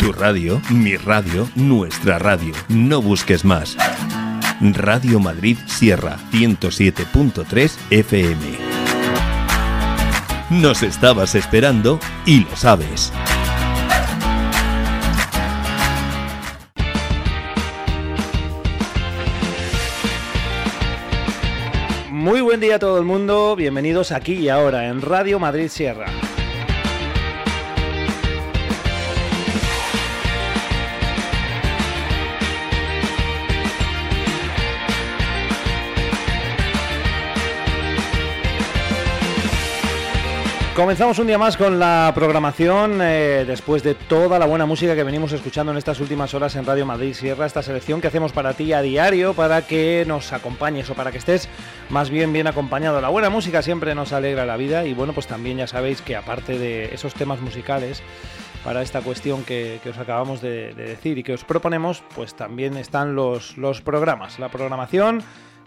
Tu radio, mi radio, nuestra radio. No busques más. Radio Madrid Sierra 107.3 FM. Nos estabas esperando y lo sabes. Muy buen día a todo el mundo, bienvenidos aquí y ahora en Radio Madrid Sierra. Comenzamos un día más con la programación eh, después de toda la buena música que venimos escuchando en estas últimas horas en Radio Madrid Sierra, esta selección que hacemos para ti a diario para que nos acompañes o para que estés más bien bien acompañado. La buena música siempre nos alegra la vida y bueno, pues también ya sabéis que aparte de esos temas musicales, para esta cuestión que, os acabamos de, decir y que os proponemos, pues también están los, los programas, la programación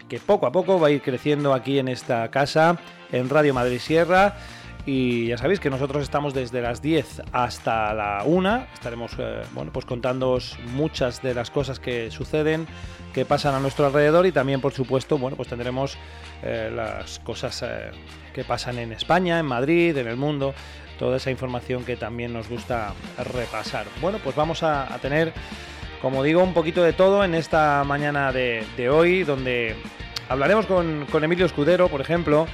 que poco a poco va a ir creciendo aquí en esta casa, en Radio Madrid Sierra. Y ya sabéis que nosotros estamos desde las 10 hasta la 1. Estaremos eh, bueno, pues contándoos muchas de las cosas que suceden, que pasan a nuestro alrededor y también, por supuesto, bueno, pues tendremos eh, las cosas eh, que pasan en España, en Madrid, en el mundo, toda esa información que también nos gusta repasar. Bueno, pues vamos a, tener, como digo, un poquito de todo en esta mañana de, hoy, donde hablaremos con, con Emilio Escudero, por ejemplo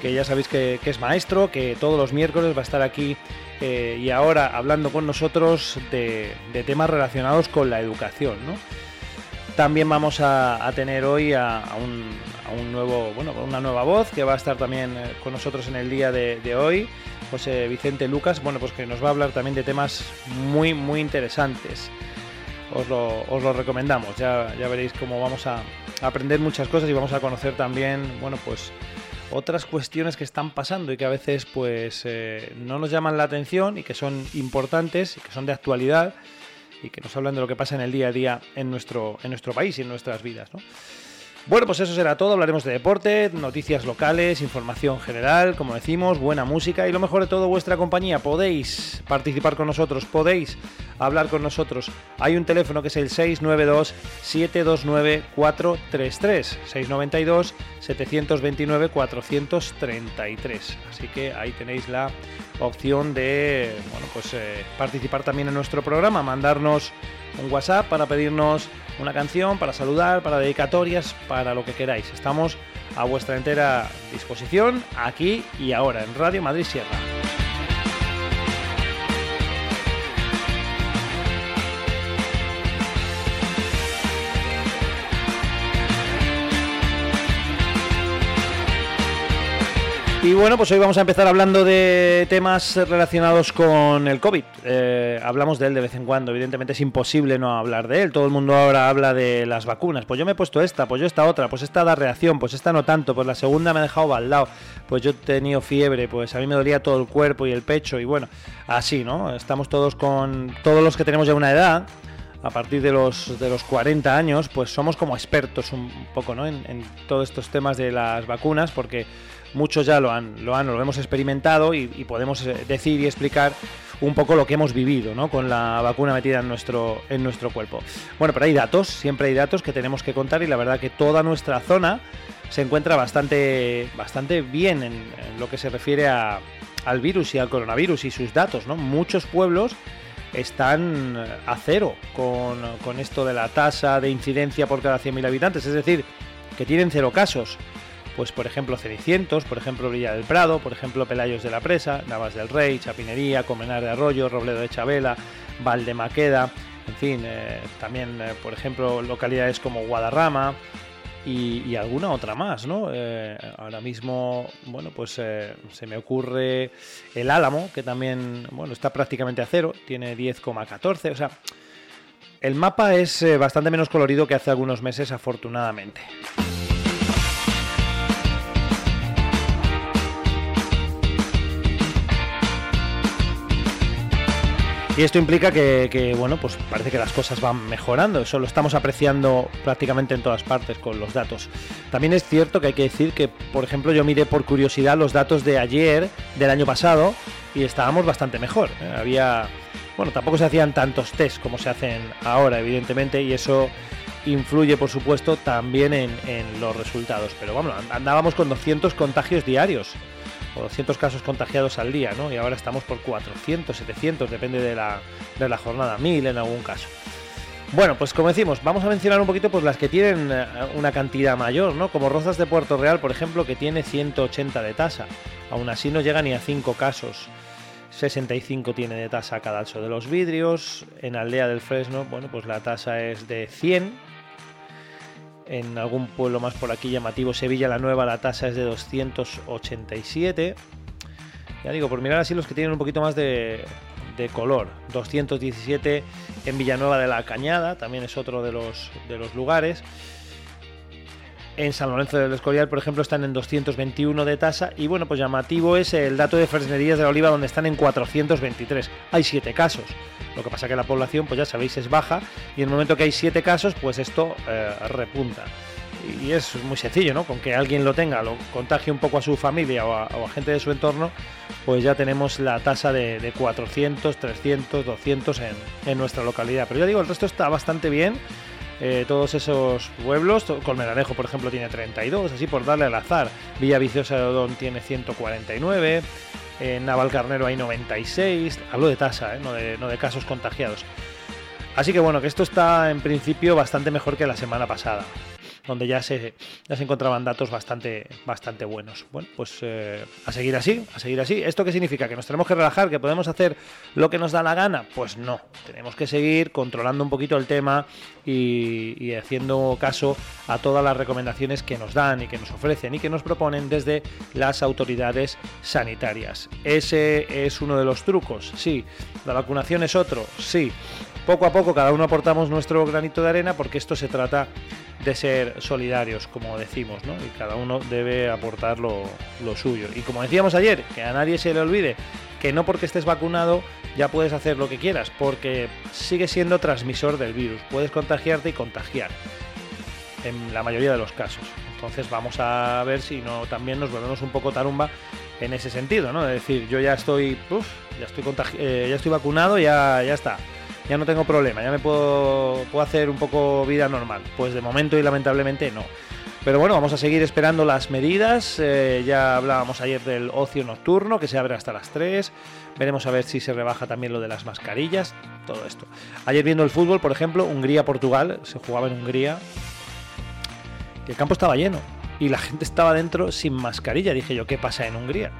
que ya sabéis que, es maestro, que todos los miércoles va a estar aquí eh, y ahora hablando con nosotros de, temas relacionados con la educación. También vamos a, tener hoy a, un, nuevo, bueno, una nueva voz que va a estar también eh, con nosotros en el día de, hoy, José Vicente Lucas, bueno, pues que nos va a hablar también de temas muy, muy interesantes. Os lo, os lo recomendamos, ya, ya veréis cómo vamos a aprender muchas cosas y vamos a conocer también, bueno, pues otras cuestiones que están pasando y que a veces pues eh, no nos llaman la atención y que son importantes y que son de actualidad y que nos hablan de lo que pasa en el día a día en nuestro, en nuestro país y en nuestras vidas. ¿no? Bueno, pues eso será todo. Hablaremos de deporte, noticias locales, información general, como decimos, buena música y lo mejor de todo, vuestra compañía. Podéis participar con nosotros, podéis hablar con nosotros. Hay un teléfono que es el 692-729-433. 692-729-433. Así que ahí tenéis la opción de bueno, pues, eh, participar también en nuestro programa, mandarnos un WhatsApp para pedirnos una canción, para saludar, para dedicatorias, para lo que queráis. Estamos a vuestra entera disposición aquí y ahora en Radio Madrid Sierra. Y bueno, pues hoy vamos a empezar hablando de temas relacionados con el COVID. Eh, hablamos de él de vez en cuando, evidentemente es imposible no hablar de él. Todo el mundo ahora habla de las vacunas. Pues yo me he puesto esta, pues yo esta otra, pues esta da reacción, pues esta no tanto, pues la segunda me ha dejado baldado, pues yo he tenido fiebre, pues a mí me dolía todo el cuerpo y el pecho y bueno, así, ¿no? Estamos todos con todos los que tenemos ya una edad a partir de los, de los 40 años, pues somos como expertos un poco ¿no? en, en todos estos temas de las vacunas, porque muchos ya lo han, lo han, lo hemos experimentado y, podemos eh, decir y explicar un poco lo que hemos vivido ¿no? con la vacuna metida en nuestro, en nuestro cuerpo. Bueno, pero hay datos, siempre hay datos que tenemos que contar y la verdad que toda nuestra zona se encuentra bastante, bastante bien en, lo que se refiere a, al virus y al coronavirus y sus datos. ¿no? Muchos pueblos están a cero con, con esto de la tasa de incidencia por cada 100.000 habitantes, es decir, que tienen cero casos pues por ejemplo Cenicientos, por ejemplo Villa del Prado, por ejemplo Pelayos de la Presa, Navas del Rey, Chapinería, Comenar de Arroyo, Robledo de Chabela, Valdemaqueda, en fin, eh, también eh, por ejemplo localidades como Guadarrama y, alguna otra más, ¿no? Eh, ahora mismo, bueno, pues se me ocurre el Álamo, que también, bueno, está prácticamente a cero, tiene 10,14, o sea, el mapa es bastante menos colorido que hace algunos meses, afortunadamente. Y esto implica que, bueno, pues parece que las cosas van mejorando. Eso lo estamos apreciando prácticamente en todas partes con los datos. También es cierto que hay que decir que, por ejemplo, yo miré por curiosidad los datos de ayer, del año pasado, y estábamos bastante mejor. ¿eh? Había Bueno, tampoco se hacían tantos test como se hacen ahora, evidentemente, y eso influye, por supuesto, también en, los resultados. Pero vamos, andábamos con 200 contagios diarios, o 200 casos contagiados al día, ¿no? Y ahora estamos por 400, 700, depende de la, de la jornada, 1000 en algún caso. Bueno, pues como decimos, vamos a mencionar un poquito pues las que tienen eh, una cantidad mayor, ¿no? Como Rozas de Puerto Real, por ejemplo, que tiene 180 de tasa. Aún así no llega ni a 5 casos. 65 tiene de tasa Cadalso de los Vidrios. En Aldea del Fresno, bueno, pues la tasa es de 100. En algún pueblo más por aquí llamativo, Sevilla la Nueva, la tasa es de 287. Ya digo, por mirar así los que tienen un poquito más de, de color. 217 en Villanueva de la Cañada, también es otro de los, de los lugares. En San Lorenzo del Escorial, por ejemplo, están en 221 de tasa. Y bueno, pues llamativo es el dato de Fresnerías de la Oliva, donde están en 423. Hay 7 casos. Lo que pasa que la población, pues ya sabéis, es baja. Y en el momento que hay 7 casos, pues esto eh, repunta y es muy sencillo, ¿no? Con que alguien lo tenga, lo contagie un poco a su familia o a, gente de su entorno, pues ya tenemos la tasa de, 400, 300, 200 en, nuestra localidad. Pero ya digo, el resto está bastante bien. Eh, todos esos pueblos, Colmenarejo por ejemplo tiene 32, así por darle al azar, Villa Viciosa de Odón tiene 149, en Navalcarnero hay 96, hablo de tasa, ¿eh? no, de, no de casos contagiados. Así que bueno, que esto está en principio bastante mejor que la semana pasada donde ya se, ya se encontraban datos bastante, bastante buenos. Bueno, pues eh, a seguir así, a seguir así. ¿Esto qué significa? ¿Que nos tenemos que relajar? ¿Que podemos hacer lo que nos da la gana? Pues no, tenemos que seguir controlando un poquito el tema y, haciendo caso a todas las recomendaciones que nos dan y que nos ofrecen y que nos proponen desde las autoridades sanitarias. Ese es uno de los trucos, sí. La vacunación es otro, sí. Poco a poco cada uno aportamos nuestro granito de arena porque esto se trata de ser solidarios, como decimos, ¿no? Y cada uno debe aportar lo, suyo. Y como decíamos ayer, que a nadie se le olvide que no porque estés vacunado ya puedes hacer lo que quieras, porque sigue siendo transmisor del virus. Puedes contagiarte y contagiar, en la mayoría de los casos. Entonces vamos a ver si no también nos volvemos un poco tarumba en ese sentido, ¿no? De decir, yo ya estoy, ya estoy eh, ya estoy vacunado, ya, ya está ya no tengo problema, ya me puedo, puedo hacer un poco vida normal. Pues de momento y lamentablemente no. Pero bueno, vamos a seguir esperando las medidas. Eh, ya hablábamos ayer del ocio nocturno, que se abre hasta las 3. Veremos a ver si se rebaja también lo de las mascarillas, todo esto. Ayer viendo el fútbol, por ejemplo, Hungría-Portugal, se jugaba en Hungría. El campo estaba lleno. Y la gente estaba dentro sin mascarilla. Dije yo, ¿qué pasa en Hungría?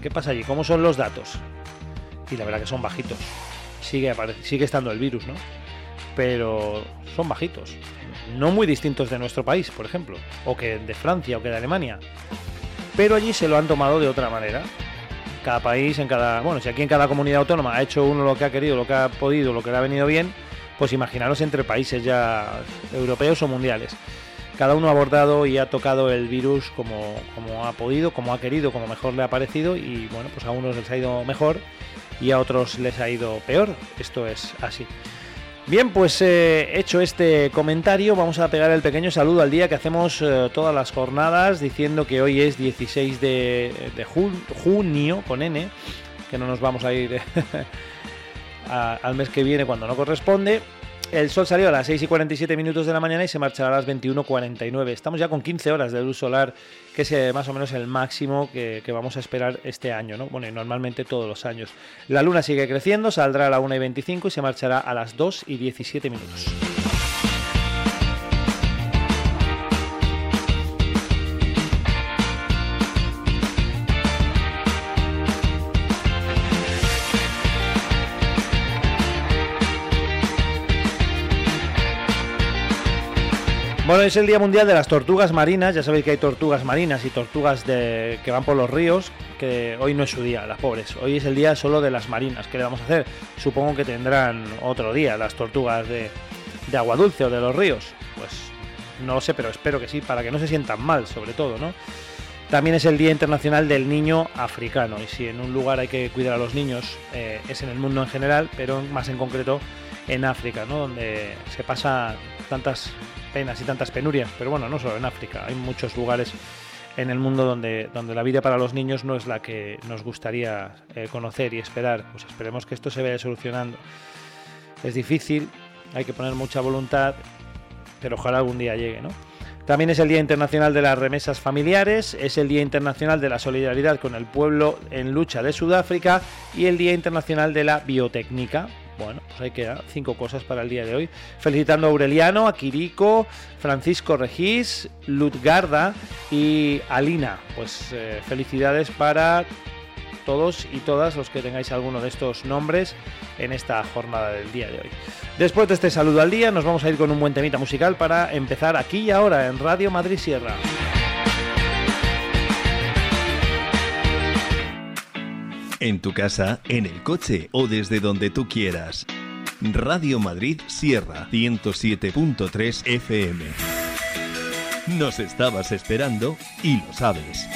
¿Qué pasa allí? ¿Cómo son los datos? Y la verdad que son bajitos sigue, sigue estando el virus, ¿no? Pero son bajitos. No muy distintos de nuestro país, por ejemplo, o que de Francia o que de Alemania. Pero allí se lo han tomado de otra manera. Cada país, en cada. Bueno, si aquí en cada comunidad autónoma ha hecho uno lo que ha querido, lo que ha podido, lo que le ha venido bien, pues imaginaros entre países ya europeos o mundiales. Cada uno ha abordado y ha tocado el virus como, como ha podido, como ha querido, como mejor le ha parecido y bueno, pues a unos les ha ido mejor y a otros les ha ido peor. Esto es así. Bien, pues eh, hecho este comentario, vamos a pegar el pequeño saludo al día que hacemos eh, todas las jornadas, diciendo que hoy es 16 de, junio, con N, que no nos vamos a ir al mes que viene cuando no corresponde. El sol salió a las 6 y 47 minutos de la mañana y se marchará a las 21.49. Estamos ya con 15 horas de luz solar, que es eh, más o menos el máximo que, vamos a esperar este año, ¿no? Bueno, y normalmente todos los años. La luna sigue creciendo, saldrá a la 1 y 25 y se marchará a las 2 y 17 minutos. Bueno, es el Día Mundial de las Tortugas Marinas. Ya sabéis que hay tortugas marinas y tortugas de, que van por los ríos, que hoy no es su día, las pobres. Hoy es el día solo de las marinas. ¿Qué le vamos a hacer? Supongo que tendrán otro día las tortugas de, agua dulce o de los ríos. Pues no lo sé, pero espero que sí, para que no se sientan mal, sobre todo, ¿no? También es el Día Internacional del Niño Africano. Y si en un lugar hay que cuidar a los niños, eh, es en el mundo en general, pero más en concreto en África, ¿no? Donde se pasa tantas penas y tantas penurias, pero bueno, no solo en África, hay muchos lugares en el mundo donde, donde la vida para los niños no es la que nos gustaría eh, conocer y esperar. Pues esperemos que esto se vaya solucionando. Es difícil, hay que poner mucha voluntad, pero ojalá algún día llegue, ¿no? También es el Día Internacional de las Remesas Familiares, es el Día Internacional de la Solidaridad con el Pueblo en Lucha de Sudáfrica y el Día Internacional de la Biotécnica. Bueno, pues hay que cinco cosas para el día de hoy. Felicitando a Aureliano, a Quirico, Francisco Regís, Lutgarda y Alina. Pues eh, felicidades para todos y todas los que tengáis alguno de estos nombres en esta jornada del día de hoy. Después de este saludo al día, nos vamos a ir con un buen temita musical para empezar aquí y ahora en Radio Madrid Sierra. En tu casa, en el coche o desde donde tú quieras. Radio Madrid Sierra 107.3 FM. Nos estabas esperando y lo sabes.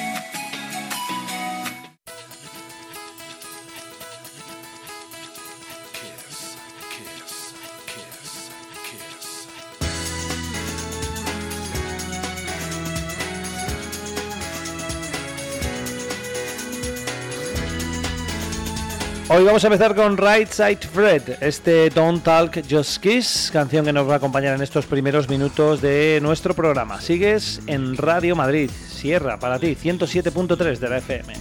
Hoy vamos a empezar con Right Side Fred, este Don't Talk Just Kiss, canción que nos va a acompañar en estos primeros minutos de nuestro programa. Sigues en Radio Madrid, Sierra, para ti, 107.3 de la FM.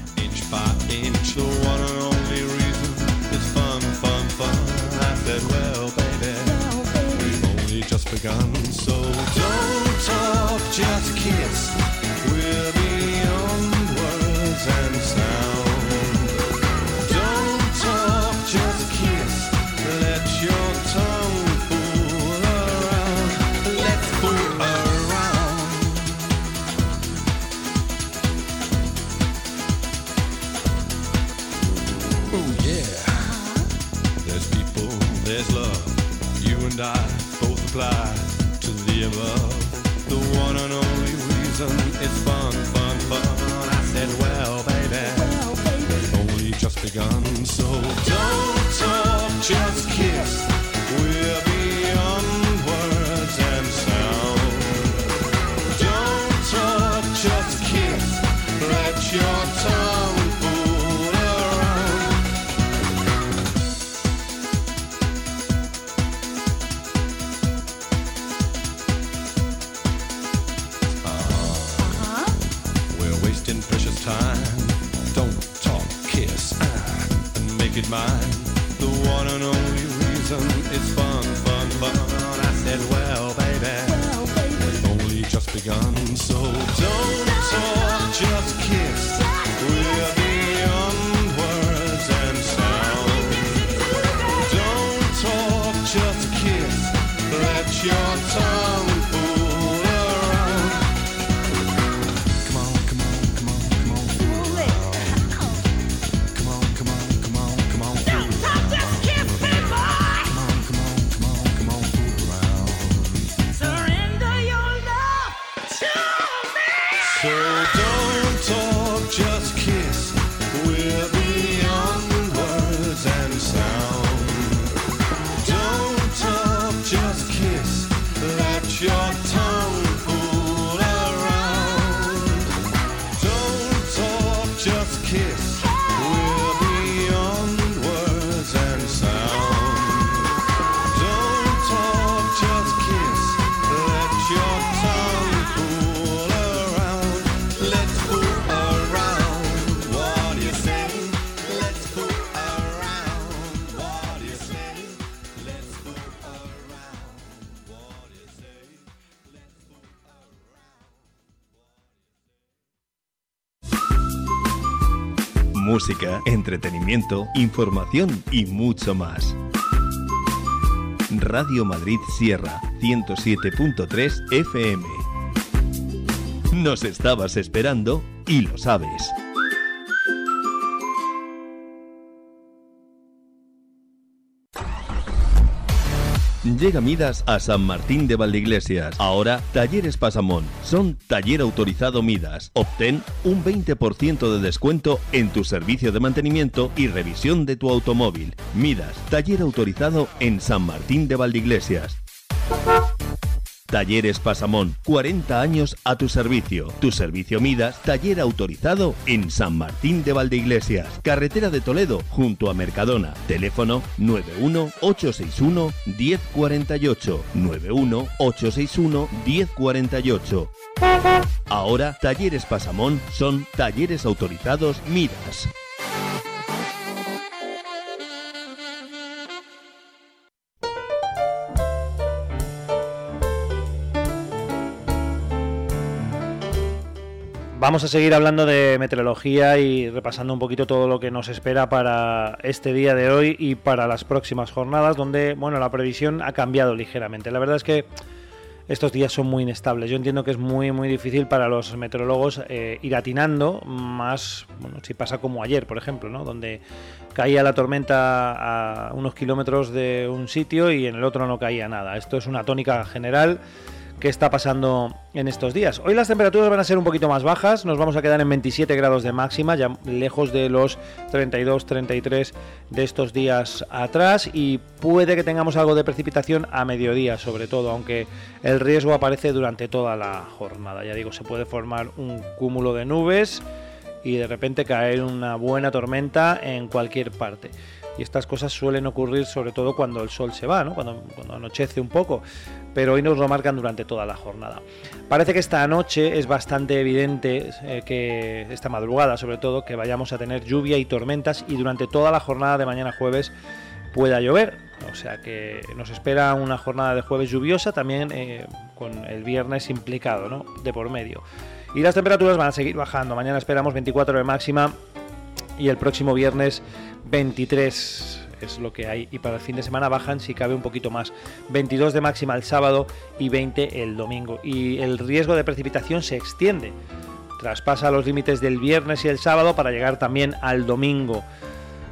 fly. Música, entretenimiento, información y mucho más. Radio Madrid Sierra 107.3 FM. Nos estabas esperando y lo sabes. Llega Midas a San Martín de Valdeiglesias. Ahora, Talleres Pasamón. Son taller autorizado Midas. Obtén un 20% de descuento en tu servicio de mantenimiento y revisión de tu automóvil. Midas, taller autorizado en San Martín de Valdeiglesias. Talleres Pasamón, 40 años a tu servicio. Tu servicio Midas, taller autorizado en San Martín de Valdeiglesias, carretera de Toledo, junto a Mercadona. Teléfono 91 861 1048 91 861 1048. Ahora, Talleres Pasamón son talleres autorizados Midas. Vamos a seguir hablando de meteorología y repasando un poquito todo lo que nos espera para este día de hoy y para las próximas jornadas, donde bueno la previsión ha cambiado ligeramente. La verdad es que estos días son muy inestables. Yo entiendo que es muy muy difícil para los meteorólogos eh, ir atinando, más bueno, si pasa como ayer, por ejemplo, ¿no? donde caía la tormenta a unos kilómetros de un sitio y en el otro no caía nada. Esto es una tónica general qué está pasando en estos días. Hoy las temperaturas van a ser un poquito más bajas, nos vamos a quedar en 27 grados de máxima, ya lejos de los 32, 33 de estos días atrás y puede que tengamos algo de precipitación a mediodía sobre todo, aunque el riesgo aparece durante toda la jornada. Ya digo, se puede formar un cúmulo de nubes y de repente caer una buena tormenta en cualquier parte y estas cosas suelen ocurrir sobre todo cuando el sol se va, ¿no? cuando, anochece un poco, pero hoy nos lo marcan durante toda la jornada. Parece que esta noche es bastante evidente eh, que esta madrugada sobre todo que vayamos a tener lluvia y tormentas y durante toda la jornada de mañana jueves pueda llover, o sea que nos espera una jornada de jueves lluviosa también eh, con el viernes implicado ¿no? de por medio. Y las temperaturas van a seguir bajando. Mañana esperamos 24 de máxima y el próximo viernes 23 es lo que hay y para el fin de semana bajan si cabe un poquito más 22 de máxima el sábado y 20 el domingo y el riesgo de precipitación se extiende traspasa los límites del viernes y el sábado para llegar también al domingo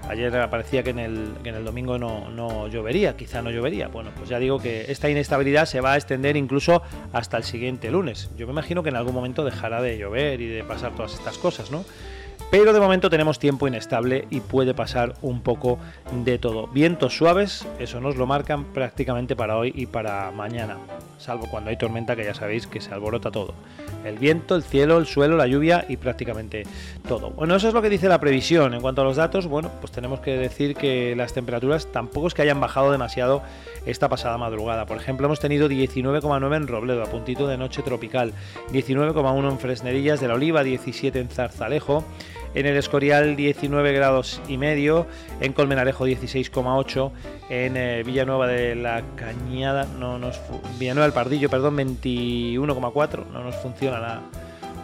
Ayer parecía que en el, en el domingo no, no, llovería, quizá no llovería. Bueno, pues ya digo que esta inestabilidad se va a extender incluso hasta el siguiente lunes. Yo me imagino que en algún momento dejará de llover y de pasar todas estas cosas, ¿no? Pero de momento tenemos tiempo inestable y puede pasar un poco de todo. Vientos suaves, eso nos lo marcan prácticamente para hoy y para mañana, salvo cuando hay tormenta que ya sabéis que se alborota todo. El viento, el cielo, el suelo, la lluvia y prácticamente todo. Bueno, eso es lo que dice la previsión. En cuanto a los datos, bueno, pues tenemos que decir que las temperaturas tampoco es que hayan bajado demasiado esta pasada madrugada. Por ejemplo, hemos tenido 19,9 en Robledo, a puntito de noche tropical, 19,1 en Fresnerillas de la Oliva, 17 en Zarzalejo, en el Escorial 19 grados y medio, en Colmenarejo 16,8, en eh, Villanueva de la Cañada, no nos Villanueva del Pardillo, perdón, 21,4, no nos funciona la,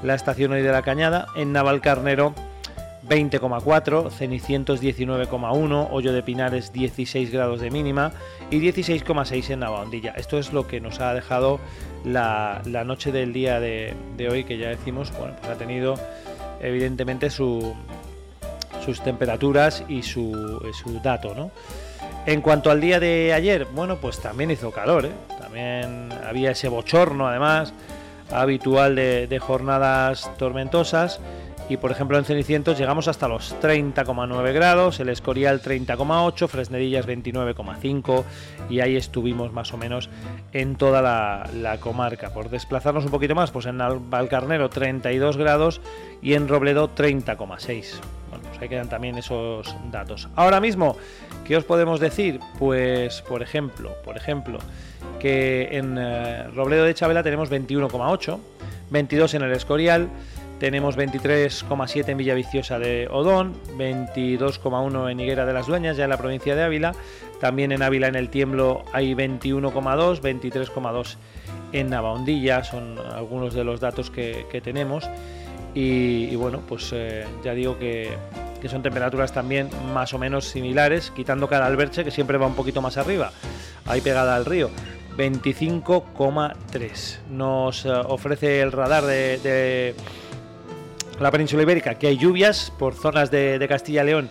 la estación hoy de la Cañada, en Navalcarnero 20,4, Cenicientos 19,1, Hoyo de Pinares 16 grados de mínima y 16,6 en Navahondilla. Esto es lo que nos ha dejado la, noche del día de, hoy, que ya decimos, bueno, pues ha tenido evidentemente sus temperaturas y su, dato, ¿no? En cuanto al día de ayer, bueno, pues también hizo calor, ¿eh? también había ese bochorno, además, habitual de jornadas tormentosas y por ejemplo en Cenicientos llegamos hasta los 30,9 grados, el Escorial 30,8, Fresnedillas 29,5 y ahí estuvimos más o menos en toda la, comarca. Por desplazarnos un poquito más, pues en Valcarnero 32 grados y en Robledo 30,6. Bueno, pues ahí quedan también esos datos. Ahora mismo, ¿qué os podemos decir? Pues por ejemplo, por ejemplo, que en eh, Robledo de Chabela tenemos 21,8, 22 en el Escorial, tenemos 23,7 en Villaviciosa de Odón, 22,1 en Higuera de las Dueñas, ya en la provincia de Ávila. También en Ávila, en el Tiemblo, hay 21,2, 23,2 en Navaondilla, son algunos de los datos que, tenemos. Y, bueno, pues eh, ya digo que, que, son temperaturas también más o menos similares, quitando cada alberche que siempre va un poquito más arriba, ahí pegada al río. 25,3. Nos eh, ofrece el radar de la península ibérica, que hay lluvias por zonas de, Castilla y León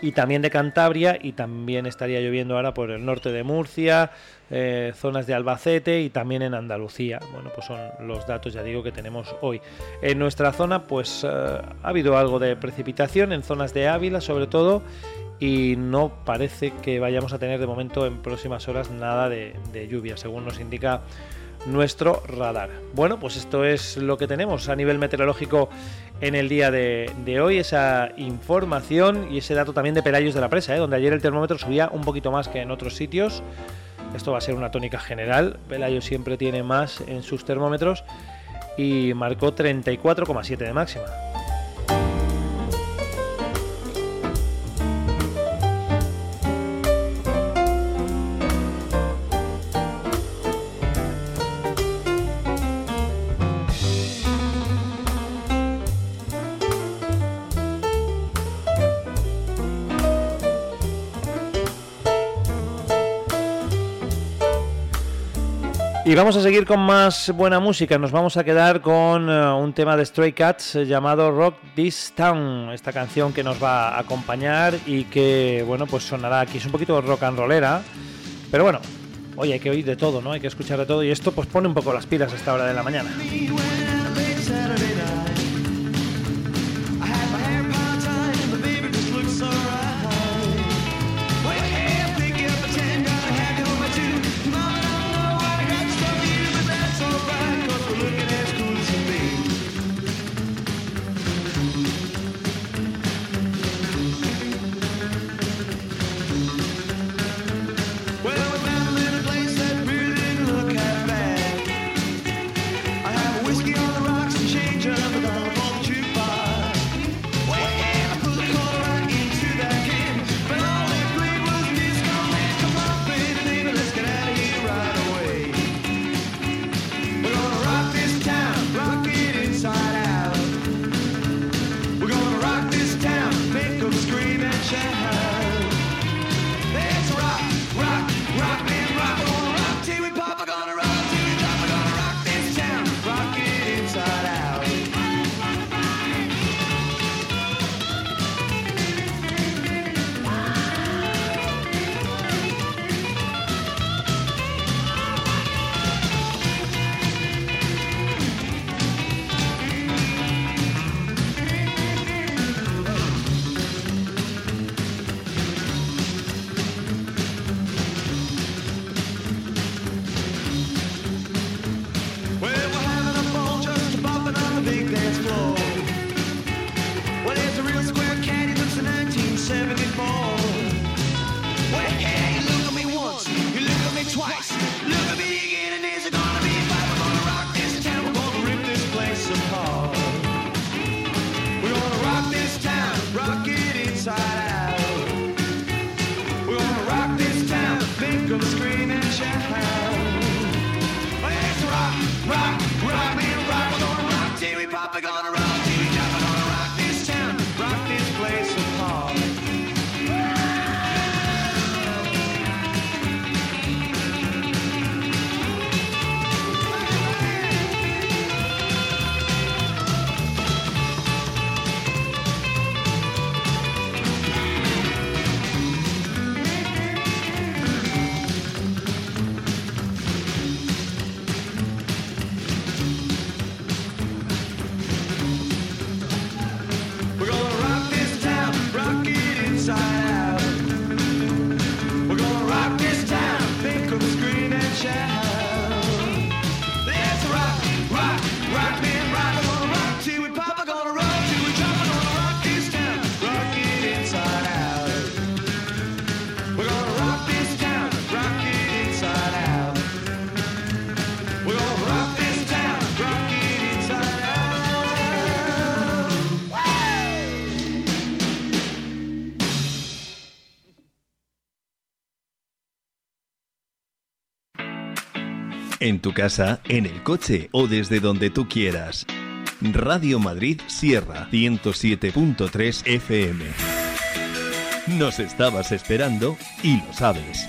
y también de Cantabria y también estaría lloviendo ahora por el norte de Murcia, eh, zonas de Albacete y también en Andalucía. Bueno, pues son los datos, ya digo, que tenemos hoy. En nuestra zona, pues eh, ha habido algo de precipitación en zonas de Ávila, sobre todo, y no parece que vayamos a tener de momento en próximas horas nada de, de lluvia, según nos indica nuestro radar. Bueno, pues esto es lo que tenemos a nivel meteorológico en el día de, hoy, esa información y ese dato también de Pelayos de la Presa, ¿eh? donde ayer el termómetro subía un poquito más que en otros sitios. Esto va a ser una tónica general, Pelayos siempre tiene más en sus termómetros y marcó 34,7 de máxima. Y vamos a seguir con más buena música. Nos vamos a quedar con eh, un tema de Stray Cats eh, llamado Rock This Town. Esta canción que nos va a acompañar y que, bueno, pues sonará aquí. Es un poquito rock and rollera. Pero bueno, hoy hay que oír de todo, ¿no? Hay que escuchar de todo. Y esto pues pone un poco las pilas a esta hora de la mañana. En tu casa, en el coche o desde donde tú quieras. Radio Madrid Sierra 107.3 FM. Nos estabas esperando y lo sabes.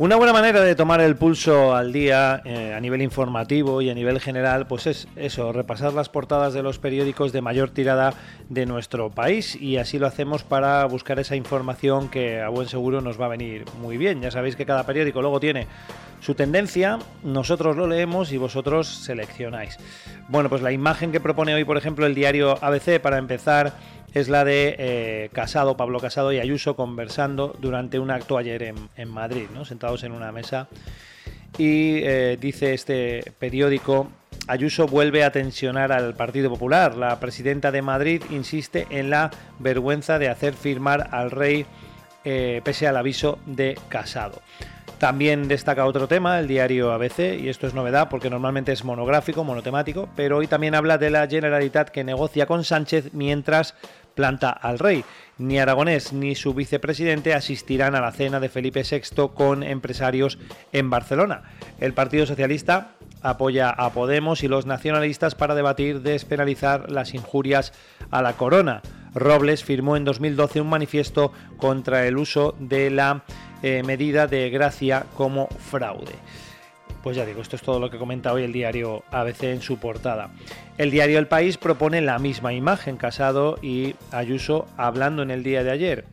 Una buena manera de tomar el pulso al día eh, a nivel informativo y a nivel general, pues es eso, repasar las portadas de los periódicos de mayor tirada de nuestro país y así lo hacemos para buscar esa información que a buen seguro nos va a venir muy bien. Ya sabéis que cada periódico luego tiene su tendencia, nosotros lo leemos y vosotros seleccionáis. Bueno, pues la imagen que propone hoy, por ejemplo, el diario ABC para empezar es la de eh, Casado, Pablo Casado y Ayuso conversando durante un acto ayer en, Madrid, ¿no? sentados en una mesa. Y eh, dice este periódico, Ayuso vuelve a tensionar al Partido Popular. La presidenta de Madrid insiste en la vergüenza de hacer firmar al rey eh, pese al aviso de Casado. También destaca otro tema, el diario ABC, y esto es novedad porque normalmente es monográfico, monotemático, pero hoy también habla de la Generalitat que negocia con Sánchez mientras planta al rey. Ni Aragonés ni su vicepresidente asistirán a la cena de Felipe VI con empresarios en Barcelona. El Partido Socialista apoya a Podemos y los nacionalistas para debatir despenalizar las injurias a la corona. Robles firmó en 2012 un manifiesto contra el uso de la eh, medida de gracia como fraude. Pues ya digo, esto es todo lo que comenta hoy el diario ABC en su portada. El diario El País propone la misma imagen, Casado y Ayuso hablando en el día de ayer.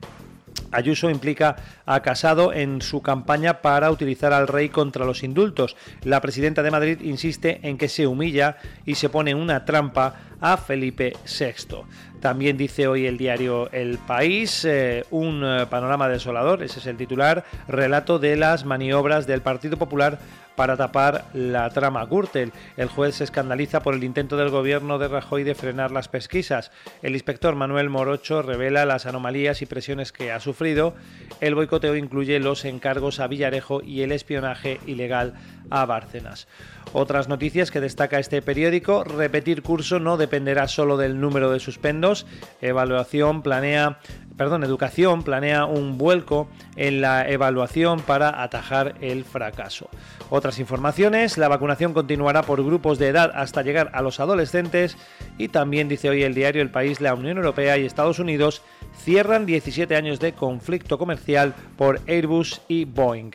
Ayuso implica a Casado en su campaña para utilizar al rey contra los indultos. La presidenta de Madrid insiste en que se humilla y se pone una trampa a Felipe VI. También dice hoy el diario El País, eh, un eh, panorama desolador, ese es el titular, relato de las maniobras del Partido Popular para tapar la trama Gürtel. El juez se escandaliza por el intento del gobierno de Rajoy de frenar las pesquisas. El inspector Manuel Morocho revela las anomalías y presiones que ha sufrido. El boicoteo incluye los encargos a Villarejo y el espionaje ilegal a Bárcenas. Otras noticias que destaca este periódico, repetir curso no dependerá solo del número de suspendos, evaluación planea perdón, Educación planea un vuelco en la evaluación para atajar el fracaso. Otras informaciones, la vacunación continuará por grupos de edad hasta llegar a los adolescentes y también dice hoy el diario El País, la Unión Europea y Estados Unidos cierran 17 años de conflicto comercial por Airbus y Boeing.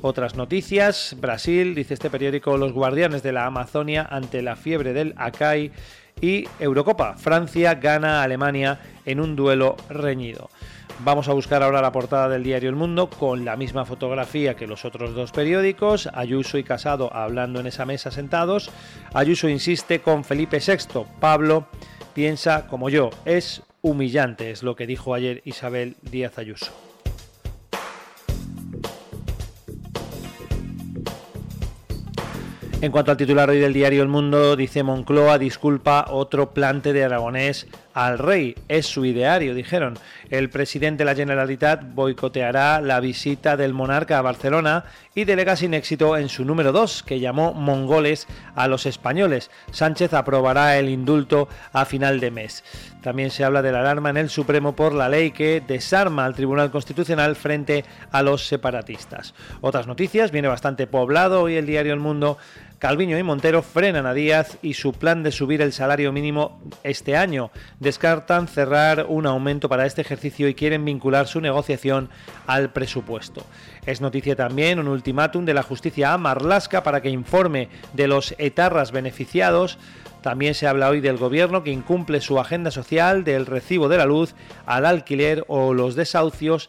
Otras noticias, Brasil, dice este periódico, los guardianes de la Amazonia ante la fiebre del Acai y Eurocopa. Francia gana a Alemania en un duelo reñido. Vamos a buscar ahora la portada del diario El Mundo con la misma fotografía que los otros dos periódicos, Ayuso y Casado hablando en esa mesa sentados. Ayuso insiste con Felipe VI. Pablo piensa como yo, es humillante, es lo que dijo ayer Isabel Díaz Ayuso. En cuanto al titular hoy del diario El Mundo, dice Moncloa disculpa otro plante de Aragonés al rey. Es su ideario, dijeron. El presidente de la Generalitat boicoteará la visita del monarca a Barcelona y delega sin éxito en su número 2, que llamó mongoles a los españoles. Sánchez aprobará el indulto a final de mes. También se habla de la alarma en el Supremo por la ley que desarma al Tribunal Constitucional frente a los separatistas. Otras noticias, viene bastante poblado hoy el diario El Mundo Calviño y Montero frenan a Díaz y su plan de subir el salario mínimo este año. Descartan cerrar un aumento para este ejercicio y quieren vincular su negociación al presupuesto. Es noticia también un ultimátum de la justicia a Marlasca para que informe de los etarras beneficiados. También se habla hoy del gobierno que incumple su agenda social, del recibo de la luz, al alquiler o los desahucios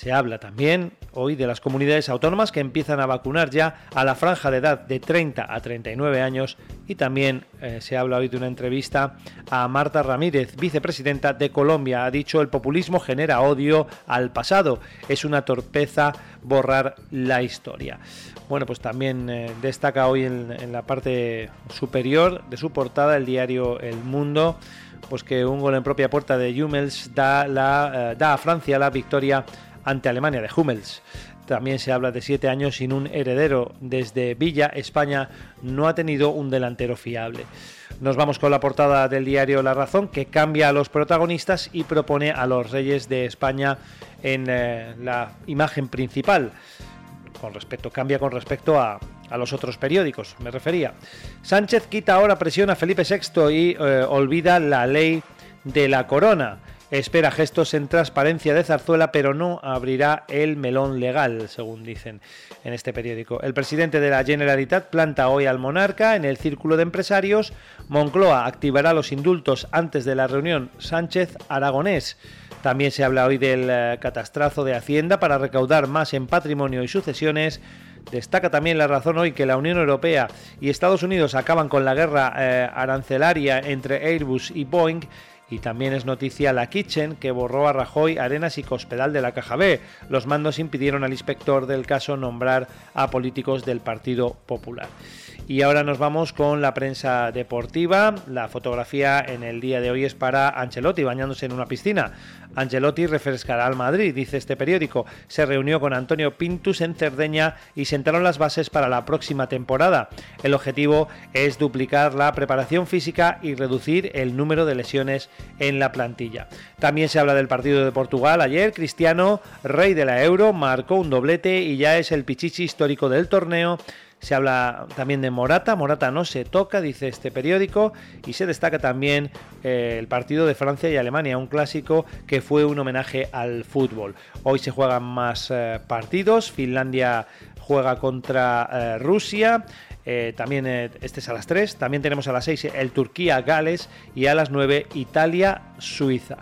se habla también hoy de las comunidades autónomas que empiezan a vacunar ya a la franja de edad de 30 a 39 años y también eh, se habla hoy de una entrevista a Marta Ramírez, vicepresidenta de Colombia. Ha dicho el populismo genera odio al pasado, es una torpeza borrar la historia. Bueno, pues también eh, destaca hoy en, la parte superior de su portada el diario El Mundo pues que un gol en propia puerta de Hummels da, la, eh, da a Francia la victoria ante Alemania de Hummels. También se habla de siete años sin un heredero. Desde Villa, España no ha tenido un delantero fiable. Nos vamos con la portada del diario La Razón, que cambia a los protagonistas y propone a los reyes de España en eh, la imagen principal. Con respecto, cambia con respecto a, los otros periódicos, me refería. Sánchez quita ahora presión a Felipe VI y eh, olvida la ley de la corona. Espera gestos en transparencia de Zarzuela, pero no abrirá el melón legal, según dicen en este periódico. El presidente de la Generalitat planta hoy al monarca en el círculo de empresarios. Moncloa activará los indultos antes de la reunión Sánchez-Aragonés. También se habla hoy del eh, catastrazo de Hacienda para recaudar más en patrimonio y sucesiones. Destaca también la razón hoy que la Unión Europea y Estados Unidos acaban con la guerra eh, arancelaria entre Airbus y Boeing y también es noticia la Kitchen, que borró a Rajoy, Arenas y Cospedal de la Caja B. Los mandos impidieron al inspector del caso nombrar a políticos del Partido Popular. Y ahora nos vamos con la prensa deportiva. La fotografía en el día de hoy es para Ancelotti bañándose en una piscina. Ancelotti refrescará al Madrid, dice este periódico. Se reunió con Antonio Pintus en Cerdeña y sentaron las bases para la próxima temporada. El objetivo es duplicar la preparación física y reducir el número de lesiones en la plantilla. También se habla del partido de Portugal. Ayer Cristiano, rey de la Euro, marcó un doblete y ya es el pichichi histórico del torneo Se habla también de Morata. Morata no se toca, dice este periódico. Y se destaca también eh, el partido de Francia y Alemania, un clásico que fue un homenaje al fútbol. Hoy se juegan más eh, partidos. Finlandia juega contra eh, Rusia. también este es a las 3. También tenemos a las 6 el Turquía-Gales y a las 9 Italia-Suiza.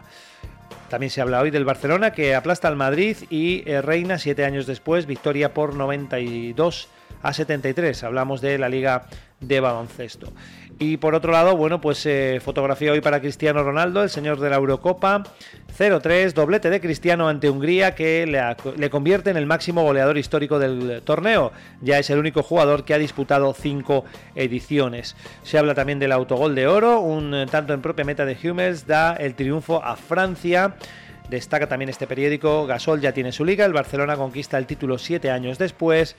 También se habla hoy del Barcelona que aplasta al Madrid y reina siete años después, victoria por 92 a 73. Hablamos de la Liga de Baloncesto. Y por otro lado, bueno, pues eh, fotografía hoy para Cristiano Ronaldo, el señor de la Eurocopa. 0-3, doblete de Cristiano ante Hungría que le, convierte en el máximo goleador histórico del torneo. Ya es el único jugador que ha disputado cinco ediciones. Se habla también del autogol de oro, un eh, tanto en propia meta de Hummels da el triunfo a Francia. Destaca también este periódico, Gasol ya tiene su liga, el Barcelona conquista el título siete años después.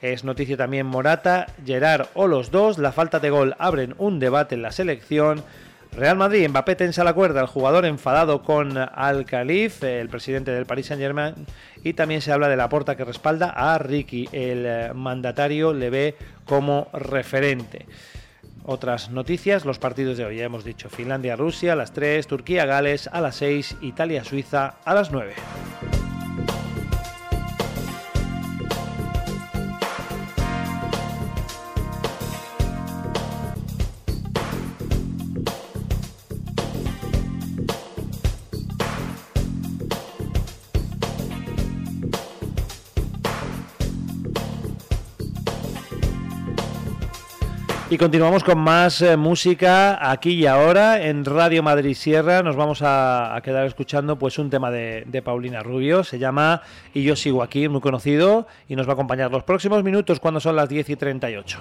Es noticia también Morata, Gerard o los dos. La falta de gol abren un debate en la selección. Real Madrid, Mbappé tensa la cuerda, el jugador enfadado con Al Khalif, el presidente del Paris Saint Germain, y también se habla de la porta que respalda a Ricky, el eh, mandatario le ve como referente. Otras noticias, los partidos de hoy, ya hemos dicho, Finlandia-Rusia a las 3, Turquía-Gales a las 6, Italia-Suiza a las 9. Y continuamos con más eh, música aquí y ahora en Radio Madrid Sierra. Nos vamos a, quedar escuchando pues un tema de, de, Paulina Rubio. Se llama Y yo sigo aquí, muy conocido, y nos va a acompañar los próximos minutos cuando son las 10 y 38.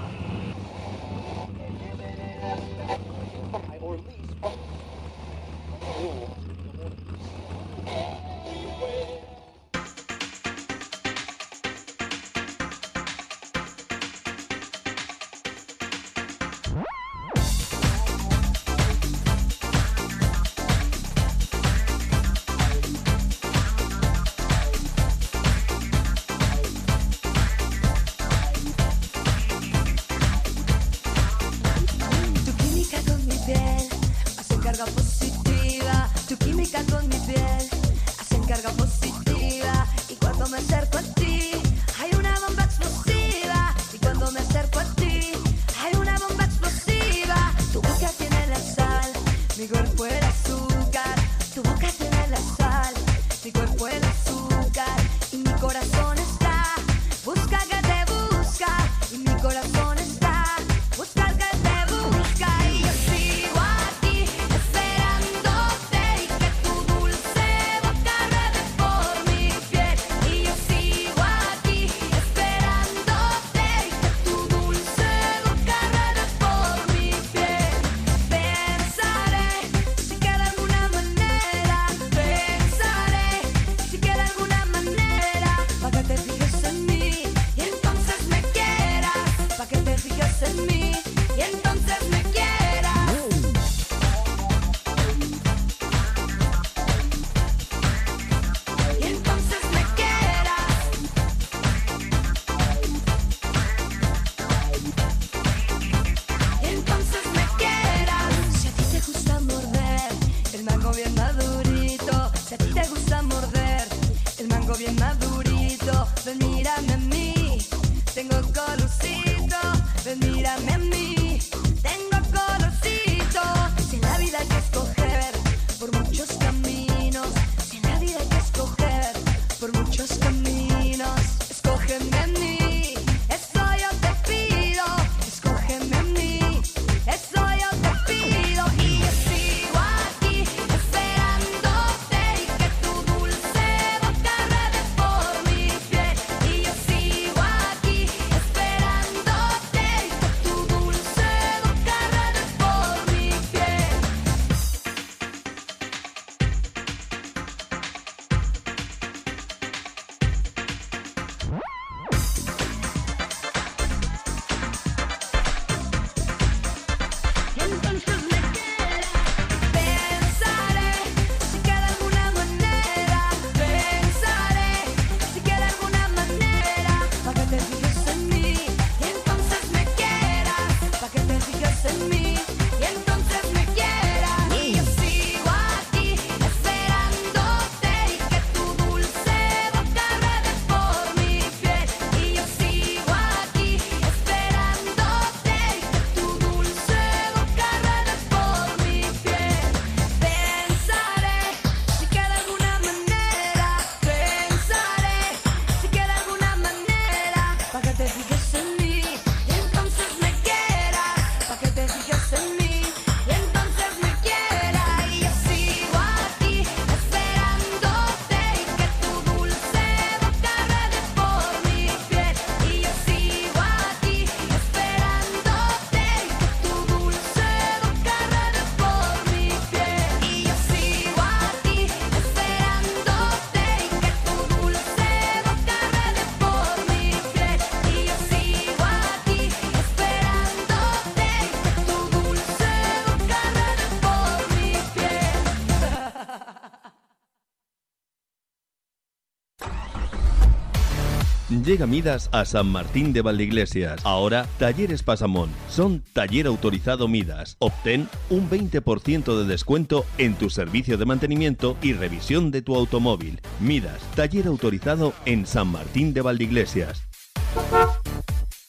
Llega Midas a San Martín de Valdeiglesias. Ahora, Talleres Pasamón. Son taller autorizado Midas. Obtén un 20% de descuento en tu servicio de mantenimiento y revisión de tu automóvil. Midas, taller autorizado en San Martín de Valdeiglesias.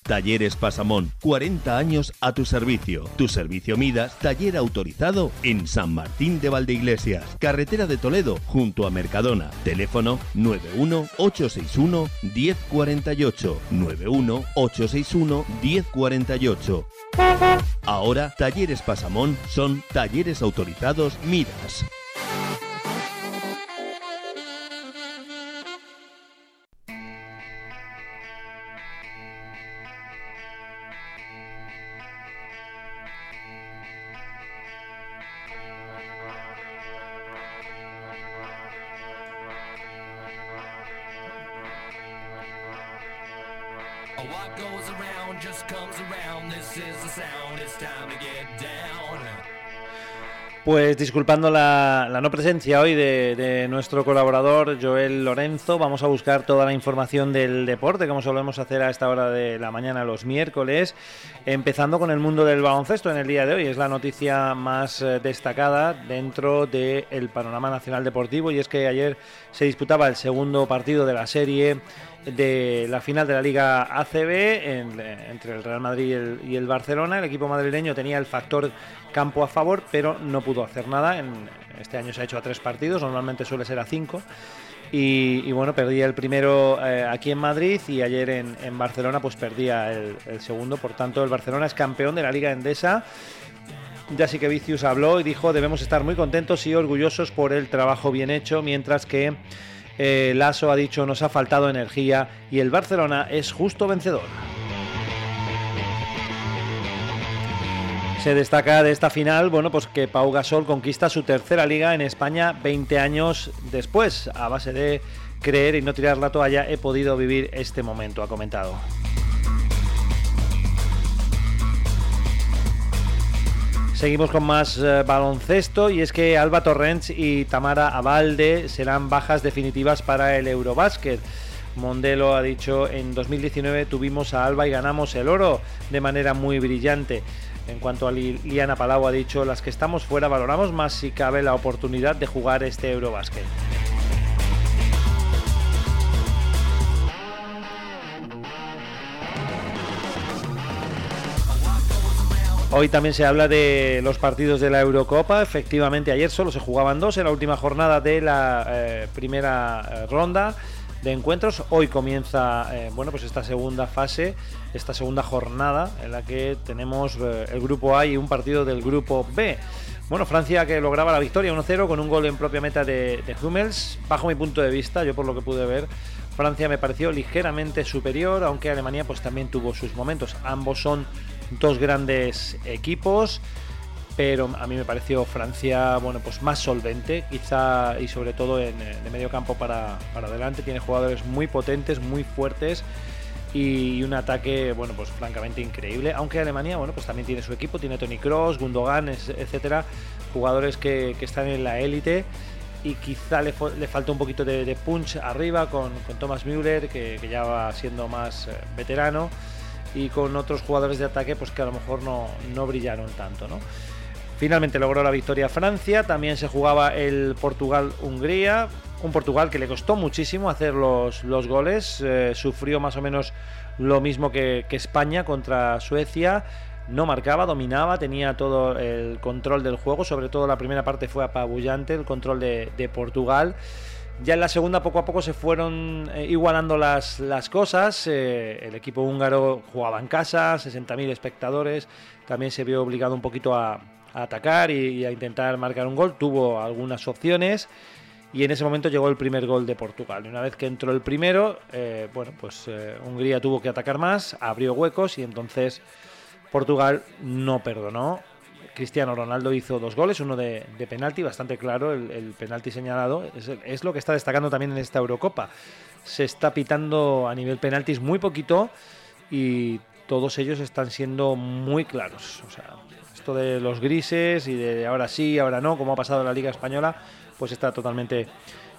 Talleres Pasamón, 40 años a tu servicio. Tu servicio Midas, taller autorizado en San Martín de Valdeiglesias, carretera de Toledo, junto a Mercadona. Teléfono 91861 1048 91861 1048. Ahora, Talleres Pasamón son talleres autorizados Midas. Pues disculpando la, no presencia hoy de, de nuestro colaborador Joel Lorenzo, vamos a buscar toda la información del deporte, como solemos hacer a esta hora de la mañana los miércoles, empezando con el mundo del baloncesto en el día de hoy. Es la noticia más eh, destacada dentro del panorama nacional deportivo y es que ayer se disputaba el segundo partido de la serie de la final de la Liga ACB en- entre el Real Madrid y el, Barcelona. El equipo madrileño tenía el factor campo a favor, pero no pudo hacer nada. En, este año se ha hecho a tres partidos, normalmente suele ser a cinco. Y, bueno, perdía el primero eh, aquí en Madrid y ayer en, en Barcelona pues perdía el, el segundo. Por tanto, el Barcelona es campeón de la Liga Endesa. Ya sí que Vicius habló y dijo debemos estar muy contentos y orgullosos por el trabajo bien hecho, mientras que eh, Lasso ha dicho nos ha faltado energía y el Barcelona es justo vencedor. Se destaca de esta final, bueno, pues que Pau Gasol conquista su tercera liga en España 20 años después. A base de creer y no tirar la toalla he podido vivir este momento, ha comentado. Seguimos con más eh, baloncesto y es que Alba Torrents y Tamara Abalde serán bajas definitivas para el Eurobásquet. Mondelo ha dicho en 2019 tuvimos a Alba y ganamos el oro de manera muy brillante. En cuanto a Li- Liana Palau ha dicho las que estamos fuera valoramos más si cabe la oportunidad de jugar este Eurobásquet. Hoy también se habla de los partidos de la Eurocopa. Efectivamente, ayer solo se jugaban dos en la última jornada de la eh, primera eh, ronda de encuentros. Hoy comienza, eh, bueno, pues esta segunda fase, esta segunda jornada en la que tenemos el grupo A y un partido del grupo B. Bueno, Francia que lograba la victoria 1-0 con un gol en propia meta de, de Hummels. Bajo mi punto de vista, yo por lo que pude ver, Francia me pareció ligeramente superior, aunque Alemania pues también tuvo sus momentos. Ambos son dos grandes equipos, pero a mí me pareció Francia, bueno, pues más solvente, quizá y sobre todo en, eh, de medio campo para, para adelante. Tiene jugadores muy potentes, muy fuertes y un ataque, bueno, pues francamente increíble. Aunque Alemania, bueno, pues también tiene su equipo, tiene Tony Cross, Gundogan, etcétera, jugadores que, que están en la élite y quizá le, le falta un poquito de, de punch arriba con, con Thomas Müller, que, que ya va siendo más eh, veterano, y con otros jugadores de ataque, pues que a lo mejor no, no brillaron tanto, ¿no? Finalmente logró la victoria Francia, también se jugaba el Portugal-Hungría, un Portugal que le costó muchísimo hacer los, los goles, eh, sufrió más o menos lo mismo que, que España contra Suecia, no marcaba, dominaba, tenía todo el control del juego, sobre todo la primera parte fue apabullante, el control de, de Portugal. Ya en la segunda poco a poco se fueron eh, igualando las, las cosas. eh, el equipo húngaro jugaba en casa, 60.000 espectadores. También se vio obligado un poquito a, atacar y, a intentar marcar un gol. Tuvo algunas opciones y en ese momento llegó el primer gol de Portugal. Y una vez que entró el primero, eh, bueno, pues Hungría tuvo que atacar más, abrió huecos y entonces Portugal no perdonó. Cristiano Ronaldo hizo dos goles, uno de, penalti, bastante claro, el, penalti señalado. Es, es lo que está destacando también en esta Eurocopa. Se está pitando a nivel penaltis muy poquito y todos ellos están siendo muy claros. O sea, esto de los grises y de ahora sí, ahora no, como ha pasado en la Liga Española, pues está totalmente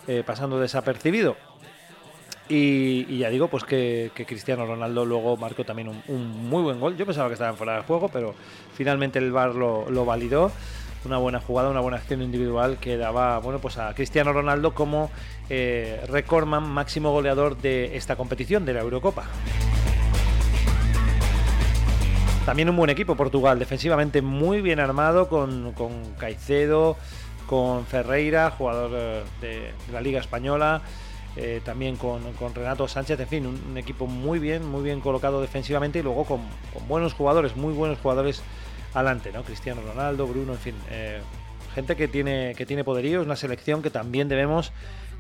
eh, pasando desapercibido. Y, ya digo, pues que, Cristiano Ronaldo luego marcó también un, muy buen gol. Yo pensaba que estaba fuera de juego, pero finalmente el VAR lo, validó. Una buena jugada, una buena acción individual que daba bueno, pues a Cristiano Ronaldo como eh, recordman máximo goleador de esta competición, de la Eurocopa. También un buen equipo Portugal, defensivamente muy bien armado con, con Caicedo, con Ferreira, jugador eh, de la Liga Española, eh, también con, con Renato Sánchez, en fin, un, equipo muy bien, muy bien colocado defensivamente y luego con, con buenos jugadores, muy buenos jugadores adelante, ¿no? Cristiano Ronaldo, Bruno, en fin, eh, gente que tiene, que tiene poderío, es una selección que también debemos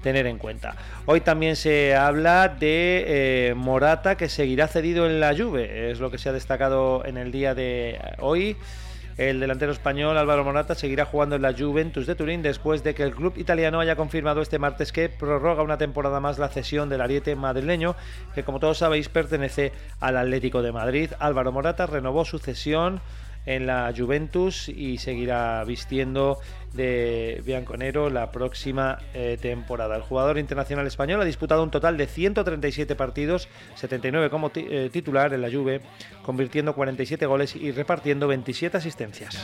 tener en cuenta. Hoy también se habla de eh, Morata que seguirá cedido en la Juve, es lo que se ha destacado en el día de hoy. El delantero español Álvaro Morata seguirá jugando en la Juventus de Turín después de que el club italiano haya confirmado este martes que prorroga una temporada más la cesión del ariete madrileño, que como todos sabéis pertenece al Atlético de Madrid. Álvaro Morata renovó su cesión en la Juventus y seguirá vistiendo de bianconero la próxima eh, temporada. El jugador internacional español ha disputado un total de 137 partidos, 79 como eh, titular en la Juve, convirtiendo 47 goles y repartiendo 27 asistencias.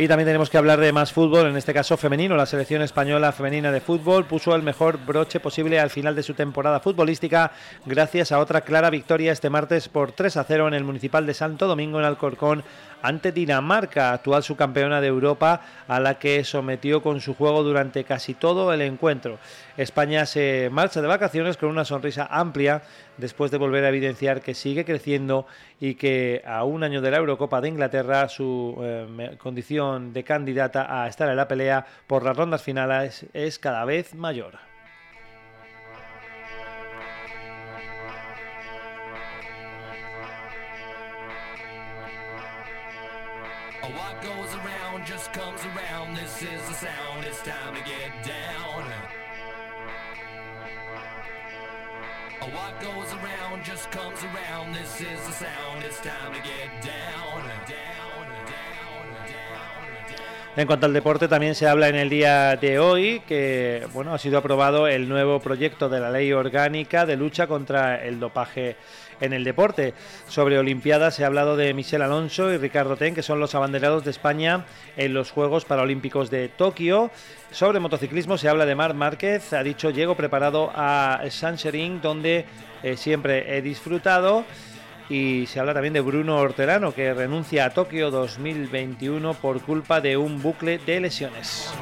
Y también tenemos que hablar de más fútbol, en este caso femenino. La selección española femenina de fútbol puso el mejor broche posible al final de su temporada futbolística gracias a otra clara victoria este martes por 3 a 0 en el Municipal de Santo Domingo en Alcorcón ante Dinamarca, actual subcampeona de Europa, a la que sometió con su juego durante casi todo el encuentro. España se marcha de vacaciones con una sonrisa amplia después de volver a evidenciar que sigue creciendo y que a un año de la Eurocopa de Inglaterra su eh, condición de candidata a estar en la pelea por las rondas finales es cada vez mayor. En cuanto al deporte, también se habla en el día de hoy que bueno, ha sido aprobado el nuevo proyecto de la ley orgánica de lucha contra el dopaje en el deporte. Sobre Olimpiadas se ha hablado de Michel Alonso y Ricardo Ten, que son los abanderados de España en los Juegos Paralímpicos de Tokio. Sobre motociclismo se habla de Marc Márquez, ha dicho llego preparado a Sancherín, donde eh, siempre he disfrutado. Y se habla también de Bruno Hortelano, que renuncia a Tokio 2021 por culpa de un bucle de lesiones.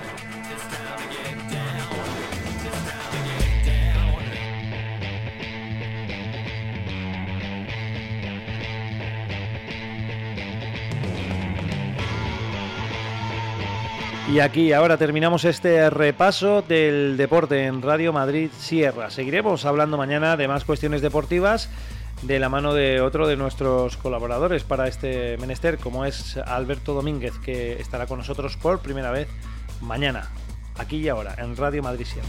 Y aquí ahora terminamos este repaso del deporte en Radio Madrid Sierra. Seguiremos hablando mañana de más cuestiones deportivas de la mano de otro de nuestros colaboradores para este menester, como es Alberto Domínguez, que estará con nosotros por primera vez mañana, aquí y ahora, en Radio Madrid Sierra.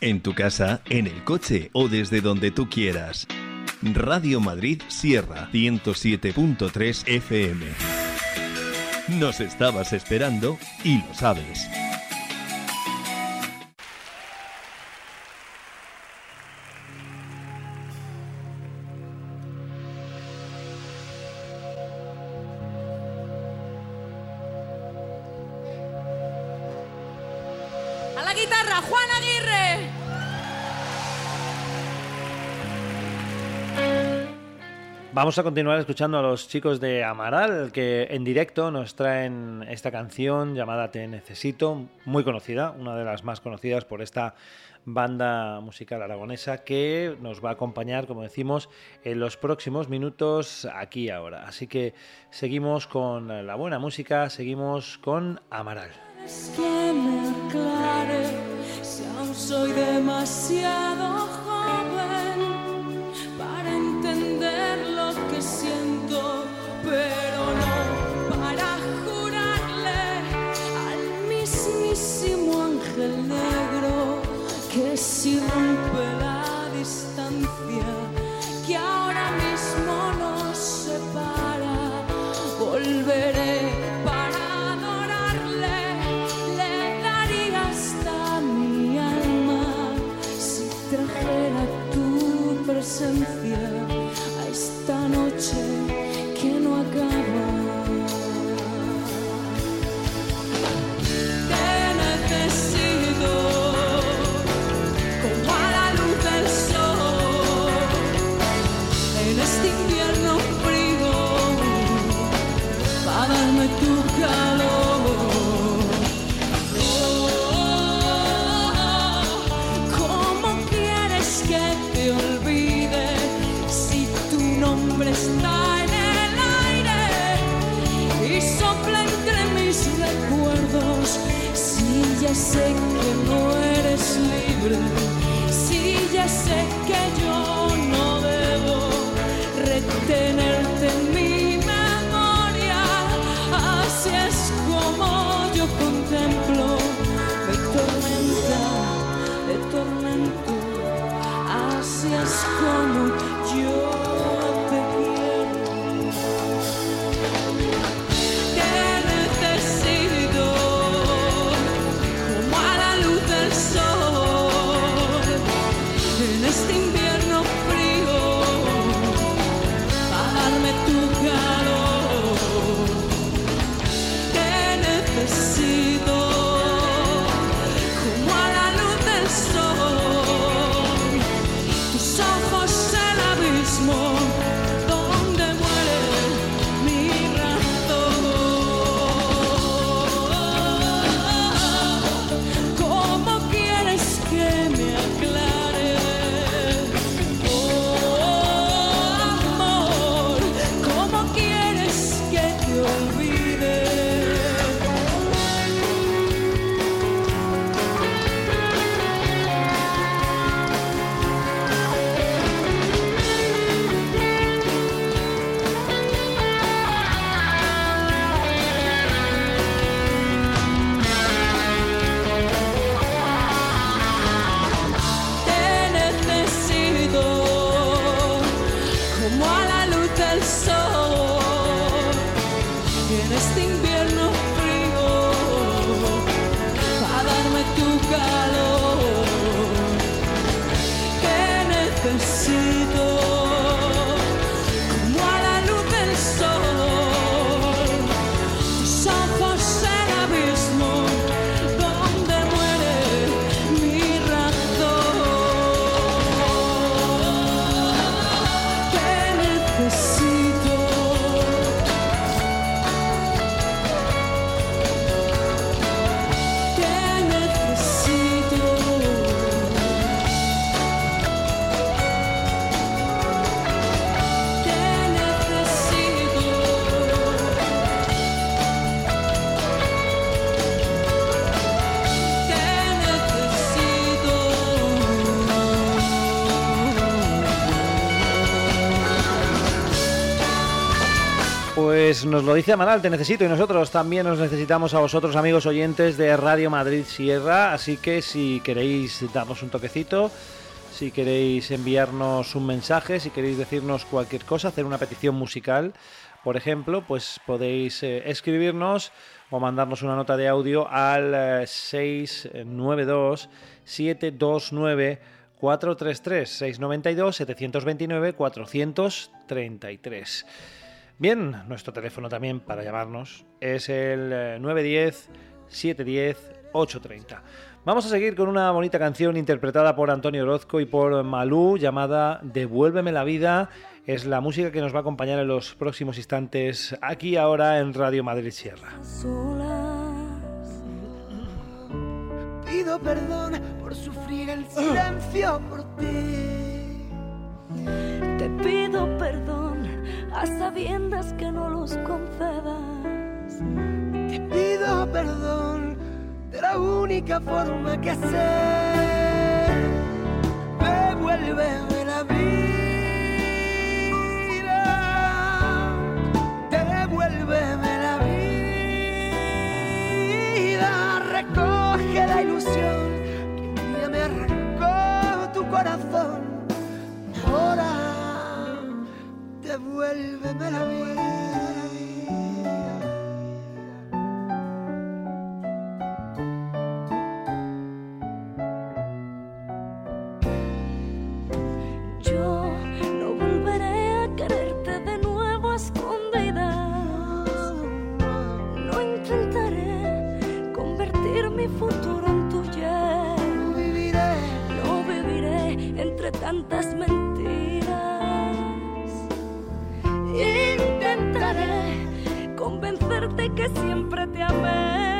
En tu casa, en el coche o desde donde tú quieras. Radio Madrid Sierra 107.3 FM. Nos estabas esperando y lo sabes. Vamos a continuar escuchando a los chicos de Amaral, que en directo nos traen esta canción llamada Te Necesito, muy conocida, una de las más conocidas por esta banda musical aragonesa que nos va a acompañar, como decimos, en los próximos minutos aquí ahora. Así que seguimos con la buena música, seguimos con Amaral. Que ya sé que no eres libre, si ya sé que yo no debo retenerte nos lo dice Amaral, te necesito y nosotros también nos necesitamos a vosotros, amigos oyentes de Radio Madrid Sierra. Así que si queréis darnos un toquecito, si queréis enviarnos un mensaje, si queréis decirnos cualquier cosa, hacer una petición musical, por ejemplo, pues podéis eh, escribirnos o mandarnos una nota de audio al eh, 692 729 433 692 729 433. Bien, nuestro teléfono también para llamarnos es el eh, 910 710 830. Vamos a seguir con una bonita canción interpretada por Antonio Orozco y por Malú llamada Devuélveme la vida. Es la música que nos va a acompañar en los próximos instantes aquí ahora en Radio Madrid Sierra. solas. Pido perdón por sufrir el silencio por ti. Te pido perdón a sabiendas que no los concedas. Te pido perdón de la única forma que sé. Devuélveme la vida. Devuélveme la vida. Recoge la ilusión que un día me arrancó. devuélveme la vida. Yo no volveré a quererte de nuevo a escondidas. No intentaré convertir mi futuro en tuyo. No viviré entre tantas mentiras que siempre te amé.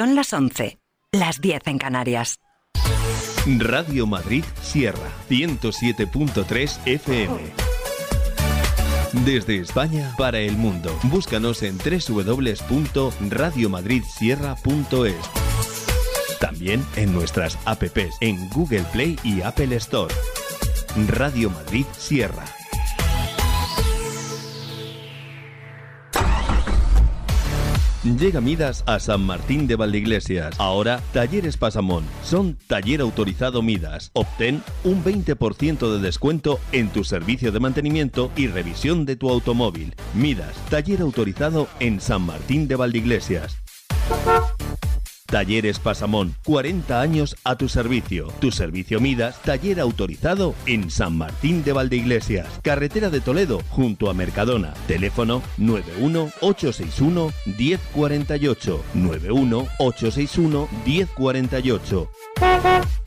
Son las 11, las 10 en Canarias. Radio Madrid Sierra 107.3 FM. Desde España para el mundo. Búscanos en www.radiomadridsierra.es. También en nuestras apps en Google Play y Apple Store. Radio Madrid Sierra. Llega Midas a San Martín de Valdeiglesias. Ahora, Talleres Pasamón. Son taller autorizado Midas. Obtén un 20% de descuento en tu servicio de mantenimiento y revisión de tu automóvil. Midas, taller autorizado en San Martín de Valdeiglesias. Talleres Pasamón, 40 años a tu servicio. Tu servicio Midas, taller autorizado en San Martín de Valdeiglesias, carretera de Toledo, junto a Mercadona. Teléfono 91-861-1048. 91-861-1048.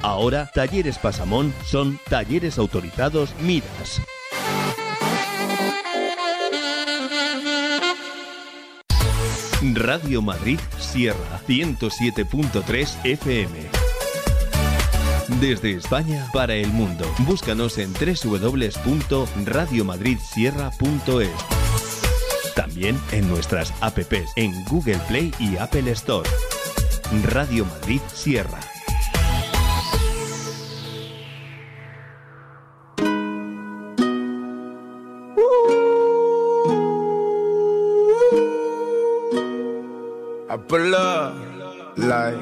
Ahora, Talleres Pasamón son talleres autorizados Midas. Radio Madrid Sierra 107.3 FM. Desde España para el mundo. Búscanos en www.radiomadridsierra.es. También en nuestras apps en Google Play y Apple Store. Radio Madrid Sierra. Pull up like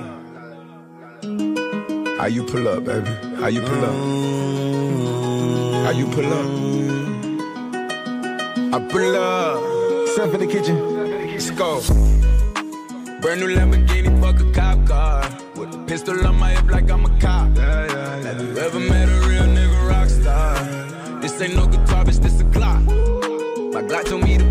how you pull up, baby? How you pull up? How you pull up? I pull up. Step in the kitchen. Let's go. Brand new Lamborghini, fuck a cop car. With a pistol on my hip like I'm a cop. Have you ever met a real nigga rock star? This ain't no guitar, bitch, this a Glock. My Glock told me to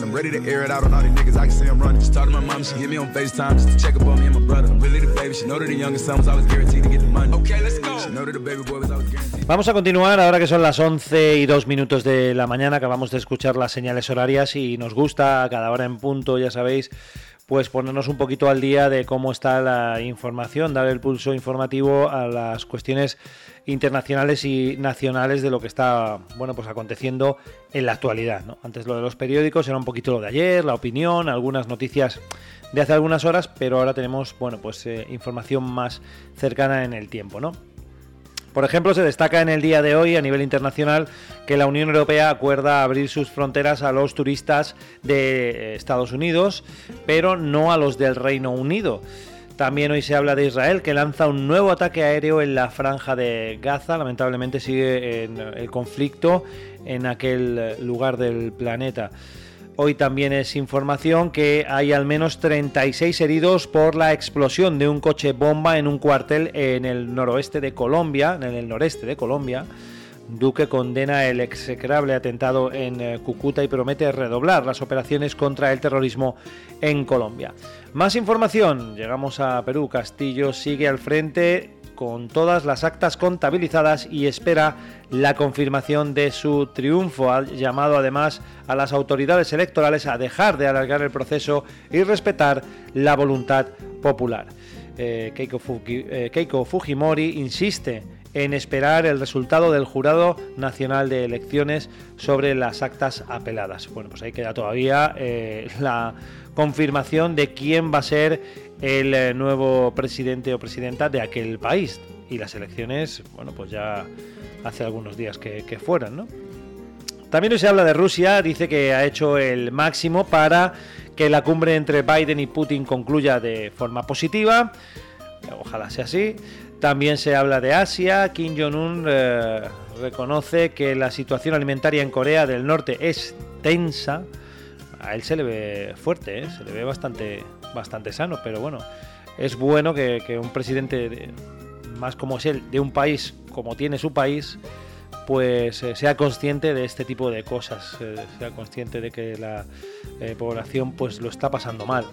I'm ready to air it out on all these niggas. I can see I'm running. Just talked to my mom, she hit me on FaceTime just to check up on me and my brother. I'm really the baby, she know that the youngest son was always guaranteed to get the money. Okay, let's go. She know that the baby boy was always guaranteed. Vamos a continuar ahora que son las 11 y 2 minutos de la mañana. Acabamos de escuchar las señales horarias y nos gusta a cada hora en punto, ya sabéis, pues ponernos un poquito al día de cómo está la información, dar el pulso informativo a las cuestiones internacionales y nacionales de lo que está bueno pues aconteciendo en la actualidad. ¿no? Antes lo de los periódicos era un poquito lo de ayer, la opinión, algunas noticias de hace algunas horas, pero ahora tenemos bueno pues eh, información más cercana en el tiempo, ¿no? Por ejemplo, se destaca en el día de hoy a nivel internacional que la Unión Europea acuerda abrir sus fronteras a los turistas de eh, Estados Unidos, pero no a los del Reino Unido. También hoy se habla de Israel que lanza un nuevo ataque aéreo en la franja de Gaza. Lamentablemente sigue en el conflicto en aquel lugar del planeta. Hoy también es información que hay al menos 36 heridos por la explosión de un coche bomba en un cuartel en el noroeste de Colombia, en el noreste de Colombia. Duque condena el execrable atentado en eh, Cúcuta y promete redoblar las operaciones contra el terrorismo en Colombia. Más información, llegamos a Perú. Castillo sigue al frente con todas las actas contabilizadas y espera la confirmación de su triunfo. Ha llamado además a las autoridades electorales a dejar de alargar el proceso y respetar la voluntad popular. Eh, eh, Keiko Fujimori insiste en esperar el resultado del Jurado Nacional de Elecciones sobre las actas apeladas. Bueno, pues ahí queda todavía eh, la confirmación de quién va a ser el eh, nuevo presidente o presidenta de aquel país. Y las elecciones, bueno, pues ya hace algunos días que, que fueran, ¿no? También hoy se habla de Rusia, dice que ha hecho el máximo para que la cumbre entre Biden y Putin concluya de forma positiva. Ojalá sea así. También se habla de Asia. Kim Jong-un eh, reconoce que la situación alimentaria en Corea del Norte es tensa. A él se le ve fuerte, ¿eh? se le ve bastante, bastante sano, pero bueno, es bueno que, un presidente de- más como es él, de un país como tiene su país, pues eh, sea consciente de este tipo de cosas, eh, sea consciente de que la población pues lo está pasando mal.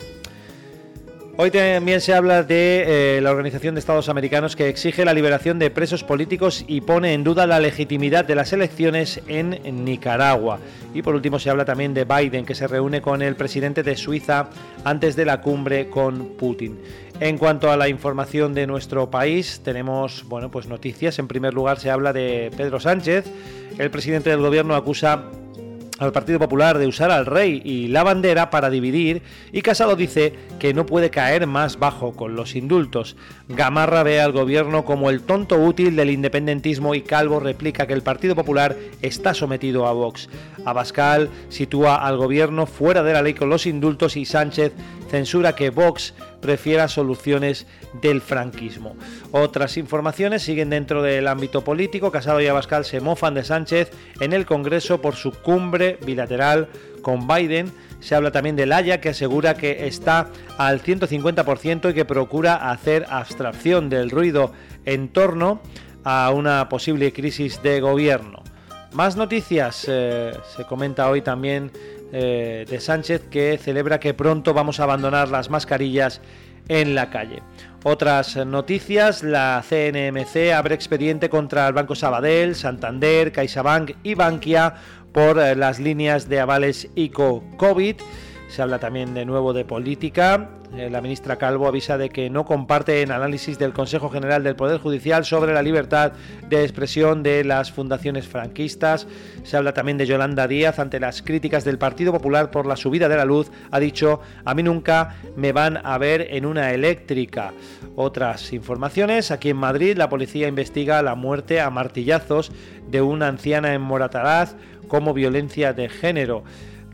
Hoy también se habla de eh, la Organización de Estados Americanos que exige la liberación de presos políticos y pone en duda la legitimidad de las elecciones en Nicaragua. Y por último se habla también de Biden que se reúne con el presidente de Suiza antes de la cumbre con Putin. En cuanto a la información de nuestro país, tenemos bueno, pues noticias. En primer lugar se habla de Pedro Sánchez. El presidente del gobierno acusa al Partido Popular de usar al rey y la bandera para dividir y Casado dice que no puede caer más bajo con los indultos. Gamarra ve al gobierno como el tonto útil del independentismo y Calvo replica que el Partido Popular está sometido a Vox. Abascal sitúa al gobierno fuera de la ley con los indultos y Sánchez censura que Vox prefiera soluciones del franquismo. Otras informaciones siguen dentro del ámbito político. Casado y Abascal se mofan de Sánchez en el Congreso por su cumbre bilateral con Biden. Se habla también del Haya, que asegura que está al 150% y que procura hacer abstracción del ruido en torno a una posible crisis de gobierno. Más noticias, eh, se comenta hoy también eh, de Sánchez que celebra que pronto vamos a abandonar las mascarillas en la calle. Otras noticias, la CNMC abre expediente contra el Banco Sabadell, Santander, CaixaBank y Bankia por eh, las líneas de avales ICO-COVID. Se habla también de nuevo de política. Eh, La ministra Calvo avisa de que no comparte el análisis del Consejo General del Poder Judicial sobre la libertad de expresión de las fundaciones franquistas. Se habla también de Yolanda Díaz ante las críticas del Partido Popular por la subida de la luz. Ha dicho, a mí nunca me van a ver en una eléctrica. Otras informaciones, aquí en Madrid la policía investiga la muerte a martillazos de una anciana en Morataraz como violencia de género.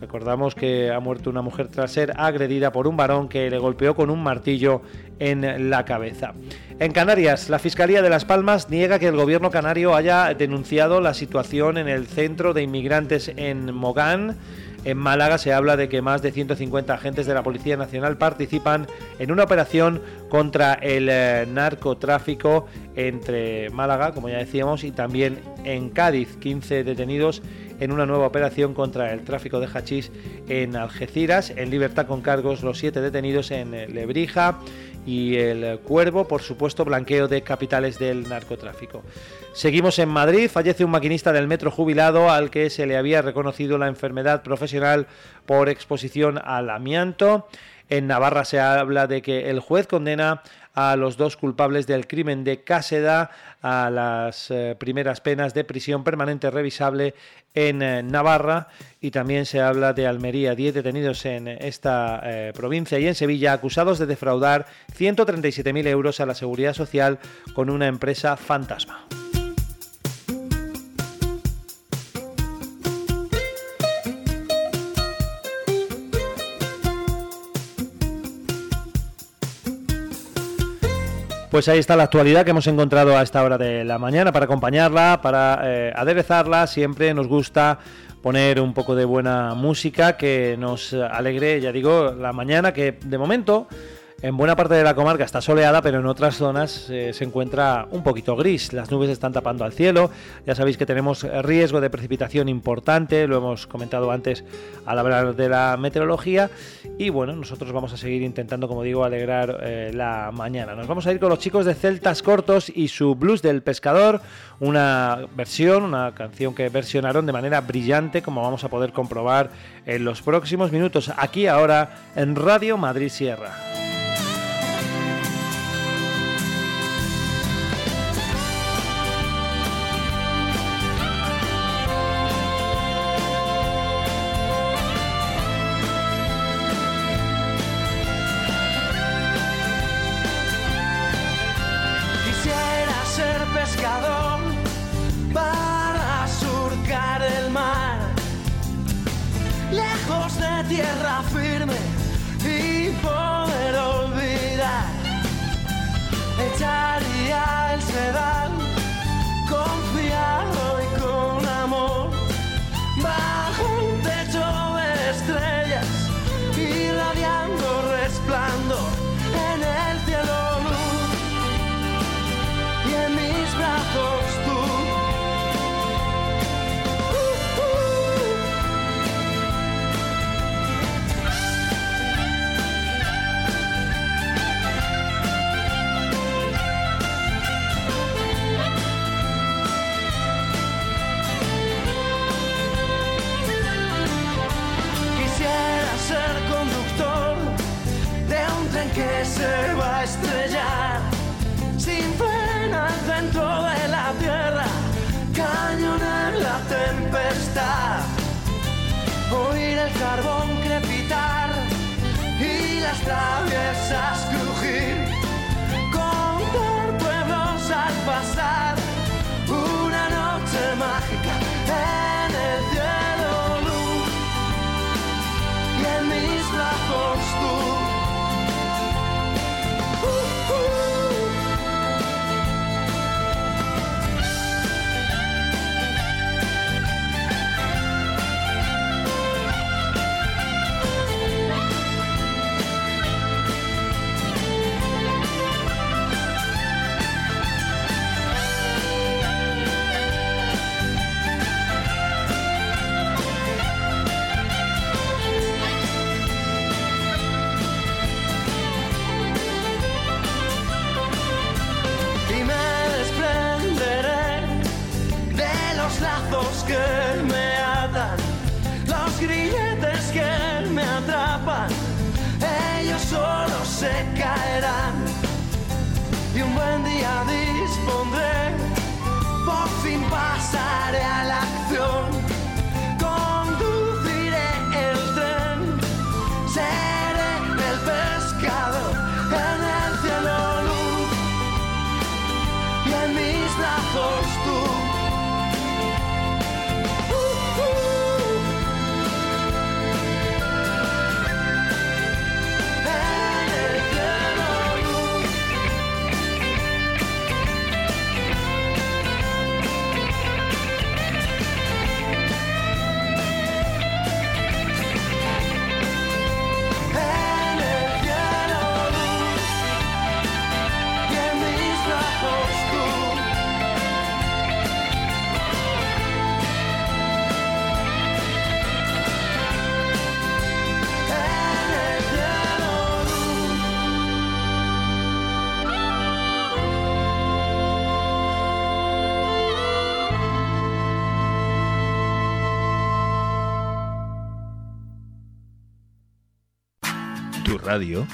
Recordamos que ha muerto una mujer tras ser agredida por un varón que le golpeó con un martillo en la cabeza. En Canarias, la Fiscalía de Las Palmas niega que el gobierno canario haya denunciado la situación en el centro de inmigrantes en Mogán. En Málaga se habla de que más de 150 agentes de la Policía Nacional participan en una operación contra el eh, narcotráfico entre Málaga, como ya decíamos, y también en Cádiz. 15 detenidos en una nueva operación contra el tráfico de hachís en Algeciras. En libertad con cargos los siete detenidos en eh, Lebrija y el Cuervo, por supuesto, blanqueo de capitales del narcotráfico. Seguimos en Madrid. Fallece un maquinista del metro jubilado al que se le había reconocido la enfermedad profesional por exposición al amianto. En Navarra se habla de que el juez condena a los dos culpables del crimen de Cáseda a las eh, primeras penas de prisión permanente revisable en eh, Navarra y también se habla de Almería, 10 detenidos en esta eh, provincia y en Sevilla acusados de defraudar 137.000 euros a la seguridad social con una empresa fantasma. Pues ahí está la actualidad que hemos encontrado a esta hora de la mañana para acompañarla, para eh, aderezarla. Siempre nos gusta poner un poco de buena música que nos alegre, ya digo, la mañana que de momento en buena parte de la comarca está soleada, pero en otras zonas eh, se encuentra un poquito gris. Las nubes están tapando al cielo. Ya sabéis que tenemos riesgo de precipitación importante, lo hemos comentado antes al hablar de la meteorología. Y bueno, nosotros vamos a seguir intentando, como digo, alegrar eh, la mañana. Nos vamos a ir con los chicos de Celtas Cortos y su Blues del Pescador, una versión, una canción que versionaron de manera brillante, como vamos a poder comprobar en los próximos minutos, aquí ahora en Radio Madrid Sierra.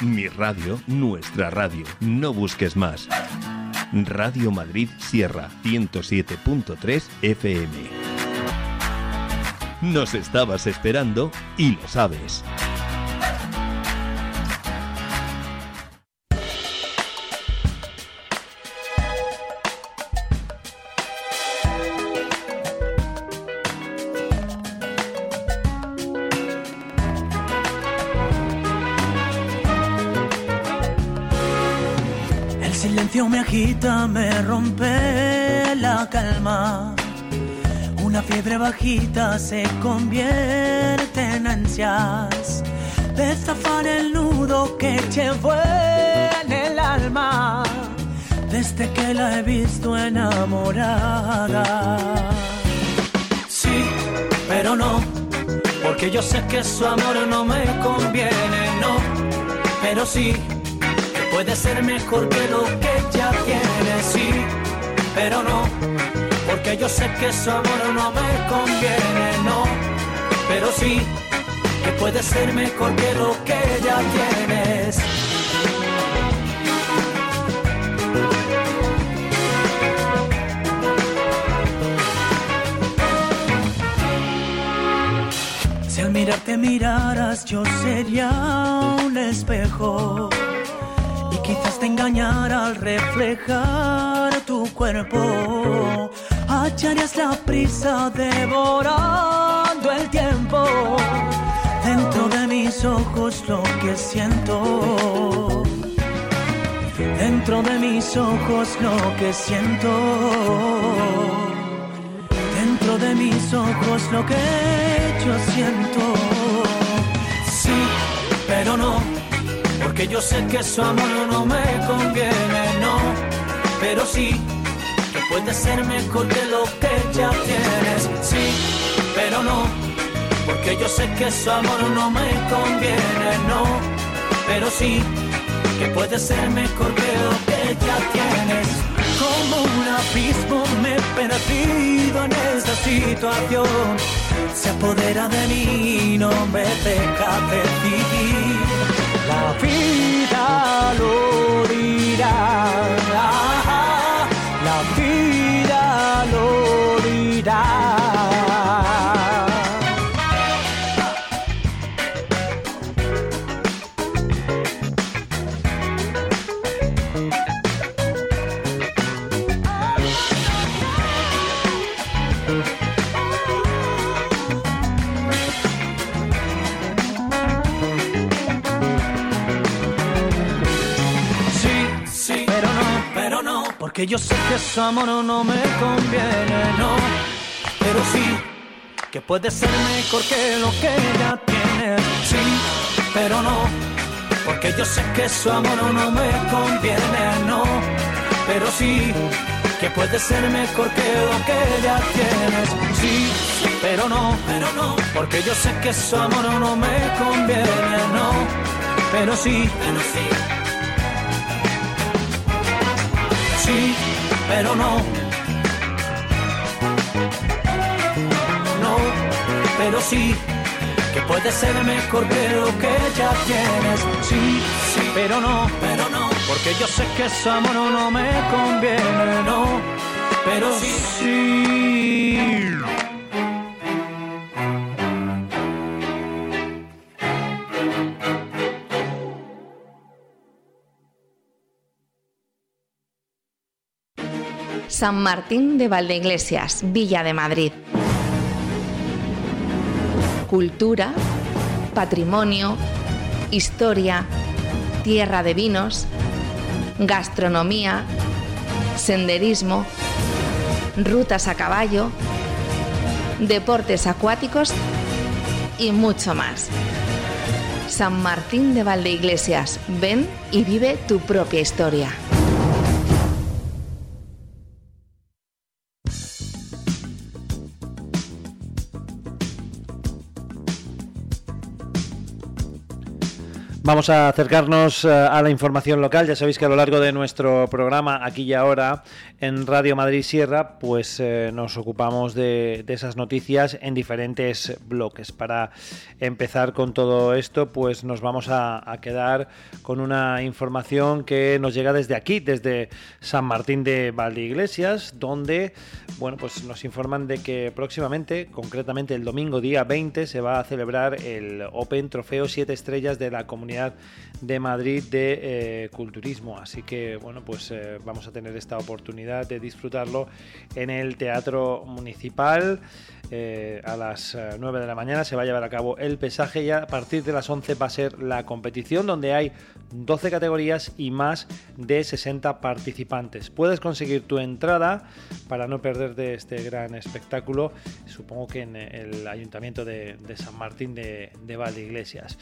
Mi radio, nuestra radio. No busques más. Radio Madrid Sierra 107.3 FM. Nos estabas esperando y lo sabes. Se convierte en ansias. De zafar el nudo que llevo en el alma. Desde que la he visto enamorada. Sí, pero no, porque yo sé que su amor no me conviene, no, pero sí, que puede ser mejor que lo que ya tiene, sí, pero no, yo sé que su amor no me conviene, no, pero sí, que puede ser mejor que lo que ya tienes. Si al mirarte miraras yo sería un espejo y quizás te engañara al reflejar tu cuerpo. Hallarías la prisa devorando el tiempo. Dentro de mis ojos lo que siento. Dentro de mis ojos lo que siento. Dentro de mis ojos lo que yo siento. Sí, pero no, porque yo sé que su amor no me conviene, no, pero sí, puede ser mejor que lo que ya tienes. Sí, pero no, porque yo sé que su amor no me conviene, no, pero sí, que puede ser mejor que lo que ya tienes. Como un abismo me he perdido en esta situación. Se apodera de mí, no me deja decidir. La vida lo dirá. Porque yo sé que su amor no me conviene, no, pero sí, que puede ser mejor que lo que ya tiene, sí, pero no, porque yo sé que su amor no me conviene, no, pero sí, que puede ser mejor que lo que ya tienes, sí, pero no, pero no, porque yo sé que su amor no me conviene, no, pero sí, pero sí. Sí, pero no. No, pero sí, que puede ser mejor que lo que ya tienes. Sí, sí, pero no, pero no, porque yo sé que su amor no me conviene, no, pero sí. San Martín de Valdeiglesias, Villa de Madrid. Cultura, patrimonio, historia, tierra de vinos, gastronomía, senderismo, rutas a caballo, deportes acuáticos y mucho más. San Martín de Valdeiglesias, ven y vive tu propia historia. Vamos a acercarnos eh, a la información local. Ya sabéis que a lo largo de nuestro programa, aquí y ahora, en Radio Madrid Sierra, pues eh, nos ocupamos de, esas noticias en diferentes bloques. Para empezar con todo esto, pues nos vamos a, a quedar con una información que nos llega desde aquí, desde San Martín de Valdeiglesias, donde bueno, pues nos informan de que próximamente, concretamente el domingo día 20, se va a celebrar el Open Trofeo 7 Estrellas de la Comunidad de Madrid de eh, Culturismo. Así que bueno, pues eh, vamos a tener esta oportunidad de disfrutarlo en el Teatro Municipal. eh, a las eh, 9 de la mañana se va a llevar a cabo el pesaje y a partir de las 11 va a ser la competición donde hay 12 categorías y más de 60 participantes. Puedes conseguir tu entrada para no perderte este gran espectáculo, supongo que en el Ayuntamiento de, de San Martín de, de Valdeiglesias.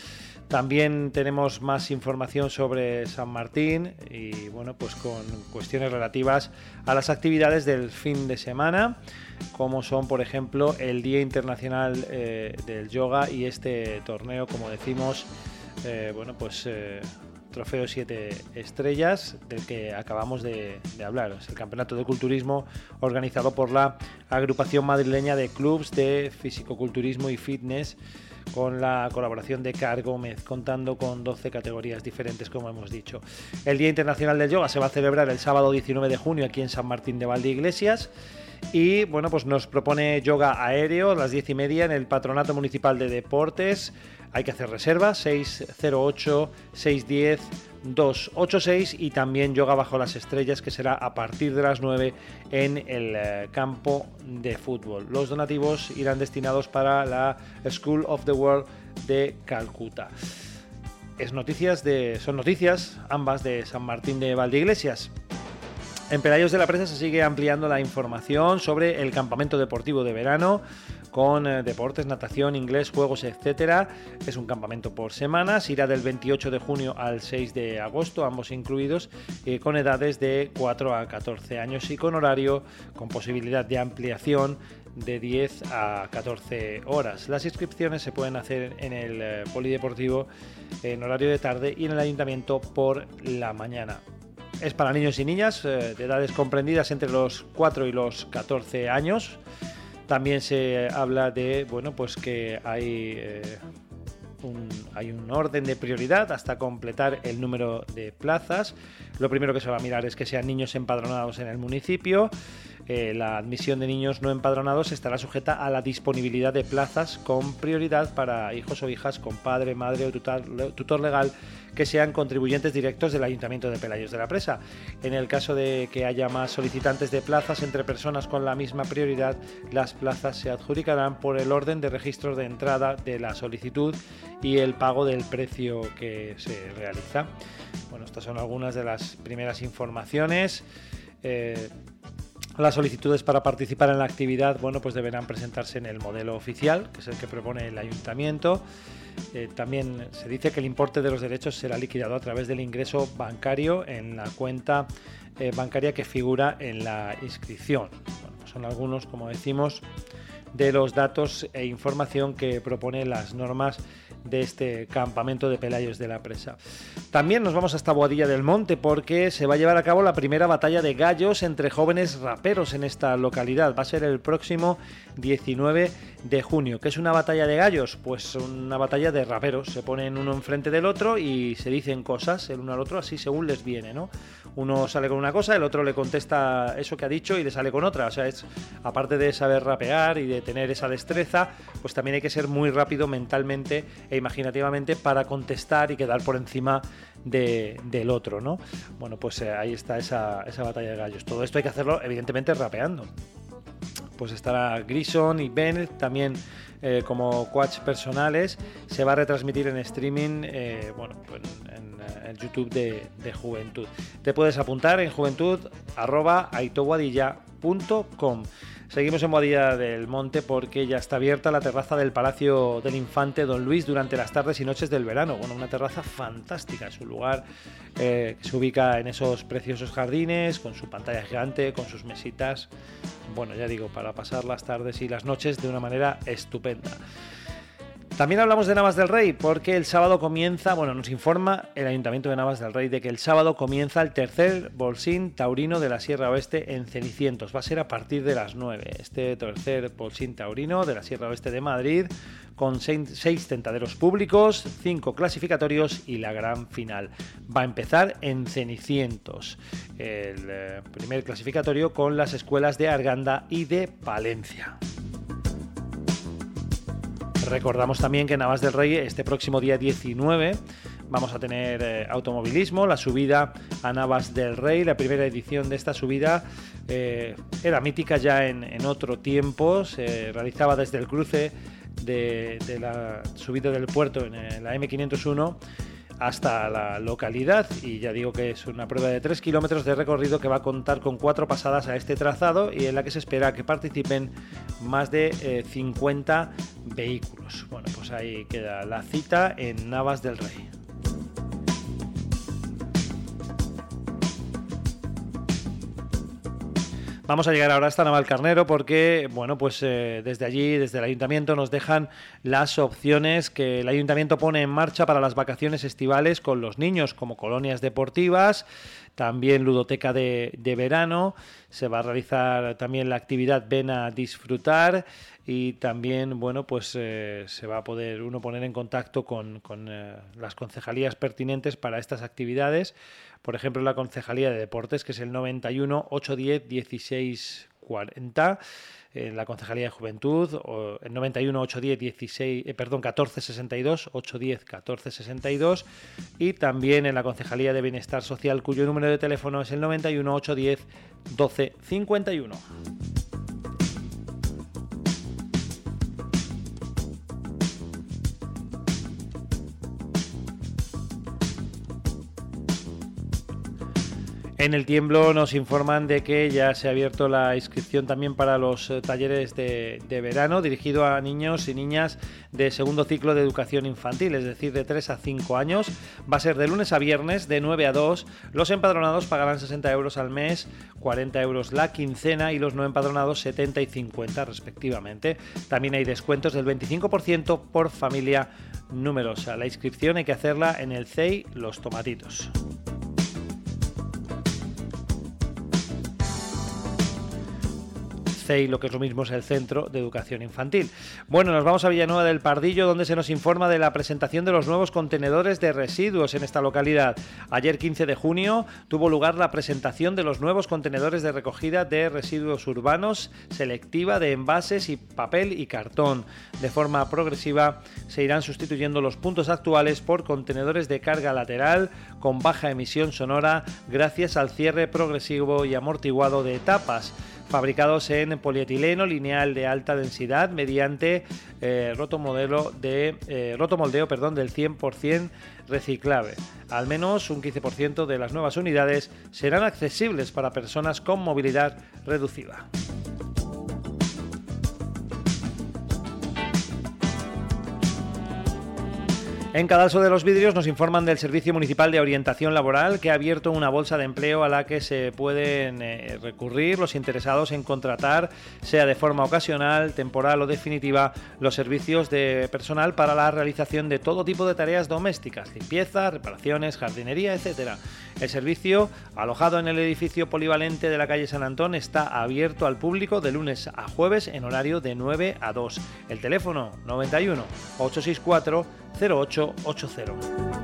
También tenemos más información sobre San Martín y bueno, pues con cuestiones relativas a las actividades del fin de semana, como son por ejemplo el Día Internacional eh, del Yoga y este torneo, como decimos, eh, bueno, pues eh, Trofeo 7 Estrellas, del que acabamos de, hablar. Es el campeonato de culturismo organizado por la agrupación madrileña de clubs de fisicoculturismo y fitness con la colaboración de Car Gómez, contando con 12 categorías diferentes, como hemos dicho. El Día Internacional del Yoga se va a celebrar el sábado 19 de junio aquí en San Martín de Valdeiglesias. Y bueno, pues nos propone yoga aéreo a las 10 y media en el Patronato Municipal de Deportes. Hay que hacer reservas 608 610 286 y también yoga bajo las estrellas que será a partir de las 9 en el eh, campo de fútbol. Los donativos irán destinados para la School of the World de Calcuta. Es noticias de, son noticias ambas de San Martín de Valdeiglesias. En Pelayos de la Presa se sigue ampliando la información sobre el campamento deportivo de verano con eh, deportes, natación, inglés, juegos, etcétera. Es un campamento por semanas, irá del 28 de junio al 6 de agosto, ambos incluidos, eh, con edades de 4 a 14 años y con horario con posibilidad de ampliación de 10 a 14 horas. Las inscripciones se pueden hacer en el eh, polideportivo en horario de tarde y en el ayuntamiento por la mañana. Es para niños y niñas de edades comprendidas entre los 4 y los 14 años. También se habla de, bueno, pues que hay, eh, hay un orden de prioridad hasta completar el número de plazas. Lo primero que se va a mirar es que sean niños empadronados en el municipio. Eh, la admisión de niños no empadronados estará sujeta a la disponibilidad de plazas con prioridad para hijos o hijas con padre, madre o tutor, legal que sean contribuyentes directos del Ayuntamiento de Pelayos de la Presa. En el caso de que haya más solicitantes de plazas entre personas con la misma prioridad, las plazas se adjudicarán por el orden de registro de entrada de la solicitud y el pago del precio que se realiza. Bueno, estas son algunas de las primeras informaciones. Eh, las solicitudes para participar en la actividad, bueno, pues deberán presentarse en el modelo oficial, que es el que propone el ayuntamiento. Eh, también se dice que el importe de los derechos será liquidado a través del ingreso bancario en la cuenta eh, bancaria que figura en la inscripción. Pues son algunos, como decimos, de los datos e información que propone las normas de este campamento de Pelayos de la Presa. También nos vamos hasta Boadilla del Monte porque se va a llevar a cabo la primera batalla de gallos entre jóvenes raperos en esta localidad. Va a ser el próximo 19 de junio. ¿Qué es una batalla de gallos? Pues una batalla de raperos. Se ponen uno enfrente del otro y se dicen cosas el uno al otro así según les viene, ¿no? Uno sale con una cosa, el otro le contesta eso que ha dicho y le sale con otra. O sea, es aparte de saber rapear y de tener esa destreza, pues también hay que ser muy rápido mentalmente e imaginativamente para contestar y quedar por encima de, del otro, ¿no? Bueno, pues eh, ahí está esa, esa batalla de gallos. Todo esto hay que hacerlo, evidentemente, rapeando pues estará Grison y Bennett también eh, como coach personales. Se va a retransmitir en streaming, eh, bueno, pues en, en, el YouTube de, de, Juventud. Te puedes apuntar en juventud.aitoguadilla.com. Seguimos en Boadilla del Monte porque ya está abierta la terraza del Palacio del Infante Don Luis durante las tardes y noches del verano. Bueno, una terraza fantástica. Es un lugar eh, que se ubica en esos preciosos jardines, con su pantalla gigante, con sus mesitas. Bueno, ya digo, para pasar las tardes y las noches de una manera estupenda. También hablamos de Navas del Rey porque el sábado comienza, bueno, nos informa el Ayuntamiento de Navas del Rey de que el sábado comienza el tercer bolsín taurino de la Sierra Oeste en Cenicientos. Va a ser a partir de las 9. Este tercer bolsín taurino de la Sierra Oeste de Madrid con seis tentaderos públicos, cinco clasificatorios y la gran final. Va a empezar en Cenicientos, el eh, primer clasificatorio con las escuelas de Arganda y de Palencia. Recordamos también que Navas del Rey este próximo día 19 Vamos a tener eh, automovilismo, la subida a Navas del Rey, la primera edición de esta subida eh, era mítica ya en, en otro tiempo, se realizaba desde el cruce de, la subida del puerto en eh, la M501 hasta la localidad y ya digo que es una prueba de 3 kilómetros de recorrido que va a contar con cuatro pasadas a este trazado y en la que se espera que participen más de eh, 50 vehículos. Bueno, pues ahí queda la cita en Navas del Rey. Vamos a llegar ahora hasta Navalcarnero porque, bueno, pues eh, desde allí, desde el ayuntamiento, nos dejan las opciones que el ayuntamiento pone en marcha para las vacaciones estivales con los niños, como colonias deportivas, también ludoteca de, verano, se va a realizar también la actividad Ven a disfrutar y también, bueno, pues eh, se va a poder uno poner en contacto con, con eh, las concejalías pertinentes para estas actividades. Por ejemplo, la Concejalía de Deportes, que es el 91 810 16 40 en la Concejalía de Juventud, el 91 810 16, eh, perdón, 1462, 810 1462 y también en la Concejalía de Bienestar Social, cuyo número de teléfono es el 91 810 12 En el tiemblo nos informan de que ya se ha abierto la inscripción también para los eh, talleres de, de, verano dirigido a niños y niñas de segundo ciclo de educación infantil, es decir, de 3 a 5 años. Va a ser de lunes a viernes, de 9 a 2. Los empadronados pagarán 60 euros al mes, 40 euros la quincena y los no empadronados 70 y 50 respectivamente. También hay descuentos del 25% por familia numerosa. La inscripción hay que hacerla en el CEI Los Tomatitos. CEI, lo que es lo mismo es el Centro de Educación Infantil. Bueno, nos vamos a Villanueva del Pardillo, donde se nos informa de la presentación de los nuevos contenedores de residuos en esta localidad. Ayer 15 de junio tuvo lugar la presentación de los nuevos contenedores de recogida de residuos urbanos selectiva de envases y papel y cartón. De forma progresiva se irán sustituyendo los puntos actuales por contenedores de carga lateral con baja emisión sonora gracias al cierre progresivo y amortiguado de etapas fabricados en polietileno lineal de alta densidad mediante eh, de, eh, rotomoldeo perdón, del 100% reciclable. Al menos un 15% de las nuevas unidades serán accesibles para personas con movilidad reducida. En Cadalso de los Vidrios nos informan del Servicio Municipal de Orientación Laboral que ha abierto una bolsa de empleo a la que se pueden eh, recurrir los interesados en contratar, sea de forma ocasional, temporal o definitiva, los servicios de personal para la realización de todo tipo de tareas domésticas, limpieza, reparaciones, jardinería, etc. El servicio, alojado en el edificio polivalente de la calle San Antón, está abierto al público de lunes a jueves en horario de 9 a 2. El teléfono 91 864 0880.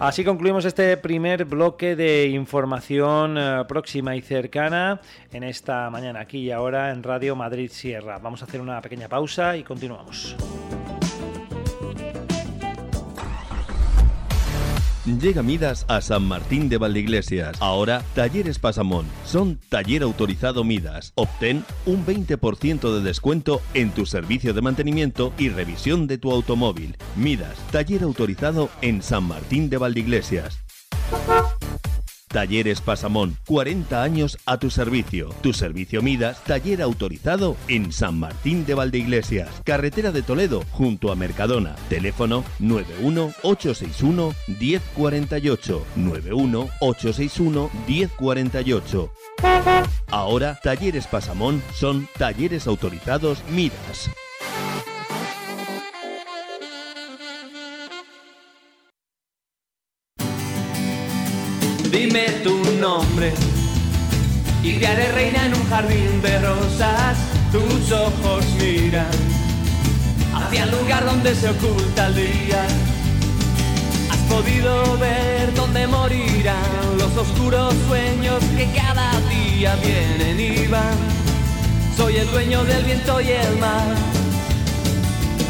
Así concluimos este primer bloque de información eh, próxima y cercana en esta mañana, aquí y ahora en Radio Madrid Sierra. Vamos a hacer una pequeña pausa y continuamos. Llega Midas a San Martín de Valdeiglesias. Ahora, Talleres Pasamón. Son taller autorizado Midas. Obtén un 20% de descuento en tu servicio de mantenimiento y revisión de tu automóvil. Midas, taller autorizado en San Martín de Valdeiglesias. Talleres Pasamón, 40 años a tu servicio. Tu servicio Midas, taller autorizado en San Martín de Valdeiglesias, carretera de Toledo, junto a Mercadona. Teléfono 91 861 1048 91 861 1048. Ahora, Talleres Pasamón son talleres autorizados Midas. Dime tu nombre y te haré reina en un jardín de rosas. Tus ojos miran hacia el lugar donde se oculta el día. Has podido ver dónde morirán los oscuros sueños que cada día vienen y van. Soy el dueño del viento y el mar.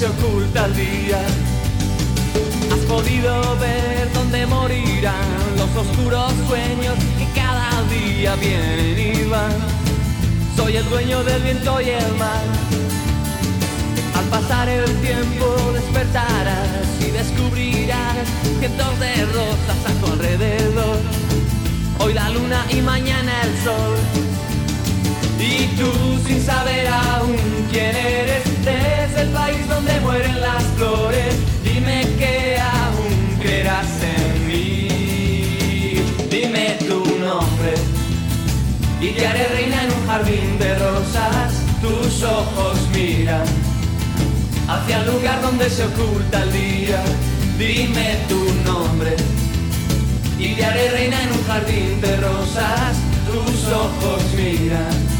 se oculta el día. Has podido ver dónde morirán los oscuros sueños que cada día vienen y van. Soy el dueño del viento y el mar. Al pasar el tiempo despertarás y descubrirás cientos de rosas a tu alrededor. Hoy la luna y mañana el sol. Y tú sin saber aún quién eres desde el país donde mueren las flores, dime que aún creerás en mí. Dime tu nombre y te haré reina en un jardín de rosas. Tus ojos miran hacia el lugar donde se oculta el día. Dime tu nombre y te haré reina en un jardín de rosas. Tus ojos miran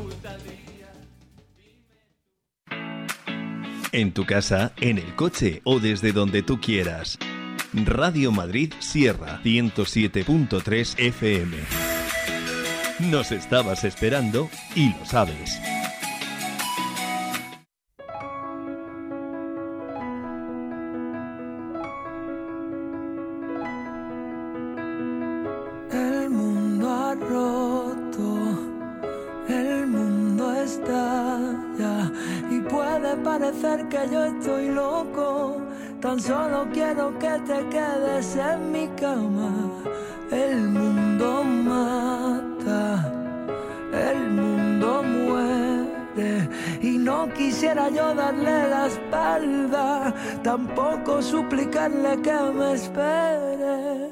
En tu casa, en el coche o desde donde tú quieras. Radio Madrid Sierra 107.3 FM. Nos estabas esperando y lo sabes. El mundo ha roto, puede parecer que yo estoy loco. Tan solo quiero que te quedes en mi cama. El mundo mata, el mundo muere y no quisiera yo darle la espalda, tampoco suplicarle que me espere.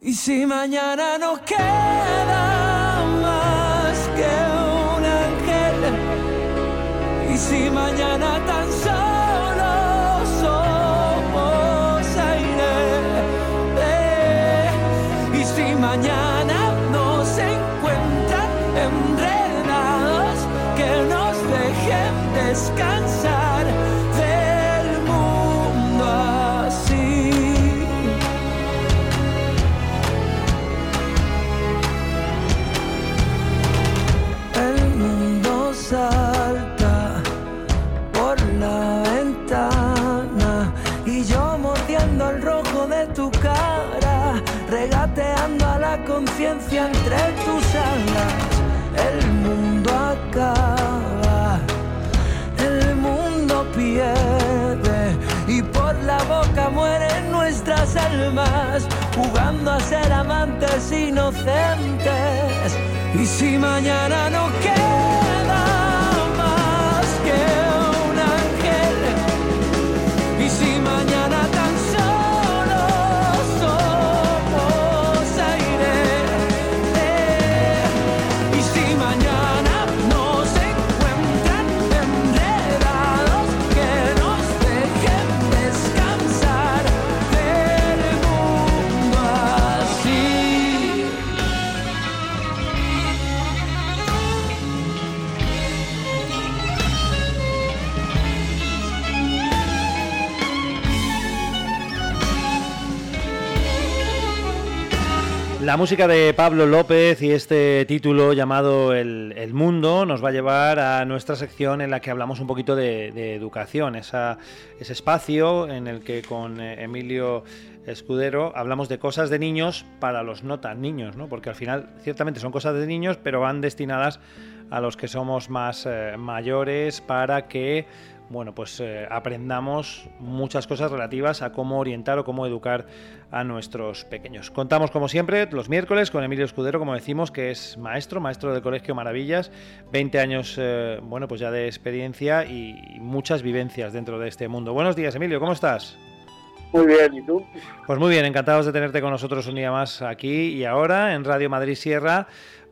Y si mañana nos queda conciencia entre tus alas. El mundo acaba, el mundo pierde y por la boca mueren nuestras almas, jugando a ser amantes inocentes. Y si mañana no queda La música de Pablo López y este título llamado El, Mundo nos va a llevar a nuestra sección en la que hablamos un poquito de, educación, ese espacio en el que con eh, Emilio Escudero hablamos de cosas de niños para los no tan niños, ¿no? porque al final ciertamente son cosas de niños, pero van destinadas a los que somos más eh, mayores para que bueno, pues eh, aprendamos muchas cosas relativas a cómo orientar o cómo educar a nuestros pequeños. Contamos como siempre los miércoles con Emilio Escudero, como decimos, que es maestro, maestro del Colegio Maravillas, 20 años, eh, bueno, pues ya de experiencia y muchas vivencias dentro de este mundo. Buenos días, Emilio, ¿cómo estás? Muy bien, ¿y tú? Pues muy bien, encantados de tenerte con nosotros un día más aquí y ahora en Radio Madrid Sierra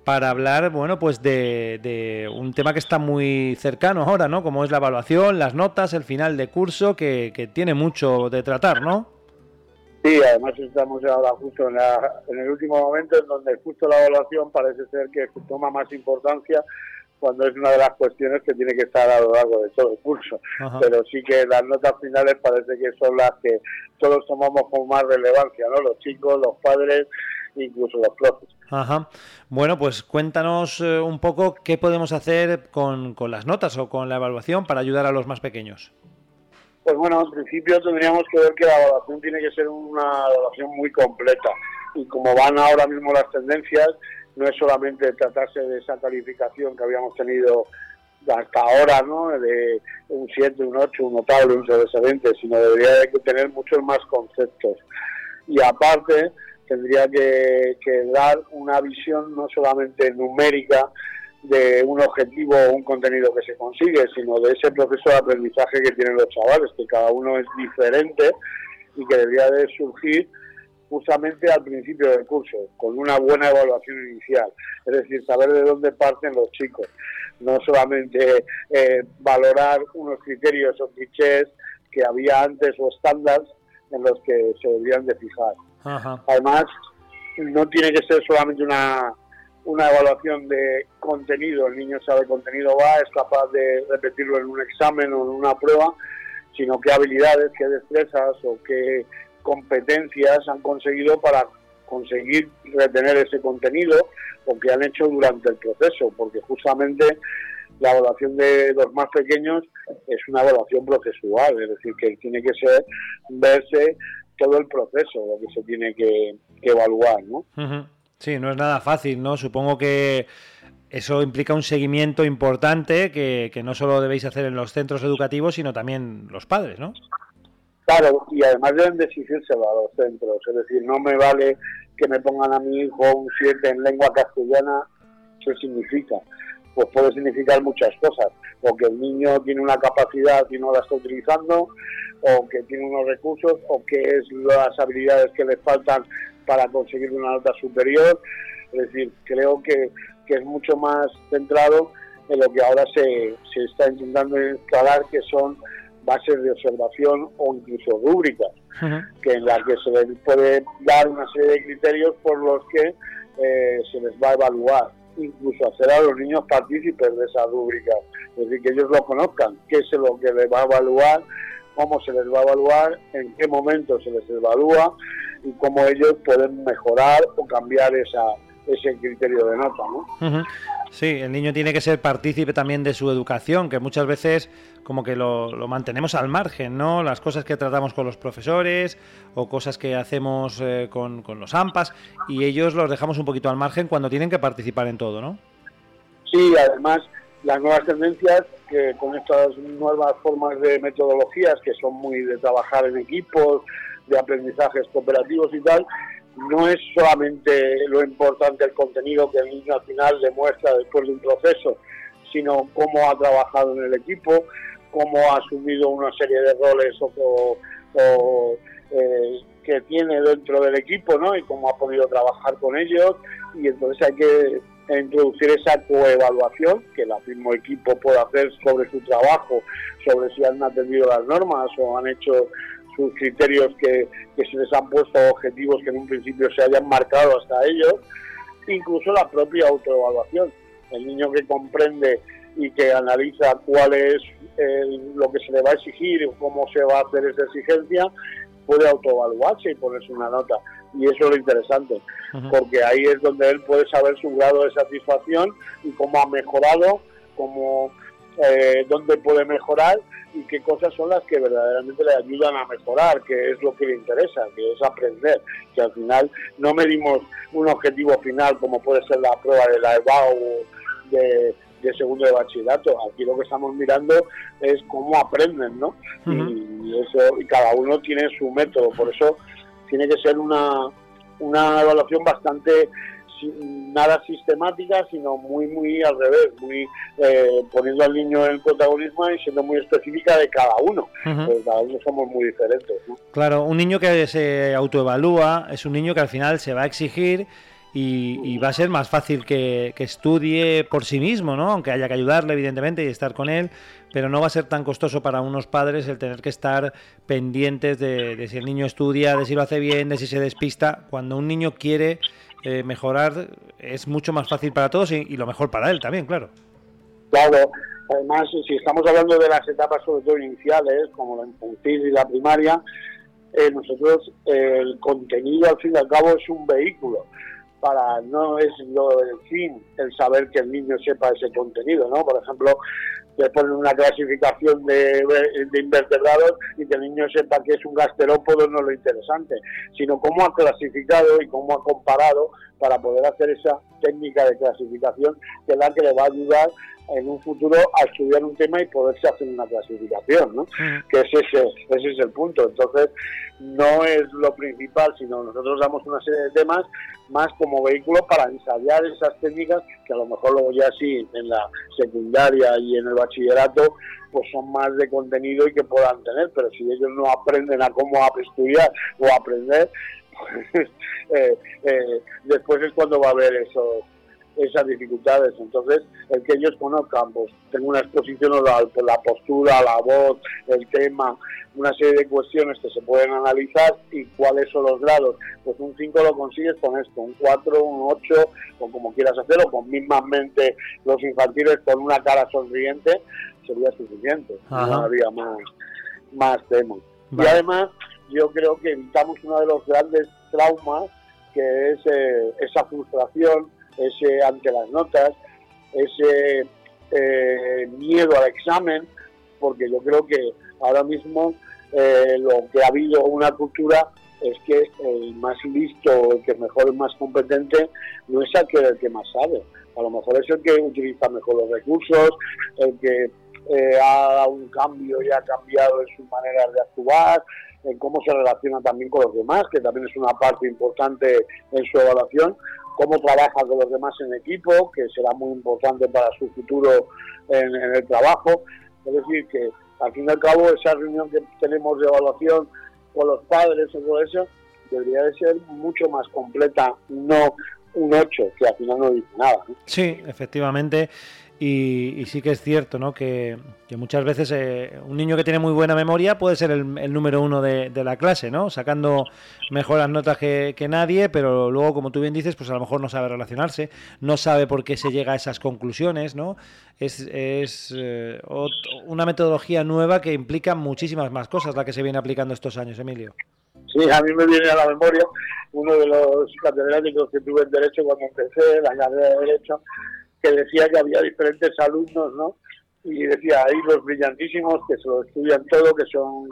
para hablar, bueno, pues de, de, un tema que está muy cercano ahora, ¿no? Como es la evaluación, las notas, el final de curso, que, que tiene mucho de tratar, ¿no? Sí, además estamos ahora justo en, la, en, el último momento en donde justo la evaluación parece ser que toma más importancia cuando es una de las cuestiones que tiene que estar a lo largo de todo el curso. Ajá. Pero sí que las notas finales parece que son las que todos tomamos con más relevancia, ¿no? Los chicos, los padres, incluso los profes. Ajá. Bueno, pues cuéntanos eh, un poco qué podemos hacer con, con, las notas o con la evaluación para ayudar a los más pequeños. Pues bueno, en principio tendríamos que ver que la evaluación tiene que ser una evaluación muy completa. Y como van ahora mismo las tendencias, no es solamente tratarse de esa calificación que habíamos tenido hasta ahora, ¿no? De un 7, un 8, un notable, un sobresaliente, sino debería de tener muchos más conceptos. Y aparte, tendría que, que, dar una visión no solamente numérica de un objetivo o un contenido que se consigue, sino de ese proceso de aprendizaje que tienen los chavales, que cada uno es diferente y que debería de surgir justamente al principio del curso, con una buena evaluación inicial, es decir, saber de dónde parten los chicos, no solamente eh, valorar unos criterios o clichés que había antes o estándares en los que se deberían de fijar. Además, no tiene que ser solamente una, una evaluación de contenido, el niño sabe contenido va, es capaz de repetirlo en un examen o en una prueba, sino qué habilidades, qué destrezas o qué competencias han conseguido para conseguir retener ese contenido o que han hecho durante el proceso, porque justamente la evaluación de los más pequeños es una evaluación procesual, es decir, que tiene que ser verse todo el proceso, lo que se tiene que, que evaluar, ¿no? Uh -huh. Sí, no es nada fácil, ¿no? Supongo que eso implica un seguimiento importante que, que no solo debéis hacer en los centros educativos, sino también los padres, ¿no? Claro, y además deben de exigírselo a los centros, es decir, no me vale que me pongan a mi hijo un 7 en lengua castellana, ¿qué significa? Pues puede significar muchas cosas, o que el niño tiene una capacidad y no la está utilizando, o que tiene unos recursos, o que es las habilidades que le faltan para conseguir una nota superior, es decir, creo que, que es mucho más centrado en lo que ahora se, se está intentando instalar, que son bases de observación o incluso rúbricas, uh -huh. que en las que se les puede dar una serie de criterios por los que eh, se les va a evaluar, incluso hacer a los niños partícipes de esas rúbricas, es decir, que ellos lo conozcan, qué es lo que les va a evaluar, cómo se les va a evaluar, en qué momento se les evalúa y cómo ellos pueden mejorar o cambiar esa, ese criterio de nota, ¿no? Uh -huh. Sí, el niño tiene que ser partícipe también de su educación, que muchas veces como que lo, lo, mantenemos al margen, ¿no? Las cosas que tratamos con los profesores o cosas que hacemos eh, con, con, los AMPAs y ellos los dejamos un poquito al margen cuando tienen que participar en todo, ¿no? Sí, además las nuevas tendencias que con estas nuevas formas de metodologías que son muy de trabajar en equipos, de aprendizajes cooperativos y tal, no es solamente lo importante el contenido que el niño al final demuestra después de un proceso, sino cómo ha trabajado en el equipo, cómo ha asumido una serie de roles o, o, eh, que tiene dentro del equipo, ¿no? Y cómo ha podido trabajar con ellos y entonces hay que introducir esa coevaluación que el mismo equipo puede hacer sobre su trabajo, sobre si han atendido las normas o han hecho sus criterios que, que, se les han puesto objetivos que en un principio se hayan marcado hasta ellos, incluso la propia autoevaluación. El niño que comprende y que analiza cuál es el, lo que se le va a exigir y cómo se va a hacer esa exigencia, puede autoevaluarse y ponerse una nota. Y eso es lo interesante, uh -huh. porque ahí es donde él puede saber su grado de satisfacción y cómo ha mejorado, cómo, eh, dónde puede mejorar y qué cosas son las que verdaderamente le ayudan a mejorar, que es lo que le interesa, que es aprender, que al final no medimos un objetivo final como puede ser la prueba de la EBAU de, de segundo de bachillerato. Aquí lo que estamos mirando es cómo aprenden, ¿no? Y eso y cada uno tiene su método, por eso tiene que ser una, una evaluación bastante nada sistemática, sino muy, muy al revés, muy eh, poniendo al niño en el protagonismo y siendo muy específica de cada uno. Pues cada uno somos muy diferentes. ¿no? Claro, un niño que se autoevalúa es un niño que al final se va a exigir y, y va a ser más fácil que, estudie por sí mismo, ¿no? Aunque haya que ayudarle, evidentemente, y estar con él, pero no va a ser tan costoso para unos padres el tener que estar pendientes de, de si el niño estudia, de si lo hace bien, de si se despista. Cuando un niño quiere eh, mejorar, es mucho más fácil para todos y, y lo mejor para él también, claro. Claro, además, si estamos hablando de las etapas, sobre todo iniciales, como la infantil y la primaria, eh, nosotros eh, el contenido, al fin y al cabo, es un vehículo. Para no es lo el fin el saber que el niño sepa ese contenido, ¿no? Por ejemplo, le ponen una clasificación de, de invertebrados y que el niño sepa que es un gasterópodo no es lo interesante, sino cómo ha clasificado y cómo ha comparado para poder hacer esa técnica de clasificación que es la que le va a ayudar en un futuro a estudiar un tema y poderse hacer una clasificación, ¿no? Que es ese, ese es el punto. Entonces, no es lo principal, sino nosotros damos una serie de temas más como vehículo para ensayar esas técnicas que a lo mejor luego ya sí en la secundaria y en el bachillerato pues son más de contenido y que puedan tener, pero si ellos no aprenden a cómo estudiar o aprender, pues, eh, eh, después es cuando va a haber esos esas dificultades. Entonces, el que ellos conozcan, pues tengo una exposición oral, pues, la postura, la voz, el tema, una serie de cuestiones que se pueden analizar y cuáles son los grados. Pues un 5 lo consigues con esto, un 4, un 8, o como quieras hacerlo, con mismamente los infantiles con una cara sonriente, sería suficiente. Ajá. No habría más, más temas. Vale. Y además, yo creo que evitamos uno de los grandes traumas, que es eh, esa frustración, ese ante las notas, ese eh, miedo al examen, porque yo creo que ahora mismo eh, lo que ha habido una cultura es que el más listo, el que mejor es más competente, no es aquel el que más sabe. A lo mejor es el que utiliza mejor los recursos, el que eh, ha dado un cambio y ha cambiado en sus maneras de actuar, en cómo se relaciona también con los demás, que también es una parte importante en su evaluación, cómo trabaja con los demás en equipo, que será muy importante para su futuro en, en el trabajo. Es decir, que al fin y al cabo esa reunión que tenemos de evaluación con los padres o todo eso, debería de ser mucho más completa, no un 8, que al final no dice nada. ¿no? Sí, efectivamente. Y, y sí que es cierto, ¿no? Que, muchas veces eh, un niño que tiene muy buena memoria puede ser el, número uno de, la clase, ¿no? Sacando mejores notas que, nadie, pero luego, como tú bien dices, pues a lo mejor no sabe relacionarse, no sabe por qué se llega a esas conclusiones, ¿no? Es, es eh, una metodología nueva que implica muchísimas más cosas la que se viene aplicando estos años, Emilio. Sí, a mí me viene a la memoria uno de los catedráticos que tuve en Derecho cuando empecé la carrera de Derecho, que decía que había diferentes alumnos, ¿no? Y decía, hay los brillantísimos que se lo estudian todo, que son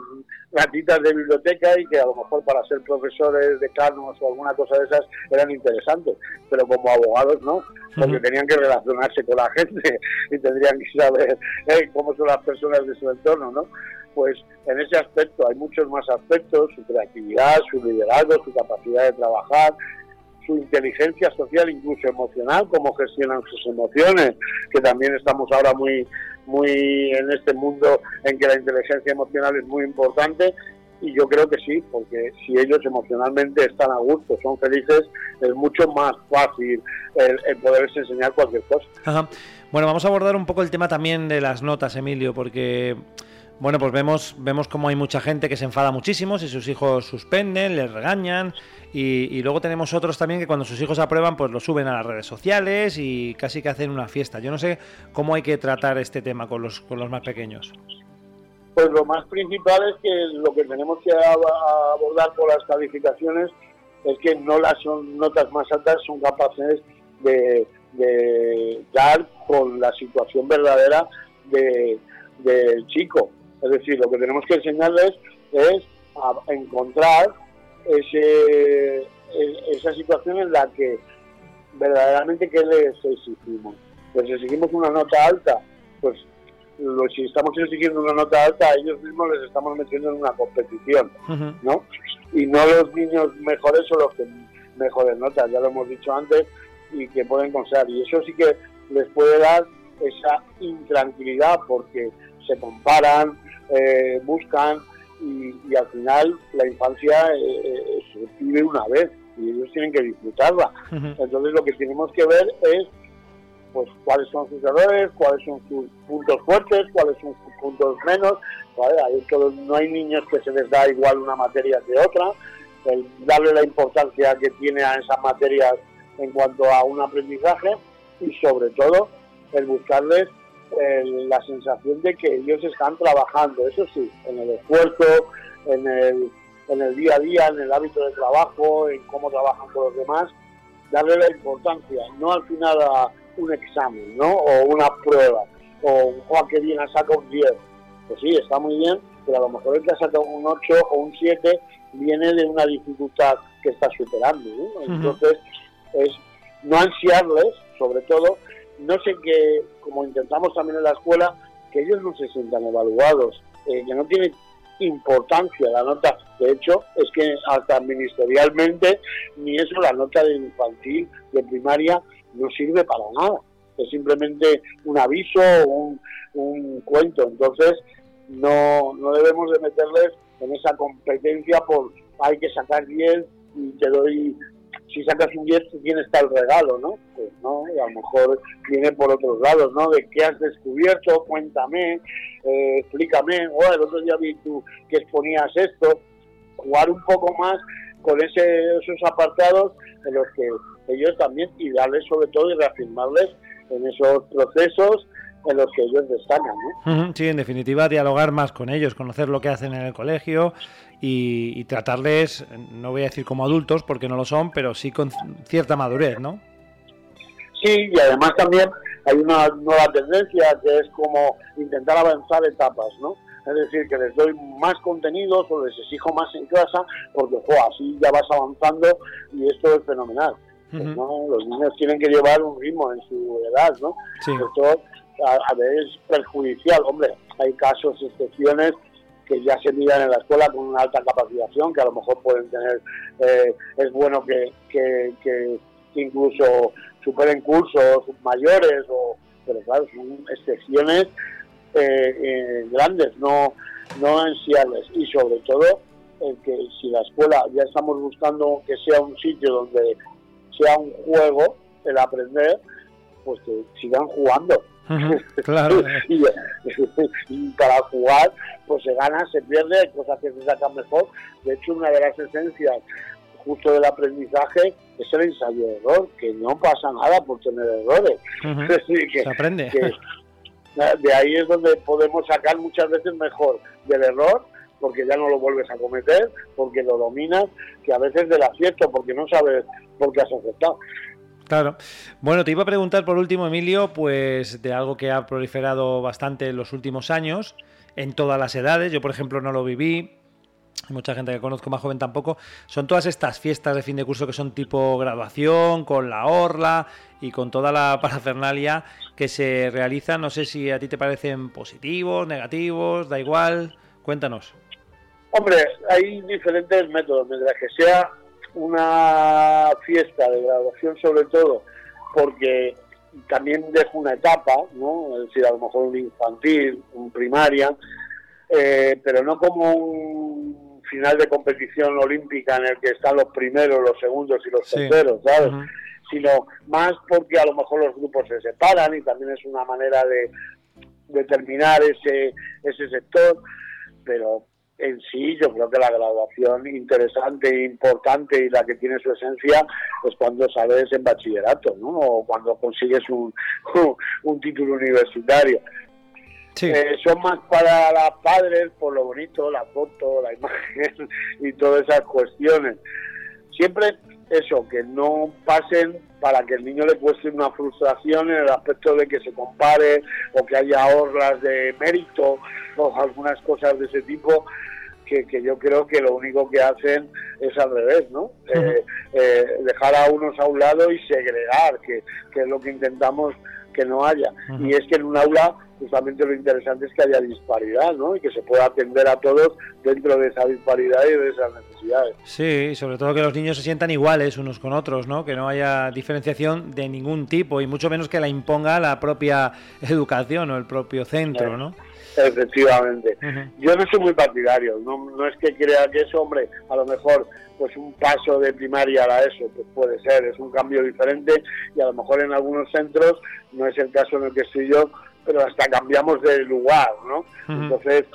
gatitas de biblioteca y que a lo mejor para ser profesores, decanos o alguna cosa de esas eran interesantes, pero como abogados no, porque tenían que relacionarse con la gente y tendrían que saber eh, cómo son las personas de su entorno, ¿no? Pues en ese aspecto hay muchos más aspectos, su creatividad, su liderazgo, su capacidad de trabajar, su inteligencia social, incluso emocional, cómo gestionan sus emociones, que también estamos ahora muy, muy en este mundo en que la inteligencia emocional es muy importante. Y yo creo que sí, porque si ellos emocionalmente están a gusto, son felices, es mucho más fácil el, el enseñar cualquier cosa. Bueno, vamos a abordar un poco el tema también de las notas, Emilio, porque bueno, pues vemos, vemos cómo hay mucha gente que se enfada muchísimo si sus hijos suspenden, les regañan, y, luego tenemos otros también que cuando sus hijos aprueban, pues lo suben a las redes sociales y casi que hacen una fiesta. Yo no sé cómo hay que tratar este tema con los, con los más pequeños. Pues lo más principal es que lo que tenemos que ab- abordar con las calificaciones es que no las son notas más altas son capaces de, de dar con la situación verdadera de- del chico. Es decir, lo que tenemos que enseñarles es a encontrar ese, e- esa situación en la que verdaderamente que les exigimos. Pues si exigimos una nota alta, pues lo- si estamos exigiendo una nota alta, a ellos mismos les estamos metiendo en una competición, ¿no? Y no los niños mejores son los que mejores notas, ya lo hemos dicho antes, y que pueden constar. Y eso sí que les puede dar esa intranquilidad porque se comparan, eh, buscan y, y al final la infancia eh, eh, se vive una vez y ellos tienen que disfrutarla. Entonces lo que tenemos que ver es pues cuáles son sus errores, cuáles son sus puntos fuertes, cuáles son sus puntos menos. ¿vale? Hay todo- no hay niños que se les da igual una materia que otra. El darle la importancia que tiene a esas materias en cuanto a un aprendizaje y sobre todo el buscarles el- la sensación de que ellos están trabajando, eso sí, en el esfuerzo, en el, en el día a día, en el hábito de trabajo, en cómo trabajan con los demás, darle la importancia, no al final a un examen, ¿no? O una prueba, o Juan que bien ha sacado un 10. Pues sí, está muy bien, pero a lo mejor el que ha sacado un 8 o un 7 viene de una dificultad que está superando, ¿no? Entonces, es no ansiarles, sobre todo, no sé que, como intentamos también en la escuela, que ellos no se sientan evaluados, eh, que no tiene importancia la nota. De hecho, es que hasta ministerialmente, ni eso, la nota de infantil, de primaria, no sirve para nada. Es simplemente un aviso, un, un cuento. Entonces, no, no debemos de meterles en esa competencia por hay que sacar 10 y te doy si sacas un 10 quién está el regalo, ¿no? Pues no, y a lo mejor viene por otros lados, ¿no? De qué has descubierto, cuéntame, eh, explícame, o el otro día vi tú que exponías esto, jugar un poco más con ese, esos apartados en los que ellos también, y darles sobre todo y reafirmarles en esos procesos en los que ellos destacan, ¿no? Sí, en definitiva, dialogar más con ellos, conocer lo que hacen en el colegio y, y tratarles, no voy a decir como adultos, porque no lo son, pero sí con cierta madurez, ¿no? Sí, y además también hay una nueva tendencia que es como intentar avanzar etapas, ¿no? Es decir, que les doy más contenidos o les exijo más en clase porque, jo, así ya vas avanzando y esto es fenomenal. Pues, ¿no? Los niños tienen que llevar un ritmo en su edad, ¿no? Sí. A veces es perjudicial. Hombre, hay casos, excepciones que ya se miran en la escuela con una alta capacitación, que a lo mejor pueden tener, eh, es bueno que, que, incluso superen cursos mayores, o, pero claro, son excepciones eh, eh, grandes, no, no ansiales. Y sobre todo, el que si la escuela ya estamos buscando que sea un sitio donde sea un juego, el aprender, pues que sigan jugando. Claro. y, y para jugar, pues se gana, se pierde, hay cosas que se sacan mejor. De hecho, una de las esencias justo del aprendizaje es el ensayo de error, que no pasa nada por tener errores. Ujú. Es decir, que- Se aprende. que de ahí es donde podemos sacar muchas veces mejor del error, porque ya no lo vuelves a cometer, porque lo dominas, que a veces del acierto, porque no sabes por qué has acertado. Claro. Bueno, te iba a preguntar por último, Emilio, pues de algo que ha proliferado bastante en los últimos años, en todas las edades. Yo, por ejemplo, no lo viví. Hay mucha gente que conozco más joven tampoco. Son todas estas fiestas de fin de curso que son tipo graduación, con la orla y con toda la parafernalia que se realizan. No sé si a ti te parecen positivos, negativos, da igual. Cuéntanos. Hombre, hay diferentes métodos, mientras que sea una fiesta de graduación sobre todo, porque también deja una etapa, ¿no? Es decir, a lo mejor un infantil, un primaria, eh, pero no como un final de competición olímpica en el que están los primeros, los segundos y los Sí. terceros, ¿sabes? Sino más porque a lo mejor los grupos se separan y también es una manera de determinar ese, ese sector, pero en sí yo creo que la graduación interesante e importante y la que tiene su esencia es cuando sales en bachillerato, ¿no? O cuando consigues un, un título universitario. Eh, son más para las padres por lo bonito, la foto, la imagen y todas esas cuestiones. Siempre eso, que no pasen para que el niño le cueste una frustración en el aspecto de que se compare o que haya orlas de mérito o algunas cosas de ese tipo que, que yo creo que lo único que hacen es al revés, ¿no? Eh, eh, dejar a unos a un lado y segregar, que, que es lo que intentamos que no haya. Y es que en un aula justamente lo interesante es que haya disparidad, ¿no? Y que se pueda atender a todos dentro de esa disparidad y de esas necesidades. Sí, sobre todo que los niños se sientan iguales unos con otros, ¿no? Que no haya diferenciación de ningún tipo y mucho menos que la imponga la propia educación o el propio centro, ¿no? Efectivamente. Yo no soy muy partidario, no, no es que crea que es, hombre, a lo mejor pues un paso de primaria a la ESO, pues puede ser, es un cambio diferente y a lo mejor en algunos centros, no es el caso en el que estoy yo, pero hasta cambiamos de lugar, ¿no? Entonces,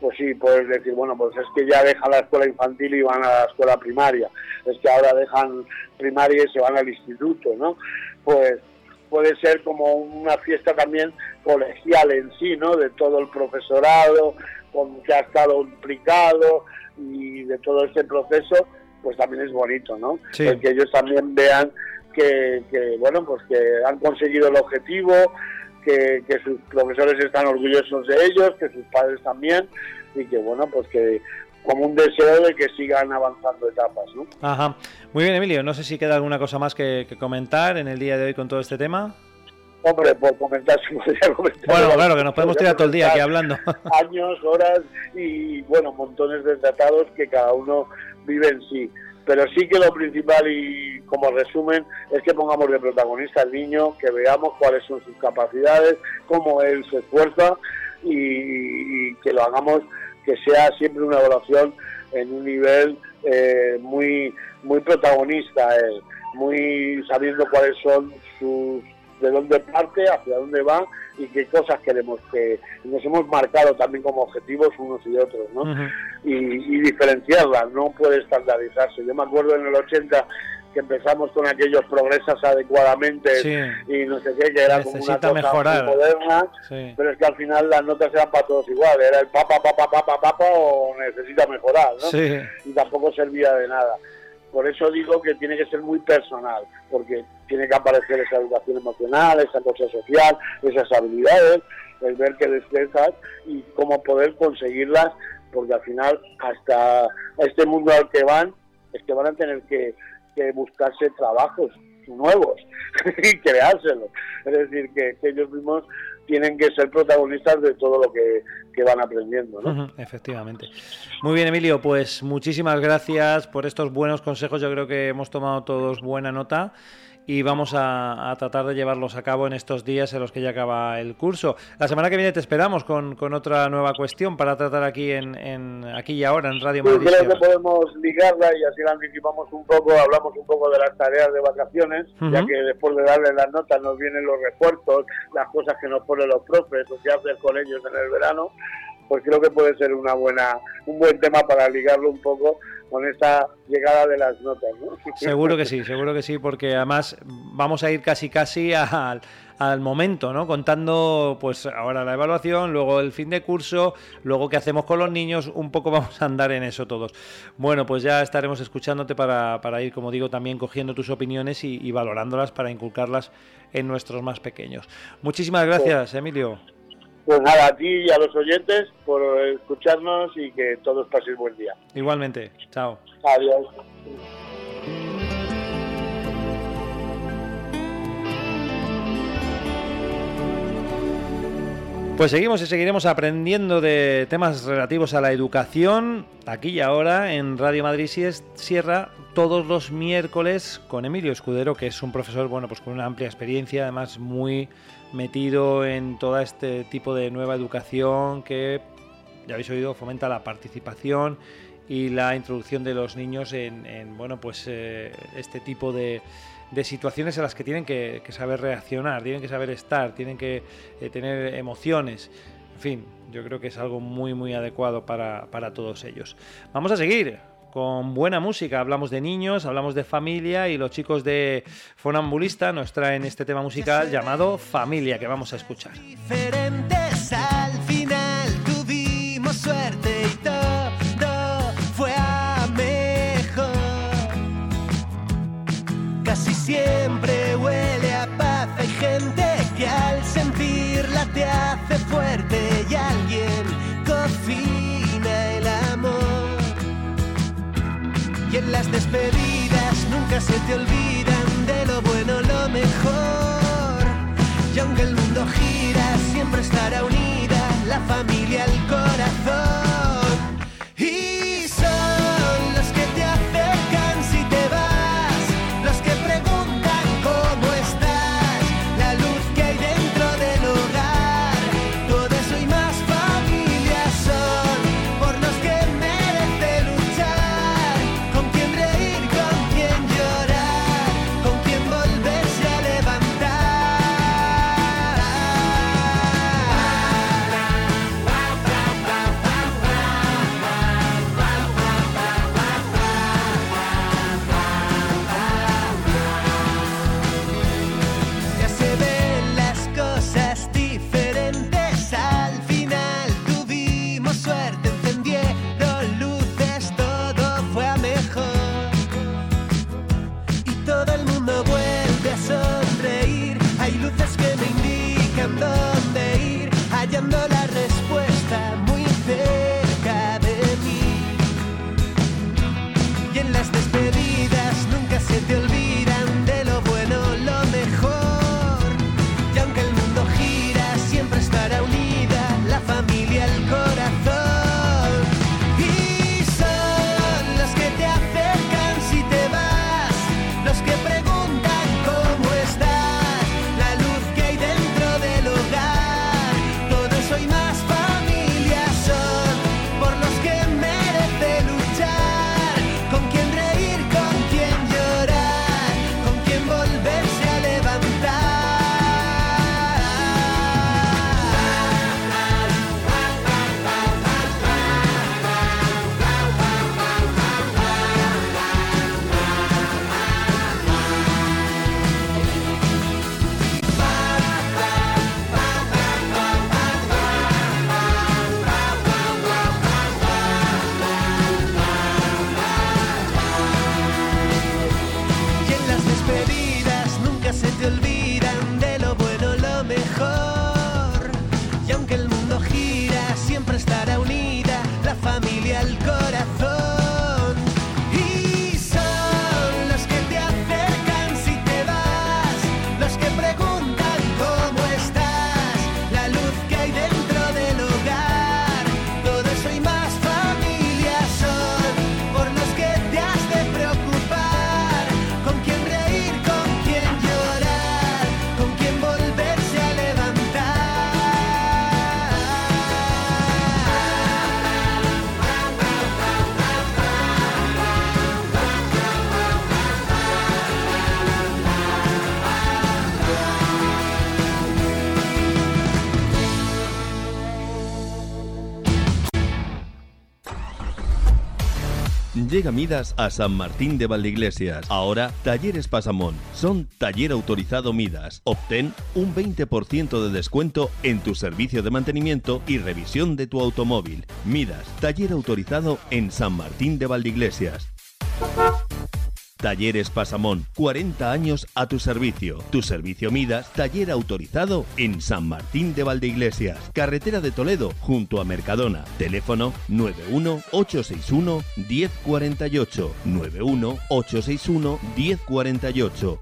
pues sí, puedes decir, bueno, pues es que ya dejan la escuela infantil y van a la escuela primaria, es que ahora dejan primaria y se van al instituto, ¿no? Pues puede ser como una fiesta también colegial en sí, ¿no? De todo el profesorado, con que ha estado implicado y de todo este proceso, pues también es bonito, ¿no? Sí. El que ellos también vean que, que, bueno, pues que han conseguido el objetivo, que, que sus profesores están orgullosos de ellos, que sus padres también, y que, bueno, pues que como un deseo de que sigan avanzando etapas, ¿no? Ajá. Muy bien, Emilio. No sé si queda alguna cosa más que, que comentar en el día de hoy con todo este tema. Hombre, por comentar, si podría comentar. Bueno, claro, que nos podemos tirar todo el día aquí hablando. Años, horas y, bueno, montones de tratados que cada uno vive en sí. Pero sí que lo principal y como resumen es que pongamos de protagonista al niño, que veamos cuáles son sus capacidades, cómo él se esfuerza y, y que lo hagamos que sea siempre una evaluación en un nivel eh, muy muy protagonista, él, muy sabiendo cuáles son sus de dónde parte, hacia dónde va y qué cosas queremos que nos hemos marcado también como objetivos unos y otros, ¿no? y, y diferenciarlas, no puede estandarizarse. Yo me acuerdo en el 80 que empezamos con aquellos progresas adecuadamente Sí. y no sé qué, que era como una cosa mejorar. muy moderna, Sí. pero es que al final las notas eran para todos igual, era el papa, papa, papa, papa o necesita mejorar, ¿no? Sí. Y tampoco servía de nada. Por eso digo que tiene que ser muy personal, porque tiene que aparecer esa educación emocional, esa cosa social, esas habilidades, el ver qué destrezas y cómo poder conseguirlas, porque al final hasta este mundo al que van, es que van a tener que, que buscarse trabajos nuevos y creárselos. Es decir, que, ellos mismos tienen que ser protagonistas de todo lo que, que van aprendiendo. ¿no? Efectivamente. Muy bien, Emilio, pues muchísimas gracias por estos buenos consejos. Yo creo que hemos tomado todos buena nota y vamos a, a tratar de llevarlos a cabo en estos días en los que ya acaba el curso. La semana que viene te esperamos con, con otra nueva cuestión para tratar aquí en, en- aquí y ahora en Radio Madrid. creo Sierra. que podemos ligarla y así la anticipamos un poco, hablamos un poco de las tareas de vacaciones, ya que después de darle las notas nos vienen los refuerzos, las cosas que nos ponen los profes o qué hacer con ellos en el verano, pues creo que puede ser una buena, un buen tema para ligarlo un poco con esta llegada de las notas. ¿no? Seguro que sí, seguro que sí, porque además vamos a ir casi casi al, al momento, ¿no? Contando pues ahora la evaluación, luego el fin de curso, luego qué hacemos con los niños, un poco vamos a andar en eso todos. Bueno, pues ya estaremos escuchándote para, para ir, como digo, también cogiendo tus opiniones y, y valorándolas para inculcarlas en nuestros más pequeños. Muchísimas gracias, Emilio. Pues nada, a ti y a los oyentes por escucharnos y que todos paséis buen día. Igualmente, chao. Adiós. Pues seguimos y seguiremos aprendiendo de temas relativos a la educación aquí y ahora en Radio Madrid Sierra todos los miércoles con Emilio Escudero, que es un profesor bueno, pues con una amplia experiencia, además muy metido en todo este tipo de nueva educación que ya habéis oído fomenta la participación y la introducción de los niños en, en, bueno pues eh, este tipo de, de situaciones en las que tienen que, que saber reaccionar, tienen que saber estar, tienen que eh, tener emociones. En fin, yo creo que es algo muy muy adecuado para, para todos ellos. Vamos a seguir con buena música. Hablamos de niños, hablamos de familia y los chicos de Fonambulista nos traen este tema musical llamado Familia que vamos a escuchar. despedidas nunca se te olvidan de lo bueno, lo mejor. Y aunque el mundo gira, siempre estará unida la familia al corazón. Midas a San Martín de Valdeiglesias. Ahora, Talleres Pasamón. Son taller autorizado Midas. Obtén un 20% de descuento en tu servicio de mantenimiento y revisión de tu automóvil. Midas, taller autorizado en San Martín de Valdeiglesias. Talleres Pasamón, 40 años a tu servicio. Tu servicio Midas, taller autorizado en San Martín de Valdeiglesias, carretera de Toledo, junto a Mercadona. Teléfono 91861 1048. 91861 1048.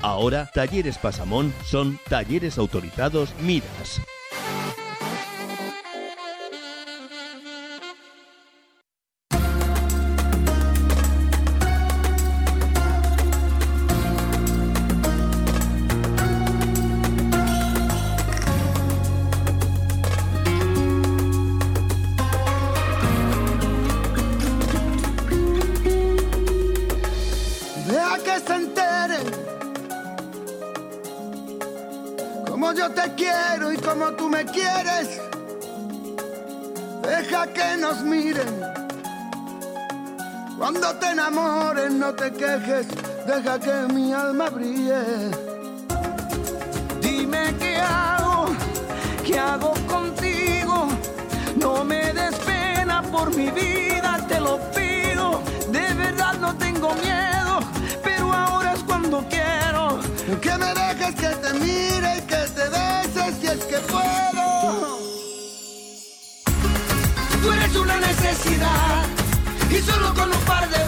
Ahora, Talleres Pasamón son talleres autorizados Midas. Deja que mi alma brille. Dime qué hago, qué hago contigo. No me des pena por mi vida, te lo pido. De verdad no tengo miedo, pero ahora es cuando quiero. Que me dejes que te mire y que te beses si es que puedo. Tú eres una necesidad y solo con un par de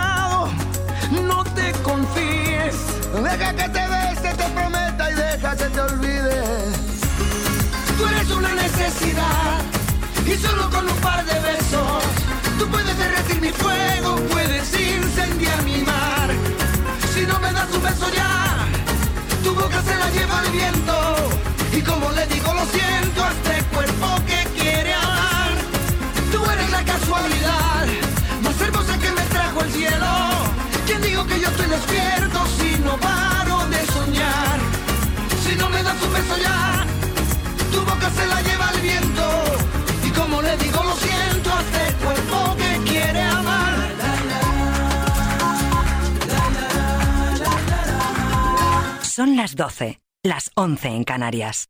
confíes. Deja que te bese, te prometa y deja que te olvide. Tú eres una necesidad y solo con un par de besos tú puedes derretir mi fuego, puedes incendiar mi mar. Si no me das un beso ya, tu boca se la lleva el viento y como le digo lo siento despierto si no paro de soñar? Si no me das un beso ya, tu boca se la lleva el viento y como le digo lo siento a este cuerpo que quiere amar. Son las 12, las 11 en Canarias.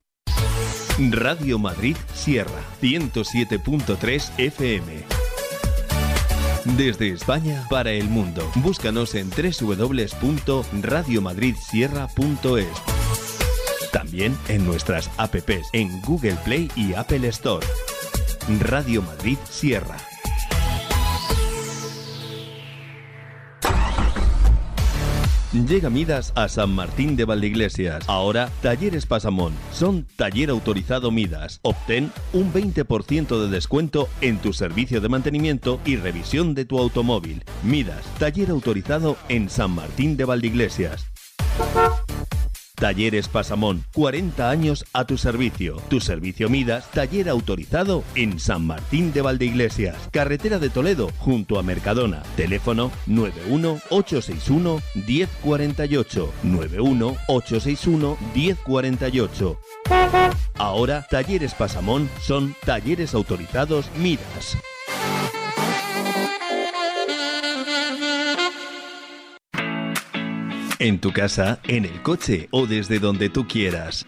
Radio Madrid Sierra 107.3 FM. Desde España para el mundo. Búscanos en www.radiomadridsierra.es. También en nuestras apps en Google Play y Apple Store. Radio Madrid Sierra. Llega Midas a San Martín de Valdeiglesias. Ahora, Talleres Pasamón. Son taller autorizado Midas. Obtén un 20% de descuento en tu servicio de mantenimiento y revisión de tu automóvil. Midas, taller autorizado en San Martín de Valdeiglesias. Talleres Pasamón, 40 años a tu servicio. Tu servicio Midas, taller autorizado en San Martín de Valdeiglesias, carretera de Toledo, junto a Mercadona. Teléfono 91-861 1048. 91-861 1048. Ahora, Talleres Pasamón son talleres autorizados Midas. En tu casa, en el coche o desde donde tú quieras.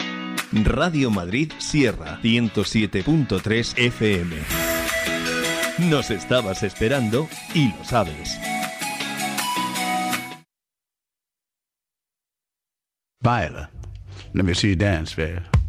Radio Madrid Sierra 107.3 FM. Nos estabas esperando y lo sabes. Viola, let me see you dance, babe.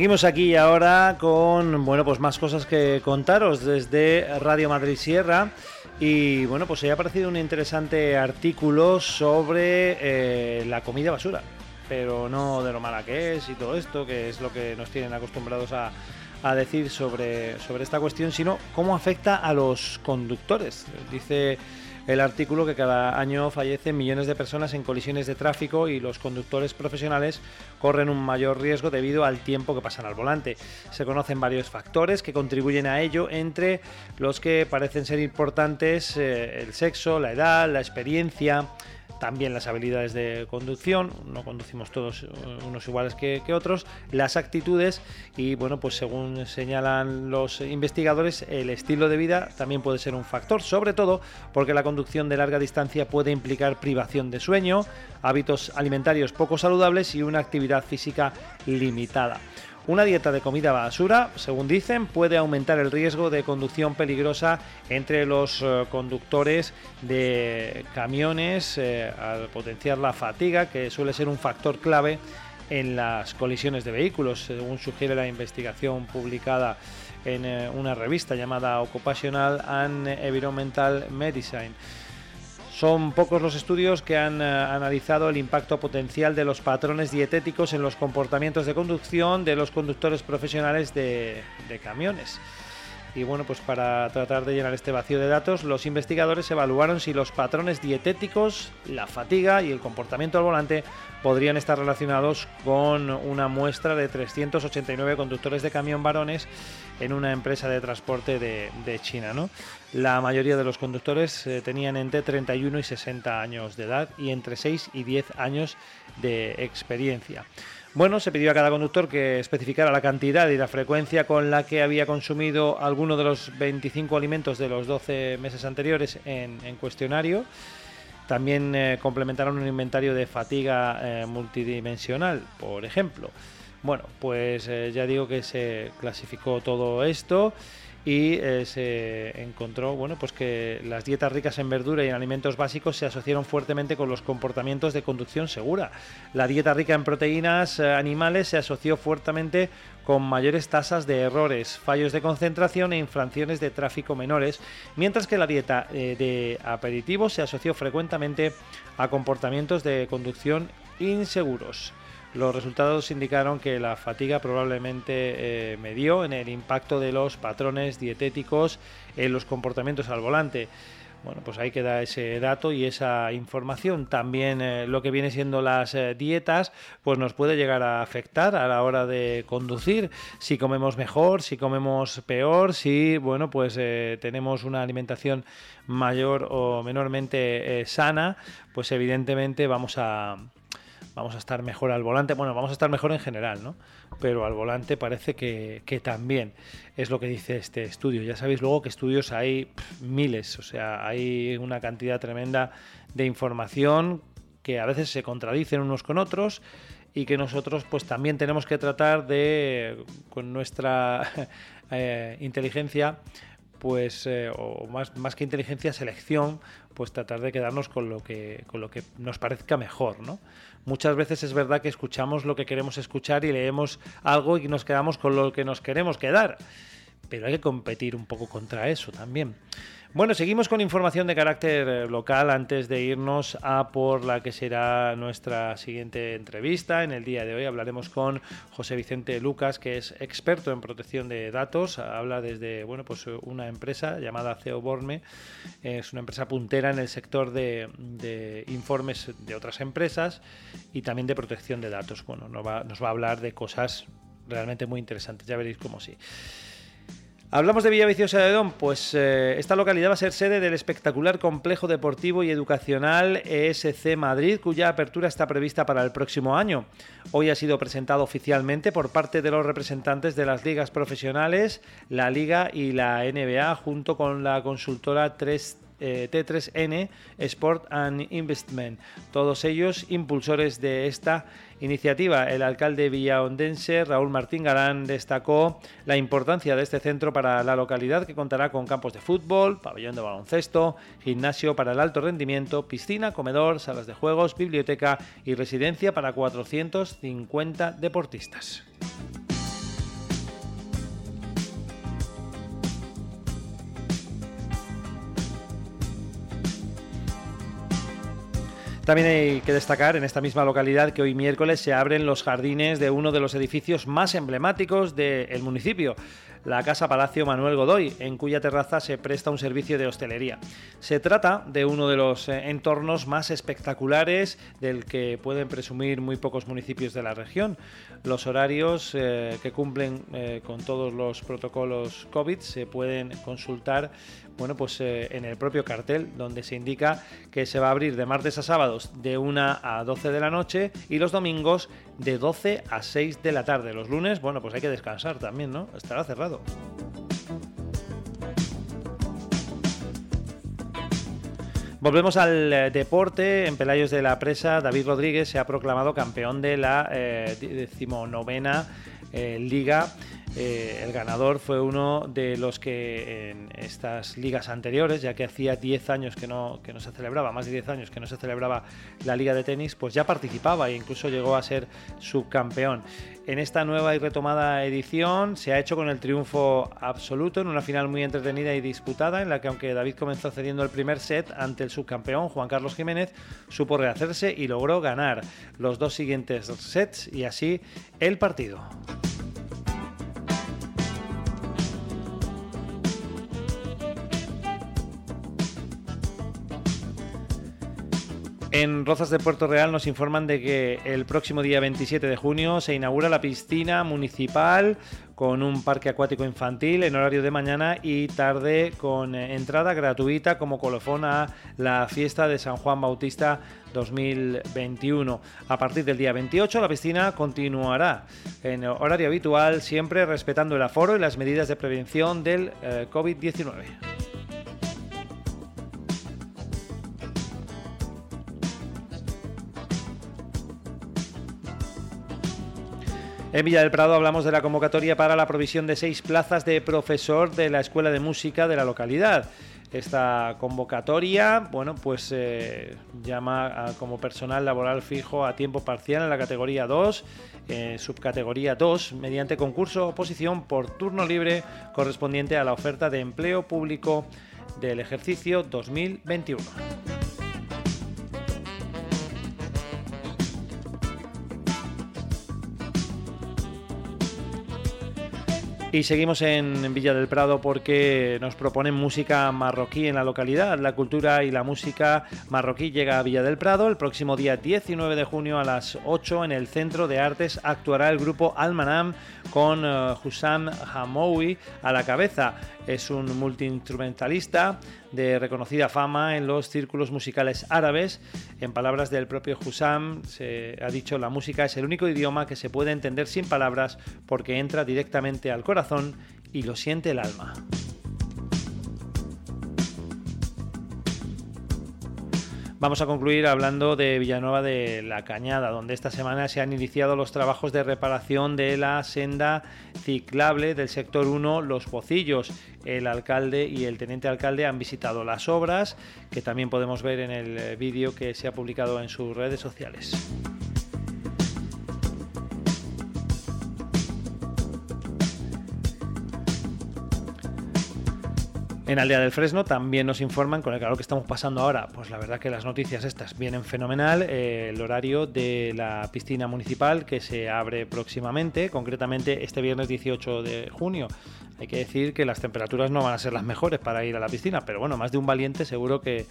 Seguimos aquí ahora con bueno pues más cosas que contaros desde Radio Madrid Sierra. Y bueno pues se ha aparecido un interesante artículo sobre eh, la comida basura. Pero no de lo mala que es y todo esto que es lo que nos tienen acostumbrados a, a decir sobre, sobre esta cuestión sino cómo afecta a los conductores. Dice el artículo que cada año fallecen millones de personas en colisiones de tráfico y los conductores profesionales corren un mayor riesgo debido al tiempo que pasan al volante. Se conocen varios factores que contribuyen a ello, entre los que parecen ser importantes eh, el sexo, la edad, la experiencia, también las habilidades de conducción, no conducimos todos eh, unos iguales que, que, otros, las actitudes y bueno, pues según señalan los investigadores, el estilo de vida también puede ser un factor, sobre todo porque la conducción de larga distancia puede implicar privación de sueño, hábitos alimentarios poco saludables y una actividad física limitada. Una dieta de comida basura, según dicen, puede aumentar el riesgo de conducción peligrosa entre los eh, conductores de camiones eh, al potenciar la fatiga, que suele ser un factor clave en las colisiones de vehículos, según sugiere la investigación publicada en eh, una revista llamada Occupational and Environmental Medicine. Son pocos los estudios que han eh, analizado el impacto potencial de los patrones dietéticos en los comportamientos de conducción de los conductores profesionales de, de camiones. Y bueno, pues para tratar de llenar este vacío de datos, los investigadores evaluaron si los patrones dietéticos, la fatiga y el comportamiento al volante podrían estar relacionados con una muestra de 389 conductores de camión varones en una empresa de transporte de, China. ¿no? La mayoría de los conductores eh, tenían entre 31 y 60 años de edad y entre 6 y 10 años de experiencia. Bueno, se pidió a cada conductor que especificara la cantidad y la frecuencia con la que había consumido alguno de los 25 alimentos de los 12 meses anteriores en, cuestionario. También eh, complementaron un inventario de fatiga eh, multidimensional, por ejemplo. Bueno, pues eh, ya digo que se clasificó todo esto y eh, se encontró bueno pues que las dietas ricas en verdura y en alimentos básicos se asociaron fuertemente con los comportamientos de conducción segura. La dieta rica en proteínas eh, animales se asoció fuertemente con mayores tasas de errores, fallos de concentración e infracciones de tráfico menores, mientras que la dieta eh, de aperitivos se asoció frecuentemente a comportamientos de conducción inseguros. Los resultados indicaron que la fatiga probablemente eh, medió en el impacto de los patrones dietéticos en los comportamientos al volante. Bueno, pues ahí queda ese dato y esa información. También eh, lo que viene siendo las eh, dietas, pues nos puede llegar a afectar a la hora de conducir. Si comemos mejor, si comemos peor, si, bueno, pues tenemos una alimentación mayor o menormente sana, pues evidentemente vamos a vamos a estar mejor al volante. Bueno, vamos a estar mejor en general, ¿no? Pero al volante parece que, que también es lo que dice este estudio. Ya sabéis luego que estudios hay miles, o sea, hay una cantidad tremenda de información que a veces se contradicen unos con otros y que nosotros pues también tenemos que tratar de con nuestra eh, inteligencia pues eh, o más, más que inteligencia selección pues tratar de quedarnos con lo que con lo que nos parezca mejor no muchas veces es verdad que escuchamos lo que queremos escuchar y leemos algo y nos quedamos con lo que nos queremos quedar pero hay que competir un poco contra eso también bueno, seguimos con información de carácter eh, local antes de irnos a por la que será nuestra siguiente entrevista. En el día de hoy hablaremos con José Vicente Lucas, que es experto en protección de datos. Habla desde bueno, pues una empresa llamada CEO Borme. Es una empresa puntera en el sector de, de informes de otras empresas y también de protección de datos. Bueno, nos va, nos va a hablar de cosas realmente muy interesantes. Ya veréis cómo sí. Hablamos de Villaviciosa de Don, pues eh, esta localidad va a ser sede del espectacular complejo deportivo y educacional ESC Madrid, cuya apertura está prevista para el próximo año. Hoy ha sido presentado oficialmente por parte de los representantes de las ligas profesionales, la Liga y la NBA, junto con la consultora 3 eh, T3N Sport and Investment, todos ellos impulsores de esta iniciativa. El alcalde villaondense Raúl Martín Galán destacó la importancia de este centro para la localidad que contará con campos de fútbol, pabellón de baloncesto, gimnasio para el alto rendimiento, piscina, comedor, salas de juegos, biblioteca y residencia para 450 deportistas. También hay que destacar en esta misma localidad que hoy miércoles se abren los jardines de uno de los edificios más emblemáticos del municipio, la Casa Palacio Manuel Godoy, en cuya terraza se presta un servicio de hostelería. Se trata de uno de los eh, entornos más espectaculares del que pueden presumir muy pocos municipios de la región. Los horarios eh, que cumplen eh, con todos los protocolos COVID se pueden consultar bueno, pues, eh, en el propio cartel, donde se indica que se va a abrir de martes a sábados de 1 a 12 de la noche y los domingos de 12 a 6 de la tarde. Los lunes, bueno, pues hay que descansar también, ¿no? Estará cerrado. Volvemos al eh, deporte. En Pelayos de la Presa, David Rodríguez se ha proclamado campeón de la eh, decimonovena eh, liga. Eh, el ganador fue uno de los que en estas ligas anteriores, ya que hacía 10 años que no, que no se celebraba, más de 10 años que no se celebraba la liga de tenis, pues ya participaba e incluso llegó a ser subcampeón. En esta nueva y retomada edición se ha hecho con el triunfo absoluto en una final muy entretenida y disputada, en la que aunque David comenzó cediendo el primer set ante el subcampeón Juan Carlos Jiménez, supo rehacerse y logró ganar los dos siguientes sets y así el partido. En Rozas de Puerto Real nos informan de que el próximo día 27 de junio se inaugura la piscina municipal con un parque acuático infantil en horario de mañana y tarde con eh, entrada gratuita como colofón a la fiesta de San Juan Bautista 2021. A partir del día 28 la piscina continuará en horario habitual siempre respetando el aforo y las medidas de prevención del eh, COVID-19. En Villa del Prado hablamos de la convocatoria para la provisión de seis plazas de profesor de la Escuela de Música de la localidad. Esta convocatoria, bueno, pues eh, llama como personal laboral fijo a tiempo parcial en la categoría 2, eh, subcategoría 2, mediante concurso o oposición por turno libre correspondiente a la oferta de empleo público del ejercicio 2021. Y seguimos en Villa del Prado porque nos proponen música marroquí en la localidad. La cultura y la música marroquí llega a Villa del Prado. El próximo día 19 de junio a las 8 en el Centro de Artes actuará el grupo Almanam con eh, Hussam Hamoui a la cabeza. Es un multiinstrumentalista de reconocida fama en los círculos musicales árabes. En palabras del propio Hussam, se ha dicho la música es el único idioma que se puede entender sin palabras porque entra directamente al corazón y lo siente el alma. Vamos a concluir hablando de Villanueva de la Cañada, donde esta semana se han iniciado los trabajos de reparación de la senda ciclable del sector 1 Los Pocillos. El alcalde y el teniente alcalde han visitado las obras, que también podemos ver en el eh, vídeo que se ha publicado en sus redes sociales. En Aldea del Fresno también nos informan con el calor que estamos pasando ahora. Pues la verdad que las noticias estas vienen fenomenal. Eh, el horario de la piscina municipal que se abre próximamente, concretamente este viernes 18 de junio. Hay que decir que las temperaturas no van a ser las mejores para ir a la piscina, pero bueno, más de un valiente seguro que,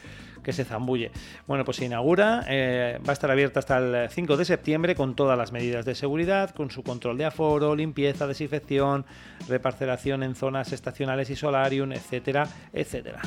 se zambulle. Bueno, pues se inaugura, eh, va a estar abierta hasta el 5 de septiembre con todas las medidas de seguridad, con su control de aforo, limpieza, desinfección, reparcelación en zonas estacionales y solarium, etcétera, etcétera.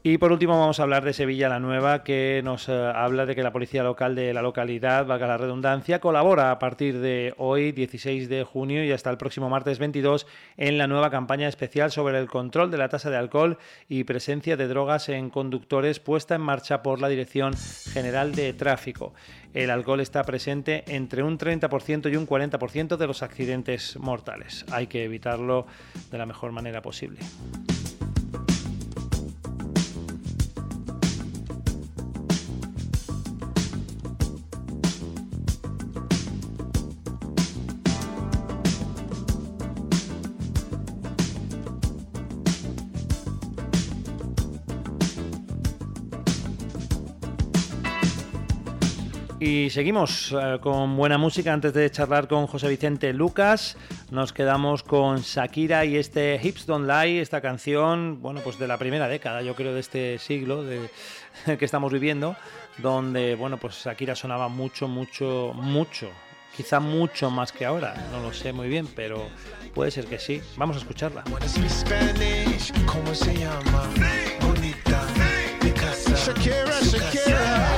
Y por último vamos a hablar de Sevilla la Nueva, que nos eh, habla de que la policía local de la localidad, valga la redundancia, colabora a partir de hoy, 16 de junio, y hasta el próximo martes 22, en la nueva campaña especial sobre el control de la tasa de alcohol y presencia de drogas en conductores puesta en marcha por la Dirección General de Tráfico. El alcohol está presente entre un 30% y un 40% de los accidentes mortales. Hay que evitarlo de la mejor manera posible. Y seguimos eh, con buena música. Antes de charlar con José Vicente Lucas, nos quedamos con Shakira y este Hips Don't Lie, esta canción, bueno, pues de la primera década, yo creo, de este siglo de, que estamos viviendo, donde, bueno, pues Shakira sonaba mucho, mucho, mucho. Quizá mucho más que ahora, no lo sé muy bien, pero puede ser que sí. Vamos a escucharla. ¿cómo se llama? Bonita, Shakira, Shakira.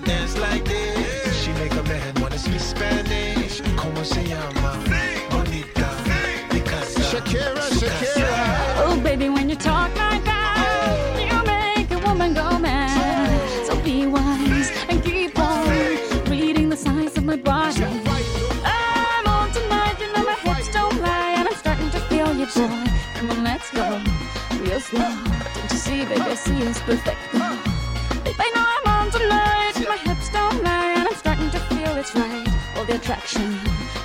Knew that she dance like this. She make a man wanna speak Spanish. Como se llama? Bonita, Picasa, Shakira, Shakira. Oh, baby, when you talk like that, you make a woman go mad. So be wise and keep on reading the signs of my body. I'm on tonight, you know my hips don't lie, and I'm starting to feel you, boy. Come on, let's go real slow. Don't you see, baby, I see it's perfect. Baby, I know I'm on tonight, my hips don't lie, and I'm starting to feel it's right. All the attraction,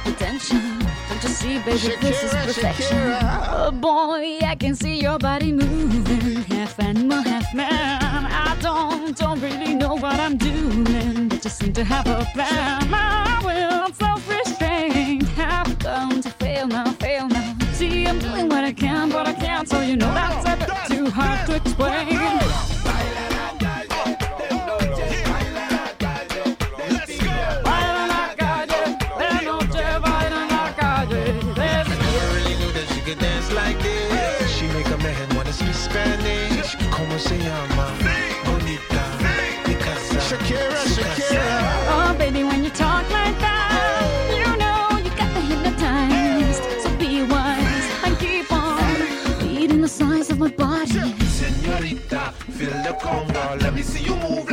the tension. Don't you see, baby, this is perfection. Shakira. Oh boy, I can see your body moving, half animal, half man. I don't, don't really know what I'm doing, but just seem to have a plan. My will, I'm self-restrained, have come to fail now, fail now. See, I'm doing what I can, but I can't, so you know that's a bit too hard to explain. Let me see you move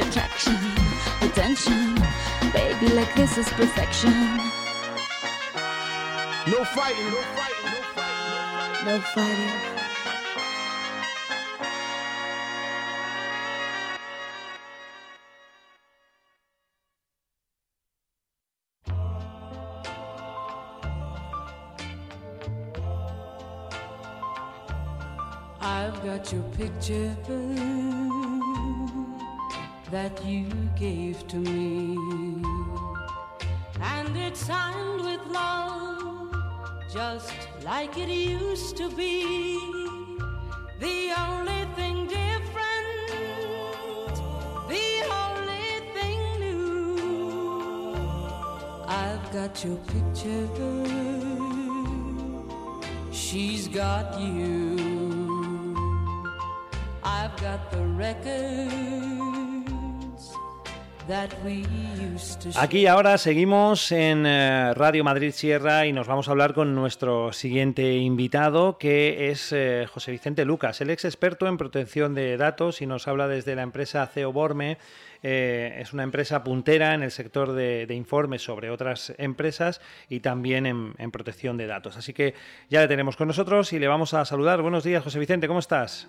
The attraction, the tension. Baby, like this is perfection. No fighting, no fighting, no fighting. No fighting. I've got your picture that you gave to me, and it's signed with love, just like it used to be. The only thing different, the only thing new. I've got your picture, she's got you. I've got the records Aquí ahora seguimos en eh, Radio Madrid Sierra y nos vamos a hablar con nuestro siguiente invitado, que es eh, José Vicente Lucas, el ex experto en protección de datos y nos habla desde la empresa CEO Borme. Eh, es una empresa puntera en el sector de, de informes sobre otras empresas y también en, en protección de datos. Así que ya le tenemos con nosotros y le vamos a saludar. Buenos días, José Vicente, ¿cómo estás?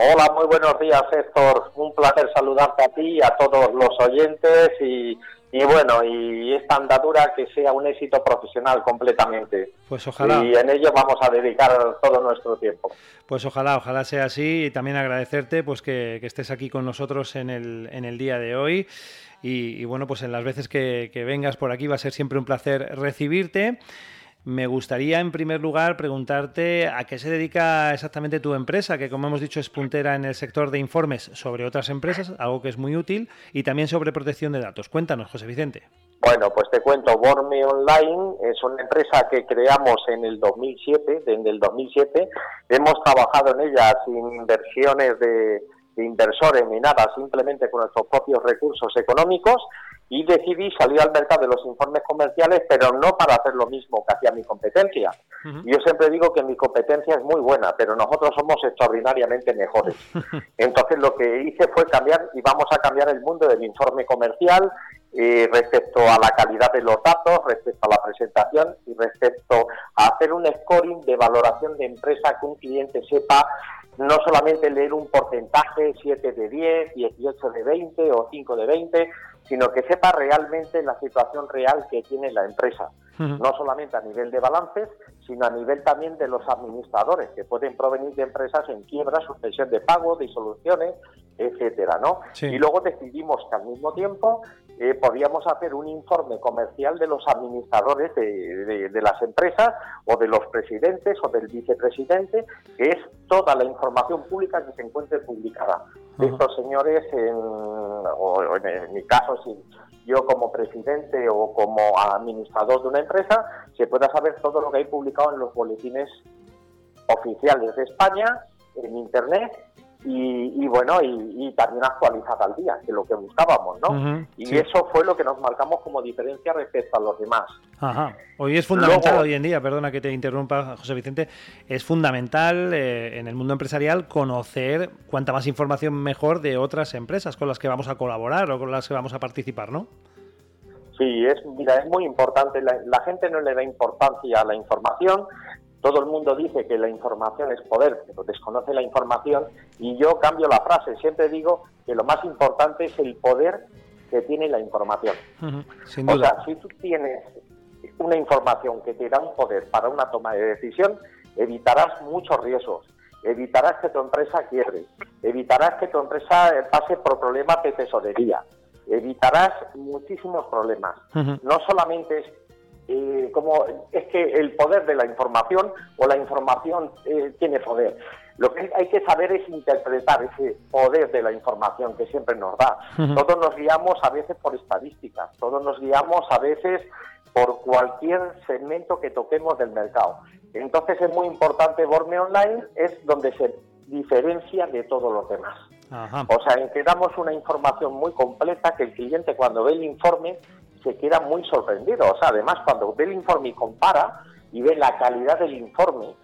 Hola, muy buenos días, Héctor. Un placer saludarte a ti y a todos los oyentes y, y bueno, y esta andadura que sea un éxito profesional completamente. Pues ojalá. Y en ello vamos a dedicar todo nuestro tiempo. Pues ojalá, ojalá sea así y también agradecerte pues que, que estés aquí con nosotros en el, en el día de hoy. Y, y bueno, pues en las veces que, que vengas por aquí va a ser siempre un placer recibirte. Me gustaría, en primer lugar, preguntarte a qué se dedica exactamente tu empresa, que como hemos dicho es puntera en el sector de informes sobre otras empresas, algo que es muy útil, y también sobre protección de datos. Cuéntanos, José Vicente. Bueno, pues te cuento, Borme Online es una empresa que creamos en el 2007, desde el 2007. Hemos trabajado en ella sin inversiones de, de inversores ni nada, simplemente con nuestros propios recursos económicos y decidí salir al mercado de los informes comerciales, pero no para hacer lo mismo que hacía mi competencia. Yo siempre digo que mi competencia es muy buena, pero nosotros somos extraordinariamente mejores. Entonces lo que hice fue cambiar y vamos a cambiar el mundo del informe comercial eh, respecto a la calidad de los datos, respecto a la presentación y respecto a hacer un scoring de valoración de empresa que un cliente sepa no solamente leer un porcentaje 7 de 10, 18 de 20 o 5 de 20, sino que sepa realmente la situación real que tiene la empresa. No solamente a nivel de balances, sino a nivel también de los administradores, que pueden provenir de empresas en quiebra, suspensión de pago, disoluciones, etcétera, ¿no? Sí. Y luego decidimos que al mismo tiempo eh, podíamos hacer un informe comercial de los administradores de, de- de las empresas o de los presidentes o del vicepresidente, que es toda la información pública que se encuentre publicada. Estos señores, en, o en, en mi caso, si yo como presidente o como administrador de una empresa, se pueda saber todo lo que hay publicado en los boletines oficiales de España, en Internet, y, y bueno, y, y también actualizada al día, que es lo que buscábamos, ¿no? Y sí. eso fue lo que nos marcamos como diferencia respecto a los demás. Ajá. Hoy es fundamental, Luego- hoy en día, perdona que te interrumpa, José Vicente, es fundamental eh, en el mundo empresarial conocer cuanta más información mejor de otras empresas con las que vamos a colaborar o con las que vamos a participar, ¿no? Sí, es, mira, es muy importante. La, la gente no le da importancia a la información. Todo el mundo dice que la información es poder, pero desconoce la información. Y yo cambio la frase. Siempre digo que lo más importante es el poder que tiene la información. Sin O sea, si tú tienes una información que te da un poder para una toma de decisión, evitarás muchos riesgos. Evitarás que tu empresa quiebre, evitarás que tu empresa eh, pase por problemas de tesorería, evitarás muchísimos problemas. No solamente es eh, como es que el poder de la información o la información eh, tiene poder. Lo que hay que saber es interpretar ese poder de la información que siempre nos da. Ujú. Todos nos guiamos a veces por estadísticas, todos nos guiamos a veces por cualquier segmento que toquemos del mercado. Entonces es muy importante Borme Online, es donde se diferencia de todos los demás. Ajá. O sea, en que damos una información muy completa que el cliente cuando ve el informe se queda muy sorprendido. O sea, además cuando ve el informe y compara y ve la calidad del informe,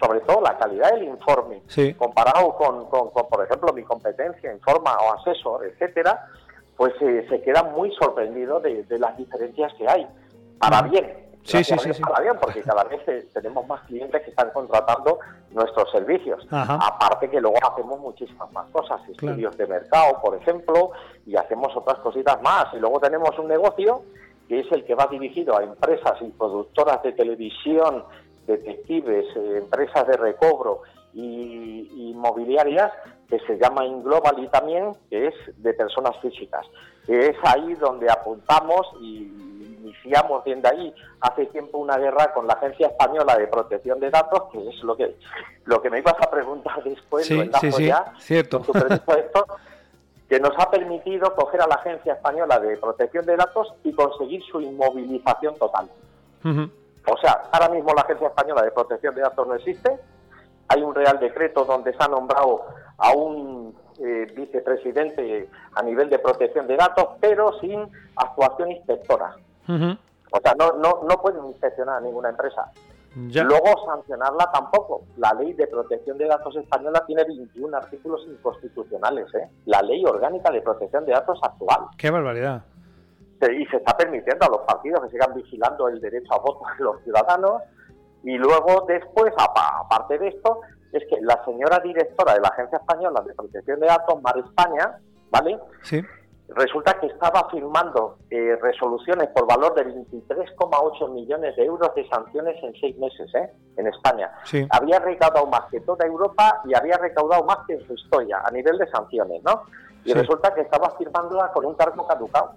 sobre todo la calidad del informe, Sí. comparado con, con- con, por ejemplo, mi competencia, Informa o Asesor, etcétera, pues eh, se queda muy sorprendido de, de las diferencias que hay. Para bien. Sí, sí, sí, sí. Para bien, porque cada vez tenemos más clientes que están contratando nuestros servicios. Ajá. Aparte que luego hacemos muchísimas más cosas, estudios de mercado, por ejemplo, y hacemos otras cositas más. Y luego tenemos un negocio que es el que va dirigido a empresas y productoras de televisión, detectives, eh, empresas de recobro y y inmobiliarias, que se llama Inglobally también, que es de personas físicas. Es ahí donde apuntamos y iniciamos desde ahí hace tiempo una guerra con la Agencia Española de Protección de Datos, que es lo que lo que me ibas a preguntar después, lo Sí, enlazo sí, sí, ya, cierto. con tu presupuesto, que nos ha permitido coger a la Agencia Española de Protección de Datos y conseguir su inmovilización total. O sea, ahora mismo la Agencia Española de Protección de Datos no existe. Hay un Real Decreto donde se ha nombrado a un eh, vicepresidente a nivel de protección de datos, pero sin actuación inspectora. O sea, no, no, no pueden inspeccionar a ninguna empresa. Ya. Luego sancionarla tampoco. La ley de protección de datos española tiene 21 artículos inconstitucionales. ¿eh? La ley orgánica de protección de datos actual. Qué barbaridad. Y se está permitiendo a los partidos que sigan vigilando el derecho a voto de los ciudadanos. Y luego, después, apa- aparte de esto, es que la señora directora de la Agencia Española de Protección de Datos, Mar España, ¿vale? Sí. Resulta que estaba firmando eh, resoluciones por valor de 23,8 millones de euros de sanciones en seis meses ¿eh? en España. Sí. Había recaudado más que toda Europa y había recaudado más que en su historia a nivel de sanciones, ¿no? Y Sí. resulta que estaba firmándola con un cargo caducado.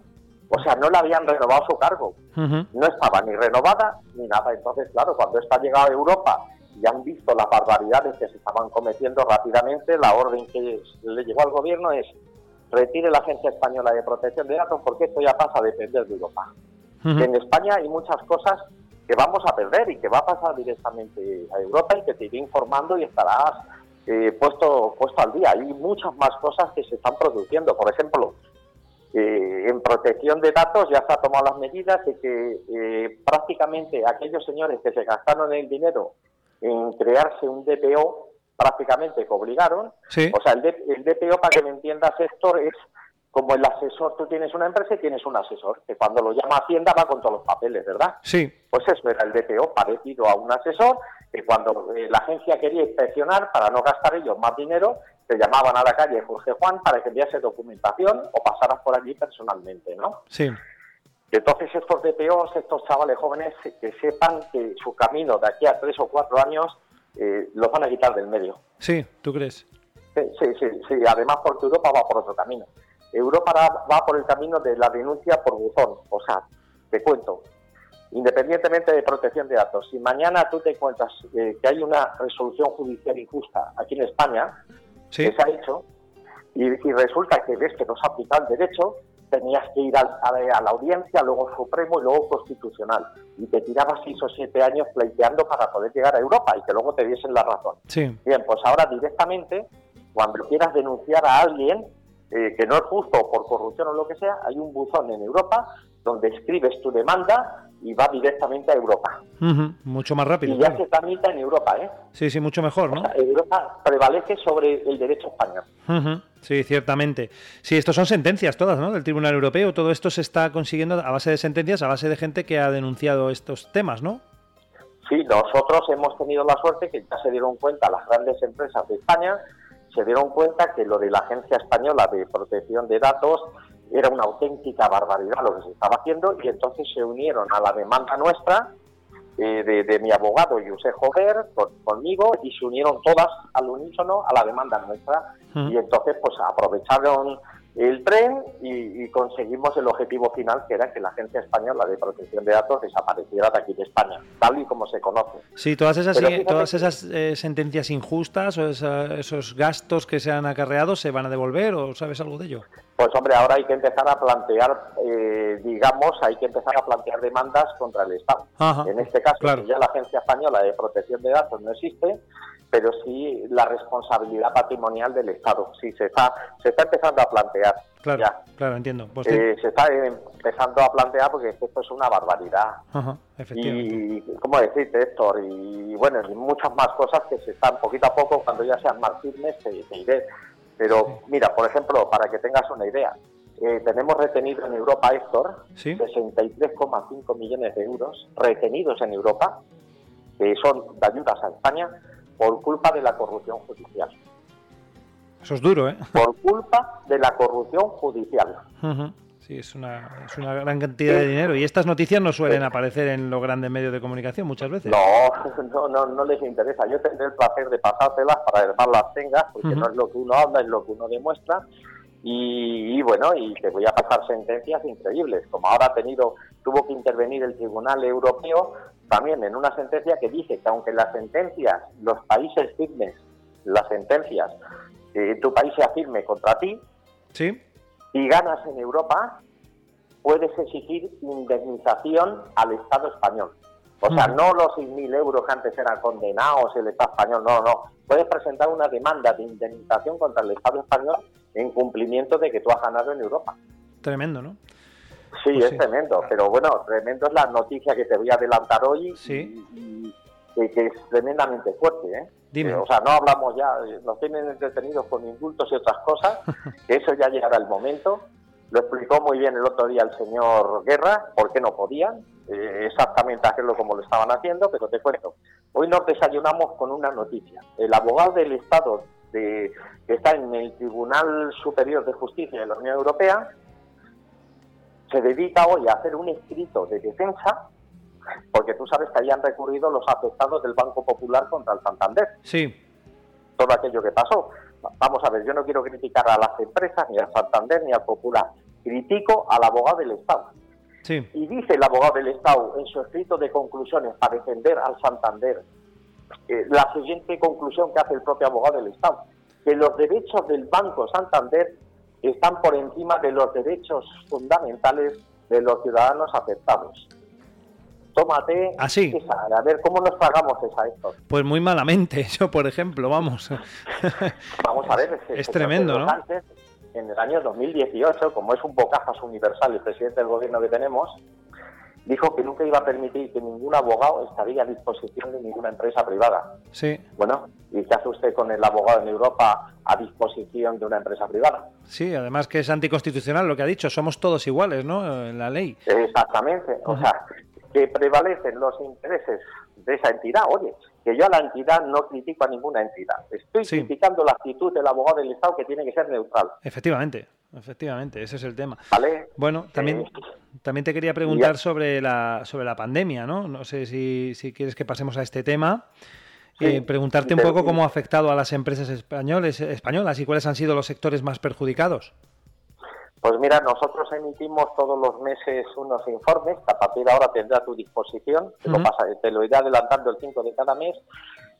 O sea, no le habían renovado su cargo. No estaba ni renovada ni nada. Entonces, claro, cuando esta ha llegado a Europa y han visto las barbaridades que se estaban cometiendo rápidamente, la orden que le llegó al gobierno es retire la Agencia Española de Protección de Datos porque esto ya pasa a depender de Europa. Que en España hay muchas cosas que vamos a perder y que va a pasar directamente a Europa y que te iré informando y estarás eh, puesto, puesto al día. Hay muchas más cosas que se están produciendo. Por ejemplo, eh, en protección de datos ya se han tomado las medidas de que eh, prácticamente aquellos señores que se gastaron el dinero en crearse un DPO, prácticamente que obligaron, Sí. o sea, el, el DPO, para que me entiendas, Héctor, es como el asesor, tú tienes una empresa y tienes un asesor, que cuando lo llama Hacienda va con todos los papeles, ¿verdad? Sí. Pues eso era el DPO, parecido a un asesor, que cuando eh, la agencia quería inspeccionar, para no gastar ellos más dinero, te llamaban a la calle Jorge Juan para que enviase documentación o pasaras por allí personalmente, ¿no? Sí. Entonces estos DPOs, estos chavales jóvenes, que sepan que su camino de aquí a tres o cuatro años eh, los van a quitar del medio. Sí, ¿tú crees? Sí, sí, sí, además porque Europa va por otro camino. Europa va, va por el camino de la denuncia por buzón. O sea, te cuento, independientemente de protección de datos, si mañana tú te encuentras eh, que hay una resolución judicial injusta aquí en España, Sí. que se ha hecho, y, y resulta que ves que no se aplica el derecho, tenías que ir a, la- a la audiencia, luego Supremo y luego Constitucional. Y te tirabas seis o siete años pleiteando para poder llegar a Europa y que luego te diesen la razón. Sí. Bien, pues ahora directamente, cuando quieras denunciar a alguien eh, que no es justo o por corrupción o lo que sea, hay un buzón en Europa donde escribes tu demanda y va directamente a Europa. Mucho más rápido. y ya claro. se tramita en Europa, ¿eh? Sí, sí, mucho mejor, ¿no? Europa prevalece sobre el derecho español. Sí, ciertamente. Sí, estos son sentencias todas, ¿no? Del Tribunal Europeo. Todo esto se está consiguiendo a base de sentencias, a base de gente que ha denunciado estos temas, ¿no? Sí, nosotros hemos tenido la suerte que ya se dieron cuenta las grandes empresas de España, se dieron cuenta que lo de la Agencia Española de Protección de Datos era una auténtica barbaridad lo que se estaba haciendo y entonces se unieron a la demanda nuestra eh, de, de mi abogado José Jover con- conmigo y se unieron todas al unísono a la demanda nuestra. Y entonces pues aprovecharon el tren y, y conseguimos el objetivo final que era que la Agencia Española de Protección de Datos desapareciera de aquí de España, tal y como se conoce. Sí, todas esas, fíjate todas eh, sentencias injustas o esa- esos gastos que se han acarreado se van a devolver o sabes algo de ello. Pues hombre, ahora hay que empezar a plantear, eh, digamos, hay que empezar a plantear demandas contra el Estado. Ajá, en este caso, claro. ya la Agencia Española de Protección de Datos no existe, pero sí la responsabilidad patrimonial del Estado. Sí, se está, se está empezando a plantear. Claro, ya. claro, entiendo. Pues sí. Eh, se está eh, empezando a plantear porque esto es una barbaridad. Ajá, efectivamente. Y, ¿cómo decirte, Héctor? Y bueno, y muchas más cosas que se están poquito a poco, cuando ya sean más firmes, te, te diré. Pero mira, por ejemplo, para que tengas una idea, eh, tenemos retenido en Europa, Héctor, Sí. 63,5 millones de euros retenidos en Europa, que son de ayudas a España, por culpa de la corrupción judicial. Eso es duro, ¿eh? Por culpa de la corrupción judicial. Sí, es una, es una gran cantidad de dinero. Y estas noticias no suelen aparecer en los grandes medios de comunicación muchas veces. No, no, no, no les interesa. Yo tendré el placer de pasártelas para que más las tengas, porque no es lo que uno habla, es lo que uno demuestra. Y, y bueno, y te voy a pasar sentencias increíbles, como ahora ha tenido, tuvo que intervenir el Tribunal Europeo también en una sentencia que dice que aunque las sentencias, los países firmes, las sentencias, eh, tu país se afirme contra ti, Sí. y ganas en Europa, puedes exigir indemnización al Estado español. O sea, no los 6.000 euros que antes eran condenados el Estado español, no, no. Puedes presentar una demanda de indemnización contra el Estado español en cumplimiento de que tú has ganado en Europa. Tremendo, ¿no? Sí, Pues es sí. tremendo, pero bueno, tremendo es la noticia que te voy a adelantar hoy Sí. y, y que, que es tremendamente fuerte, ¿eh? Dime. O sea, no hablamos ya, eh, nos tienen entretenidos con indultos y otras cosas, que eso ya llegará el momento. Lo explicó muy bien el otro día el señor Guerra, por qué no podían, eh, exactamente hacerlo como lo estaban haciendo, pero te cuento. Hoy nos desayunamos con una noticia. El abogado del Estado de, que está en el Tribunal Superior de Justicia de la Unión Europea se dedica hoy a hacer un escrito de defensa, porque tú sabes que ahí han recurrido los afectados del Banco Popular contra el Santander Sí. todo aquello que pasó. Vamos a ver, yo no quiero criticar a las empresas, ni al Santander, ni al Popular. Critico al abogado del Estado. Sí. Y dice el abogado del Estado en su escrito de conclusiones para defender al Santander eh, la siguiente conclusión que hace el propio abogado del Estado, que los derechos del Banco Santander están por encima de los derechos fundamentales de los ciudadanos afectados. Tómate Así. esa, a ver cómo nos pagamos esa, Héctor. Pues muy malamente, yo por ejemplo, vamos. Vamos a ver, Es que tremendo, ¿no? Sánchez, en el año 2018, como es un bocazas universal el presidente del gobierno que tenemos, dijo que nunca iba a permitir que ningún abogado estaría a disposición de ninguna empresa privada. Sí, Bueno, ¿y qué hace usted con el abogado en Europa a disposición de una empresa privada? sí, además que es anticonstitucional lo que ha dicho, somos todos iguales, ¿no? En la ley. Exactamente, o sea, que prevalecen los intereses de esa entidad. Oye, que yo a la entidad no critico a ninguna entidad. Estoy Sí. criticando la actitud del abogado del Estado que tiene que ser neutral. Efectivamente, efectivamente, ese es el tema. ¿Vale? Bueno, también, Eh, también te quería preguntar ya. sobre la, sobre la pandemia, ¿no? No sé si, si quieres que pasemos a este tema. Sí, Eh, preguntarte un poco cómo ha afectado a las empresas españoles, españolas y cuáles han sido los sectores más perjudicados. Pues mira, nosotros emitimos todos los meses unos informes que a partir de ahora tendrá a tu disposición. Te, lo, pasa- te lo iré adelantando el 5 de cada mes.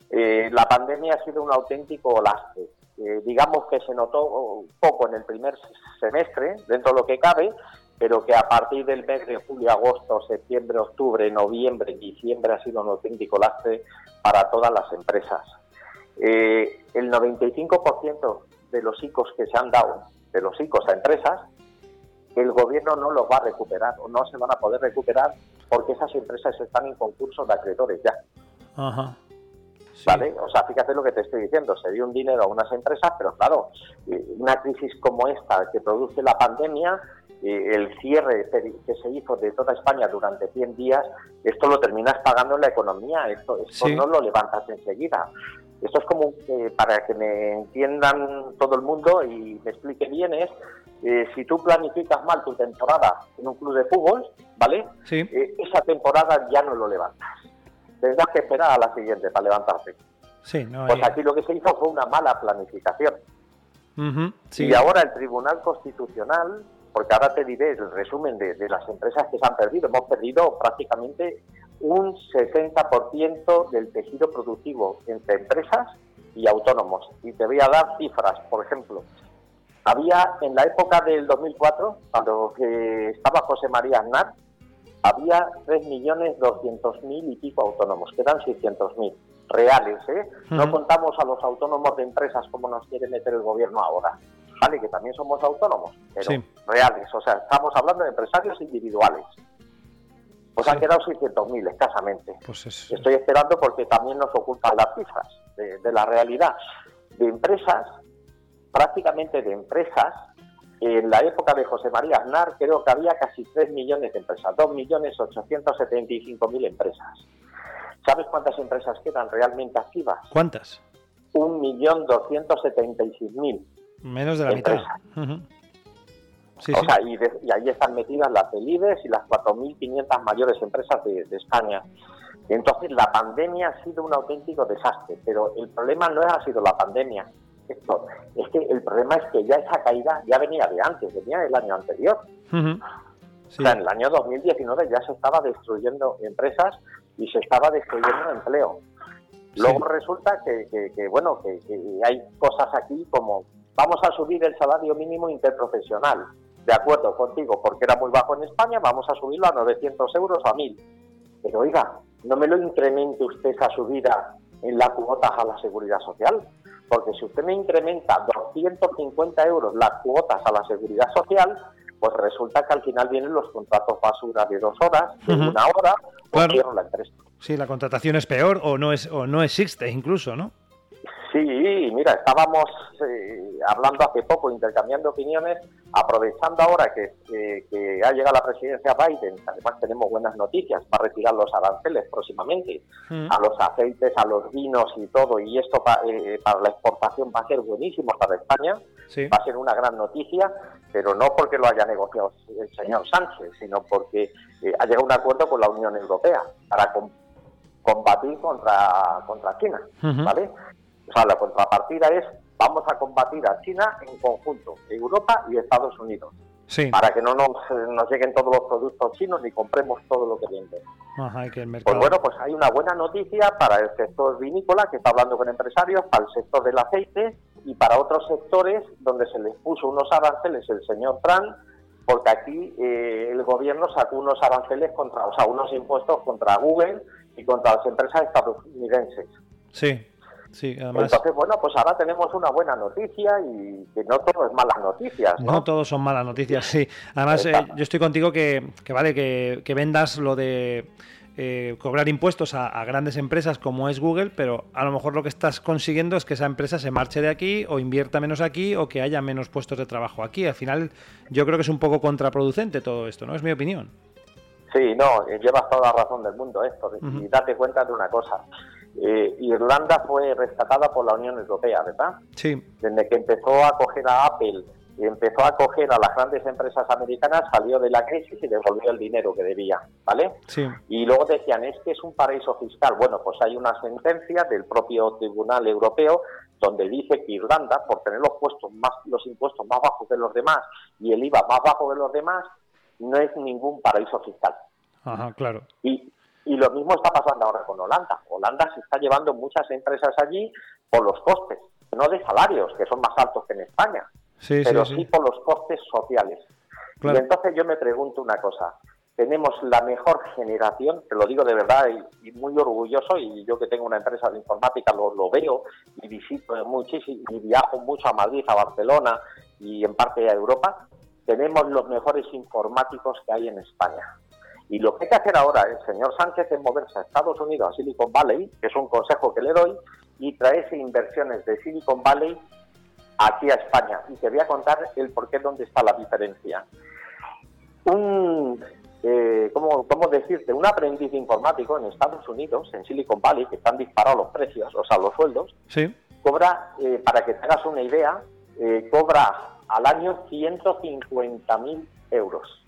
Eh, la pandemia ha sido un auténtico lastre. Eh, digamos que se notó poco en el primer semestre, dentro de lo que cabe, pero que a partir del mes de julio, agosto, septiembre, octubre, noviembre, diciembre ha sido un auténtico lastre para todas las empresas. Eh, el 95% de los ICOs que se han dado, de los ICOs a empresas, el gobierno no los va a recuperar o no se van a poder recuperar porque esas empresas están en concurso de acreedores ya. Ajá. ¿Vale? O sea, fíjate lo que te estoy diciendo, se dio un dinero a unas empresas, pero claro, eh, una crisis como esta que produce la pandemia, eh, el cierre que que se hizo de toda España durante 100 días, esto lo terminas pagando en la economía, esto, esto Sí. no lo levantas enseguida. Esto es como, eh, para que me entiendan todo el mundo y me explique bien, es eh, si tú planificas mal tu temporada en un club de fútbol, ¿vale? Sí. Eh, esa temporada ya no lo levantas. Tendrás que esperar a la siguiente para levantarte. Sí, no Pues hay- aquí lo que se hizo fue una mala planificación. Sí. Y ahora el Tribunal Constitucional, porque ahora te diré el resumen de, de las empresas que se han perdido, hemos perdido prácticamente un 60% del tejido productivo entre empresas y autónomos. Y te voy a dar cifras, por ejemplo. Había en la época del 2004, cuando eh, estaba José María Aznar, había 3.200.000 y pico autónomos, quedan 600.000 reales, ¿eh? No Ujú. contamos a los autónomos de empresas como nos quiere meter el gobierno ahora, ¿vale? Que también somos autónomos, pero Sí. reales, o sea, estamos hablando de empresarios individuales. Pues han quedado 600.000 escasamente. Pues es... Estoy esperando porque también nos ocultan las cifras de, de la realidad. De empresas, prácticamente de empresas, en la época de José María Aznar creo que había casi 3 millones de empresas, 2.875.000 empresas. ¿Sabes cuántas empresas quedan realmente activas? ¿Cuántas? 1.276.000. Menos de la mitad. Empresas. Ujú. Sí, o sí. sea, y, de- y ahí están metidas las del IBEX y las 4.500 mayores empresas de, de España. Entonces, la pandemia ha sido un auténtico desastre, pero el problema no ha sido la pandemia. Esto, es que el problema es que ya esa caída ya venía de antes, venía del año anterior. O sea, en el año 2019 ya se estaba destruyendo empresas y se estaba destruyendo empleo. Luego resulta que, que- que, bueno, que, que hay cosas aquí como vamos a subir el salario mínimo interprofesional. De acuerdo contigo, porque era muy bajo en España, vamos a subirlo a 900 euros o a 1000. Pero oiga, no me lo incremente usted esa subida en las cuotas a la seguridad social. Porque si usted me incrementa 250 euros las cuotas a la seguridad social, pues resulta que al final vienen los contratos basura de dos horas, de una hora, o Claro. cierro la empresa. Sí, la contratación es peor o no es o no existe incluso, ¿no? Sí, mira, estábamos eh, hablando hace poco, intercambiando opiniones, aprovechando ahora que, que- que ha llegado la presidencia Biden, además tenemos buenas noticias, va a retirar los aranceles próximamente a los aceites, a los vinos y todo, y esto pa- eh, para la exportación va a ser buenísimo para España, Sí. va a ser una gran noticia, pero no porque lo haya negociado el señor Sánchez, sino porque eh, ha llegado a un acuerdo con la Unión Europea para com- combatir contra, contra China. ¿vale? O sea, la contrapartida es vamos a combatir a China en conjunto, Europa y Estados Unidos, Sí. para que no nos, eh, nos lleguen todos los productos chinos ni compremos todo lo que venden. Ajá, que el Pues mercado. bueno, pues hay una buena noticia para el sector vinícola, que está hablando con empresarios, para el sector del aceite y para otros sectores donde se les puso unos aranceles el señor Trump, porque aquí eh, el gobierno sacó unos aranceles contra, o sea, unos impuestos contra Google y contra las empresas estadounidenses. Sí. Sí, además Entonces, bueno, pues ahora tenemos una buena noticia y que no todo es malas noticias, ¿no? No todos son malas noticias, sí. Además, eh, yo estoy contigo que, que vale, que, que vendas lo de eh, cobrar impuestos a, a grandes empresas como es Google, pero a lo mejor lo que estás consiguiendo es que esa empresa se marche de aquí o invierta menos aquí o que haya menos puestos de trabajo aquí. Al final, yo creo que es un poco contraproducente todo esto, ¿no? Es mi opinión. Sí, no, eh, llevas toda la razón del mundo, Héctor. Y Ujú. date cuenta de una cosa. Eh, Irlanda fue rescatada por la Unión Europea, ¿verdad? Sí. Desde que empezó a coger a Apple y empezó a coger a las grandes empresas americanas, salió de la crisis y devolvió el dinero que debía, ¿vale? Sí. Y luego decían, es que es un paraíso fiscal. Bueno, pues hay una sentencia del propio Tribunal Europeo donde dice que Irlanda, por tener los, puestos más, los impuestos más bajos que los demás y el IVA más bajo que los demás, no es ningún paraíso fiscal. Ajá, claro. Y, y lo mismo está pasando ahora con Holanda. Holanda se está llevando muchas empresas allí por los costes, no de salarios, que son más altos que en España, Sí, pero sí, sí sí. por los costes sociales. Claro. Y entonces yo me pregunto una cosa. Tenemos la mejor generación, te lo digo de verdad y, y muy orgulloso, y yo que tengo una empresa de informática lo, lo veo y visito muchísimo y viajo mucho a Madrid, a Barcelona y en parte a Europa. Tenemos los mejores informáticos que hay en España. Y lo que hay que hacer ahora el señor Sánchez es moverse a Estados Unidos, a Silicon Valley, que es un consejo que le doy, y traerse inversiones de Silicon Valley aquí a España. Y te voy a contar el por qué, dónde está la diferencia. Un, eh, ¿cómo, cómo decirte? Un aprendiz informático en Estados Unidos, en Silicon Valley, que están disparados los precios, o sea, los sueldos, Sí. cobra, eh, para que te hagas una idea, eh, cobra al año 150.000 euros,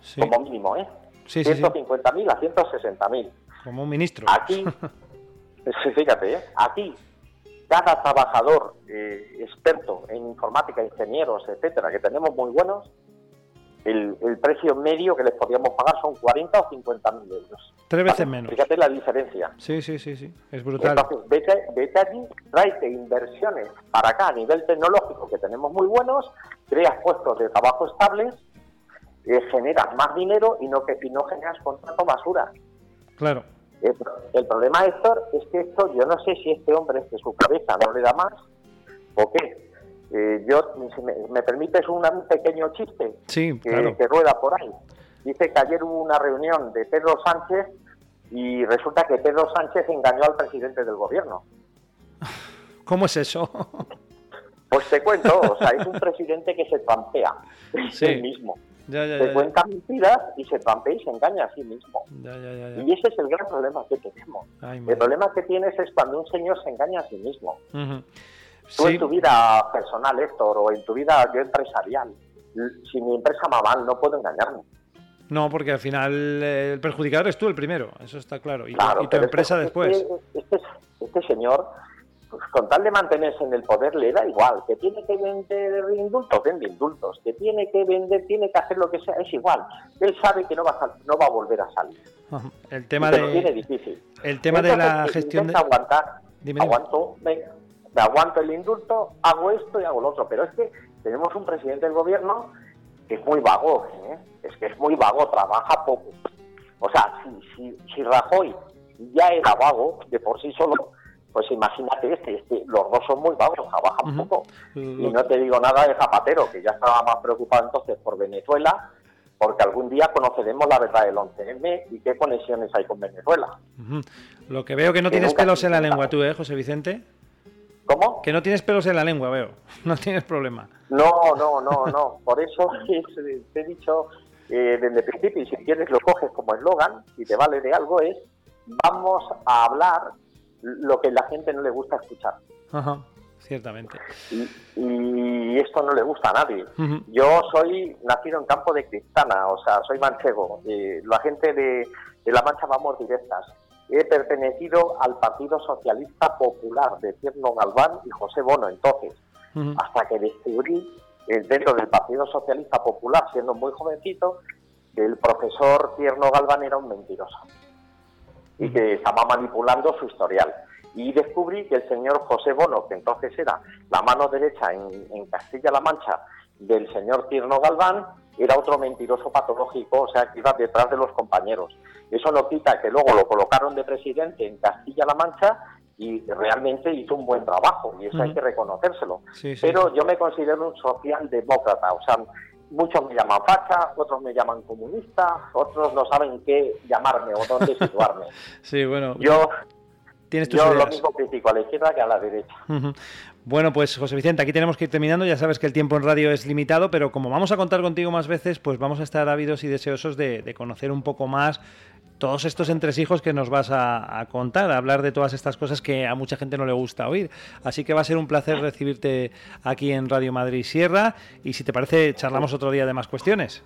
Sí. como mínimo, ¿eh? Sí, sí, sí. 150.000 a 160.000. Como un ministro. Aquí, sí, fíjate, ¿eh? aquí cada trabajador eh, experto en informática, ingenieros, etcétera, que tenemos muy buenos, el, el precio medio que les podríamos pagar son 40 o 50 mil euros. Tres veces menos. Fíjate la diferencia. Sí, sí, sí, sí. Es brutal. Entonces, vete, vete allí, tráete inversiones para acá a nivel tecnológico que tenemos muy buenos, creas puestos de trabajo estables, eh, generas más dinero y no, que, y no generas contrato basura. Claro. El, pro- el problema, Héctor, es que esto, yo no sé si este hombre, es que su cabeza no le da más o qué. Eh, yo, si me, me permites un pequeño chiste Sí, que, claro. que rueda por ahí. Dice que ayer hubo una reunión de Pedro Sánchez y resulta que Pedro Sánchez engañó al presidente del gobierno. ¿Cómo es eso? Pues te cuento, o sea, es un presidente que se trampea Sí. él mismo. Ya, ya, Se ya, ya. cuenta mentiras y se trampea y se engaña a sí mismo. Y ese es el gran problema que tenemos. Ay, El problema que tienes es cuando un señor se engaña a sí mismo. Ujú. Tú Sí. en tu vida personal, Héctor, o en tu vida yo empresarial, si mi empresa va mal, no puedo engañarme. No, porque al final eh, el perjudicador es tú el primero, eso está claro. Y, tu- Claro, y tu pero empresa este- después. Este, este, este señor, con tal de mantenerse en el poder, le da igual. Que tiene que vender indultos, vende indultos. Que tiene que vender, tiene que hacer lo que sea, es igual. Él sabe que no va a, no va a volver a salir. El tema lo tiene de difícil. el tema de la gestión de aguantar. Dime, dime. Aguanto, venga, me aguanto el indulto, hago esto y hago lo otro. Pero es que tenemos un presidente del gobierno que es muy vago, ¿eh? es que es muy vago, trabaja poco. O sea, si, si, si Rajoy ya era vago de por sí solo, pues imagínate este, este los dos son muy vagos, trabajan poco. Y no te digo nada de Zapatero, que ya estaba más preocupado entonces por Venezuela, porque algún día conoceremos la verdad del 11M y qué conexiones hay con Venezuela. Lo que veo que no Que tienes pelos en la lengua tú, ¿eh, José Vicente? ¿Cómo? Que no tienes pelos en la lengua, veo. No tienes problema. No, no, no, no. Por eso es- te he dicho eh, desde el principio, y si quieres lo coges como eslogan y te vale de algo, es vamos a hablar lo que la gente no le gusta escuchar. Ajá, ciertamente. Y, y esto no le gusta a nadie. Yo soy nacido en campo de Cristana, o sea, soy manchego. Eh, la gente de, de La Mancha vamos directas. He pertenecido al Partido Socialista Popular de Tierno Galván y José Bono, entonces, hasta que descubrí dentro del Partido Socialista Popular, siendo muy jovencito, que el profesor Tierno Galván era un mentiroso y que estaba manipulando su historial. Y descubrí que el señor José Bono, que entonces era la mano derecha en, en Castilla-La Mancha del señor Tierno Galván, era otro mentiroso patológico, o sea, que iba detrás de los compañeros. Eso no quita que luego lo colocaron de presidente en Castilla-La Mancha y realmente hizo un buen trabajo, y eso hay Ujú. que reconocérselo. Sí, sí, Pero yo me considero un socialdemócrata, o sea, muchos me llaman facha, otros me llaman comunista, otros no saben qué llamarme o dónde situarme. Sí, bueno. Yo, tienes tus yo lo mismo critico a la izquierda que a la derecha. Bueno, pues José Vicente, aquí tenemos que ir terminando. Ya sabes que el tiempo en radio es limitado, pero como vamos a contar contigo más veces, pues vamos a estar ávidos y deseosos de, de conocer un poco más todos estos entresijos que nos vas a, a contar, a hablar de todas estas cosas que a mucha gente no le gusta oír. Así que va a ser un placer recibirte aquí en Radio Madrid Sierra y si te parece, charlamos otro día de más cuestiones.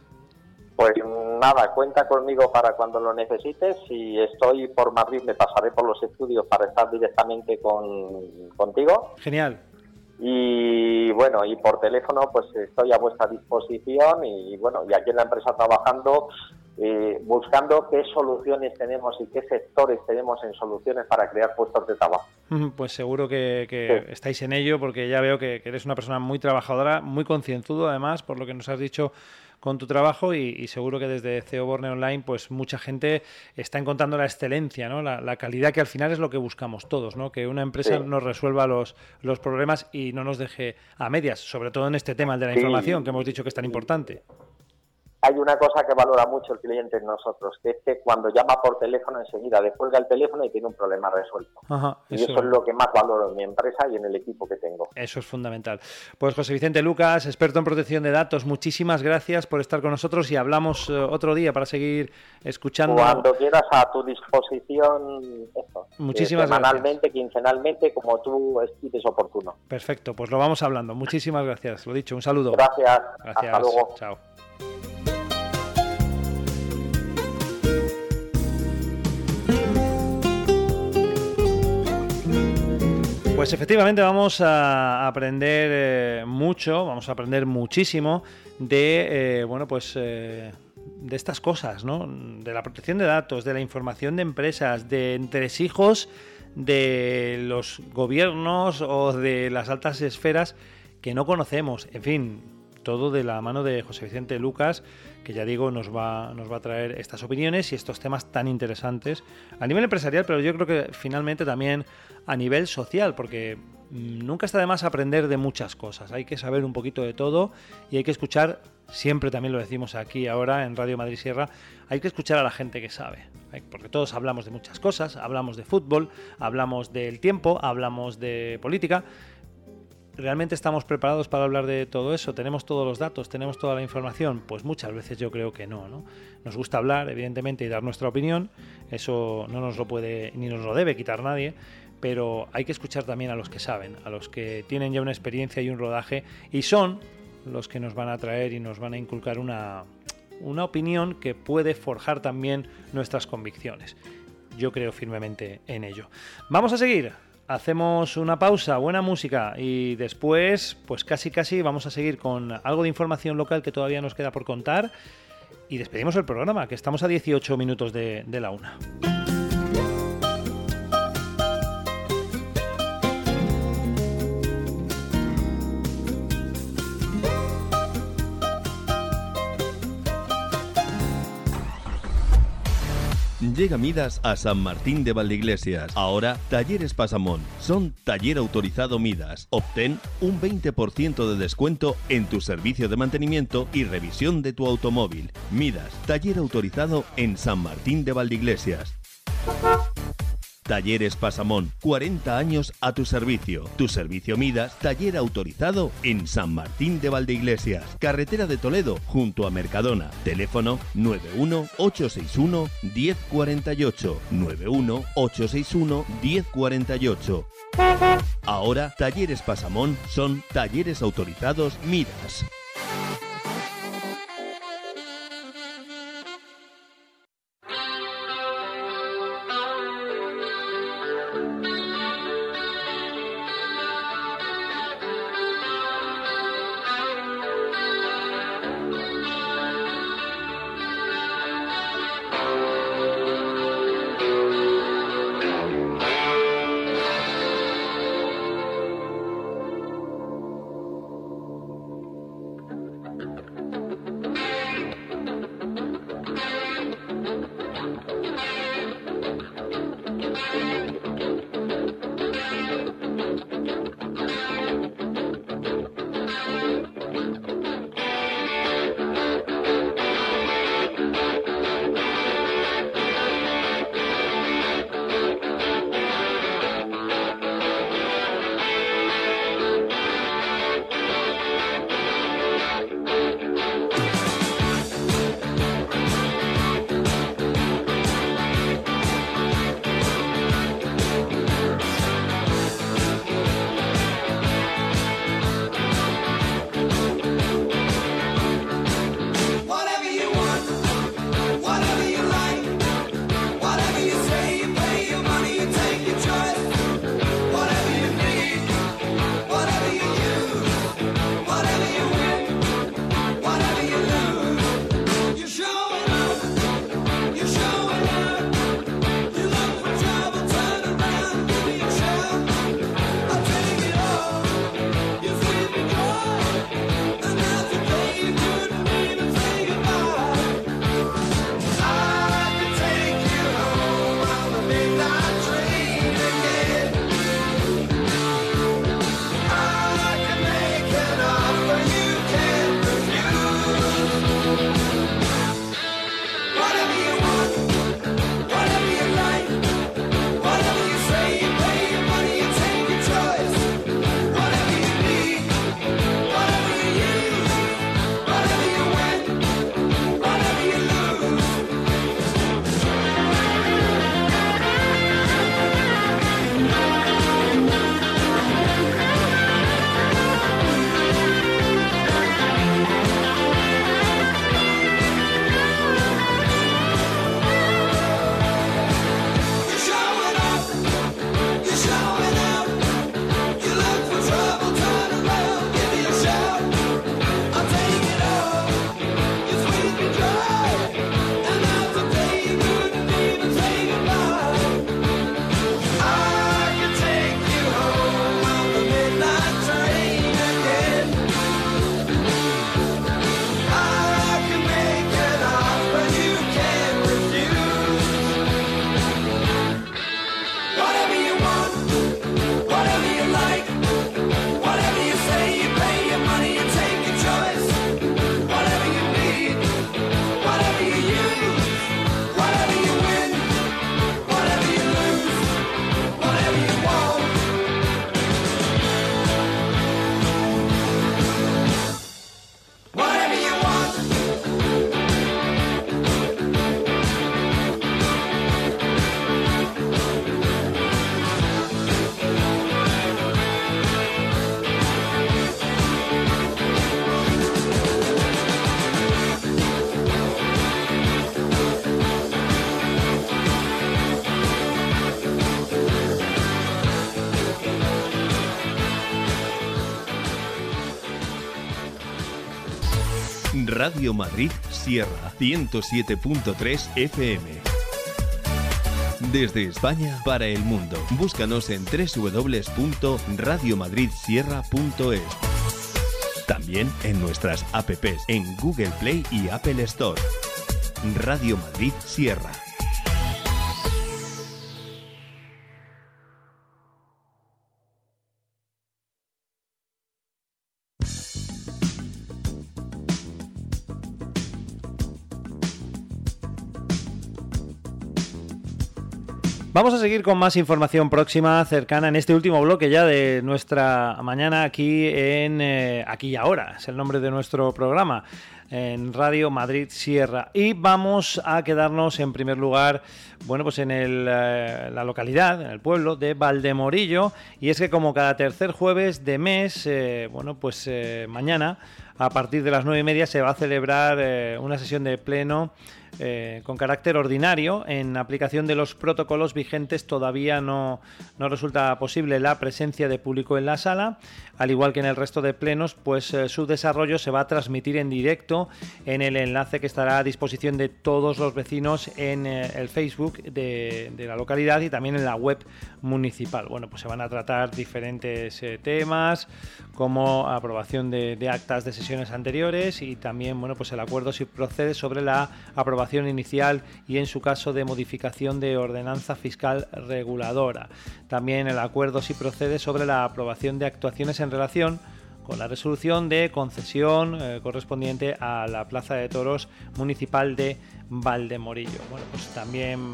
Pues nada, cuenta conmigo para cuando lo necesites. Si estoy por Madrid, me pasaré por los estudios para estar directamente con, contigo. Genial. Y bueno, y por teléfono, pues estoy a vuestra disposición. Y bueno, y aquí en la empresa trabajando, eh, buscando qué soluciones tenemos y qué sectores tenemos en soluciones para crear puestos de trabajo. Pues seguro que, que estáis en ello, porque ya veo que, que eres una persona muy trabajadora, muy concienzudo además, por lo que nos has dicho con tu trabajo y, y seguro que desde CEO Borne Online pues mucha gente está encontrando la excelencia, ¿no? la, la calidad que al final es lo que buscamos todos, ¿no? que una empresa Sí. nos resuelva los, los problemas y no nos deje a medias, sobre todo en este tema el de la Sí. información que hemos dicho que es tan importante. Hay una cosa que valora mucho el cliente en nosotros, que es que cuando llama por teléfono enseguida descuelga el teléfono y tiene un problema resuelto. Ajá, Y eso es lo que más valoro en mi empresa y en el equipo que tengo. Eso es fundamental. Pues José Vicente Lucas, experto en protección de datos, muchísimas gracias por estar con nosotros y hablamos eh, otro día para seguir escuchando. Cuando quieras a tu disposición, eso. Muchísimas eh, semanalmente, quincenalmente, como tú estimes oportuno. Perfecto, pues lo vamos hablando. Muchísimas gracias. Lo dicho, un saludo. Gracias. Gracias. Hasta luego. Chao. Pues efectivamente vamos a aprender eh, mucho, vamos a aprender muchísimo de, eh, bueno, pues eh, de estas cosas, ¿no? De la protección de datos, de la información de empresas, de entresijos de los gobiernos o de las altas esferas que no conocemos. En fin, todo de la mano de José Vicente Lucas, que ya digo, nos va, nos va a traer estas opiniones y estos temas tan interesantes a nivel empresarial, pero yo creo que finalmente también a nivel social, porque mm, nunca está de más aprender de muchas cosas. Hay que saber un poquito de todo y hay que escuchar, siempre también lo decimos aquí ahora en Radio Madrid Sierra, hay que escuchar a la gente que sabe. Hay- Porque todos hablamos de muchas cosas, hablamos de fútbol, hablamos del tiempo, hablamos de política. ¿Realmente estamos preparados para hablar de todo eso? ¿Tenemos todos los datos? ¿Tenemos toda la información? Pues muchas veces yo creo que no, ¿no? Nos gusta hablar, evidentemente, y dar nuestra opinión. Eso no nos lo puede ni nos lo debe quitar nadie. Pero hay que escuchar también a los que saben, a los que tienen ya una experiencia y un rodaje y son los que nos van a traer y nos van a inculcar una, una opinión que puede forjar también nuestras convicciones. Yo creo firmemente en ello. Vamos a seguir. Hacemos una pausa, buena música y después, pues casi casi vamos a seguir con algo de información local que todavía nos queda por contar y despedimos el programa, que estamos a 18 minutos de, de la una. Llega Midas a San Martín de Valdeiglesias. Ahora, Talleres Pasamón. Son taller autorizado Midas. Obtén un 20% de descuento en tu servicio de mantenimiento y revisión de tu automóvil. Midas, taller autorizado en San Martín de Valdeiglesias. Talleres Pasamón, 40 años a tu servicio. Tu servicio Midas, taller autorizado en San Martín de Valdeiglesias, carretera de Toledo, junto a Mercadona. Teléfono 91-861-1048. 91-861-1048. Ahora, Talleres Pasamón son talleres autorizados Midas. Radio Madrid Sierra 107.3 FM. Desde España para el mundo. Búscanos en www.radiomadridsierra.es. También en nuestras apps en Google Play y Apple Store. Radio Madrid Sierra. A seguir con más información próxima, cercana en este último bloque ya de nuestra mañana aquí en eh, Aquí y Ahora, es el nombre de nuestro programa en Radio Madrid Sierra. Y vamos a quedarnos en primer lugar, bueno, pues en el, eh, la localidad, en el pueblo de Valdemorillo. Y es que como cada tercer jueves de mes, eh, bueno, pues mañana a partir de las nueve y media se va a celebrar una sesión de pleno eh, con carácter ordinario. En aplicación de los protocolos vigentes todavía no, no resulta posible la presencia de público en la sala. Al igual que en el resto de plenos, pues eh, su desarrollo se va a transmitir en directo en el enlace que estará a disposición de todos los vecinos en eh, el Facebook de, la localidad y también en la web municipal. Bueno, pues se van a tratar diferentes temas como aprobación de, de actas de sesiones anteriores y también, bueno, pues el acuerdo si procede sobre la aprobación inicial y en su caso de modificación de ordenanza fiscal reguladora. También el acuerdo si procede sobre la aprobación de actuaciones en relación con la resolución de concesión eh, correspondiente a la Plaza de Toros Municipal de Valdemorillo. Bueno, pues también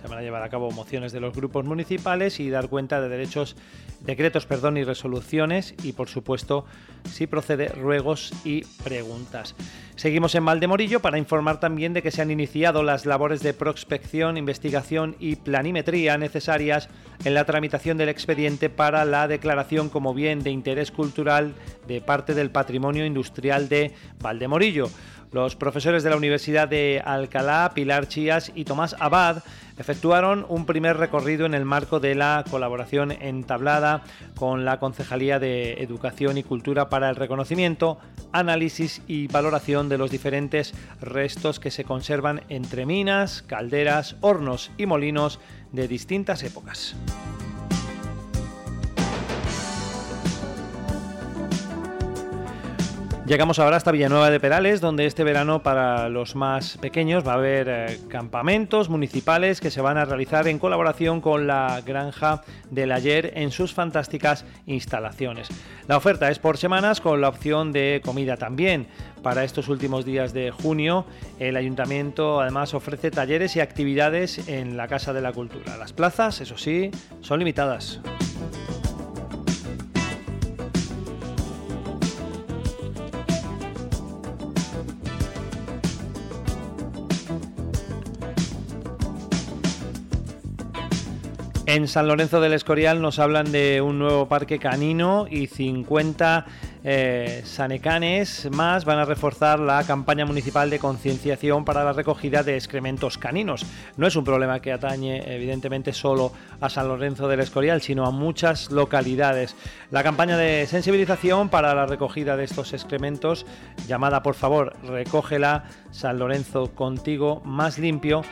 se van a llevar a cabo mociones de los grupos municipales y dar cuenta de derechos, decretos, perdón, y resoluciones y por supuesto, si procede, ruegos y preguntas. Seguimos en Valdemorillo para informar también de que se han iniciado las labores de prospección, investigación y planimetría necesarias en la tramitación del expediente para la declaración como bien de interés cultural de parte del patrimonio industrial de Valdemorillo. Los profesores de la Universidad de Alcalá, Pilar Chías y Tomás Abad efectuaron un primer recorrido en el marco de la colaboración entablada con la Concejalía de Educación y Cultura para el reconocimiento, análisis y valoración de los diferentes restos que se conservan entre minas, calderas, hornos y molinos de distintas épocas. Llegamos ahora hasta Villanueva de Perales, donde este verano para los más pequeños va a haber eh, campamentos municipales que se van a realizar en colaboración con la Granja del Ayer en sus fantásticas instalaciones. La oferta es por semanas con la opción de comida también. Para estos últimos días de junio, el ayuntamiento además ofrece talleres y actividades en la Casa de la Cultura. Las plazas, eso sí, son limitadas. En San Lorenzo del Escorial nos hablan de un nuevo parque canino y 50 eh, sanecanes más van a reforzar la campaña municipal de concienciación para la recogida de excrementos caninos. No es un problema que atañe evidentemente solo a San Lorenzo del Escorial, sino a muchas localidades. La campaña de sensibilización para la recogida de estos excrementos, llamada por favor Recógela San Lorenzo contigo más limpio,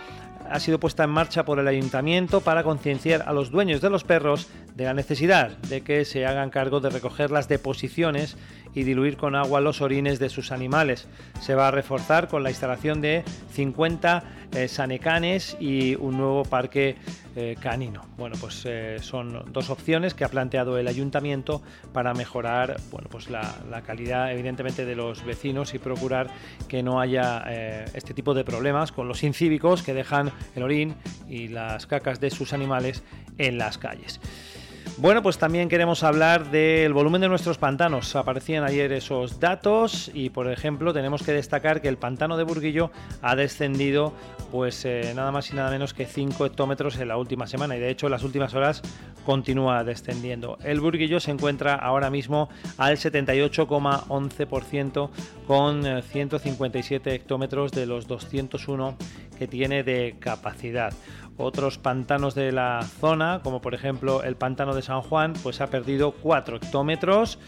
ha sido puesta en marcha por el ayuntamiento para concienciar a los dueños de los perros de la necesidad de que se hagan cargo de recoger las deposiciones y diluir con agua los orines de sus animales. Se va a reforzar con la instalación de 50 eh, sanecanes y un nuevo parque eh, canino. Bueno, pues eh, son dos opciones que ha planteado el ayuntamiento para mejorar bueno, pues la, la calidad evidentemente de los vecinos y procurar que no haya este tipo de problemas con los incívicos que dejan el orín y las cacas de sus animales en las calles. Bueno, pues también queremos hablar del volumen de nuestros pantanos. Aparecían ayer esos datos y, por ejemplo, tenemos que destacar que el pantano de Burguillo ha descendido pues eh, nada más y nada menos que 5 hectómetros en la última semana y de hecho en las últimas horas continúa descendiendo. El Burguillo se encuentra ahora mismo al 78,11% con eh, 157 hectómetros de los 201 que tiene de capacidad. Otros pantanos de la zona, como por ejemplo el pantano de San Juan, pues ha perdido 4 hectómetros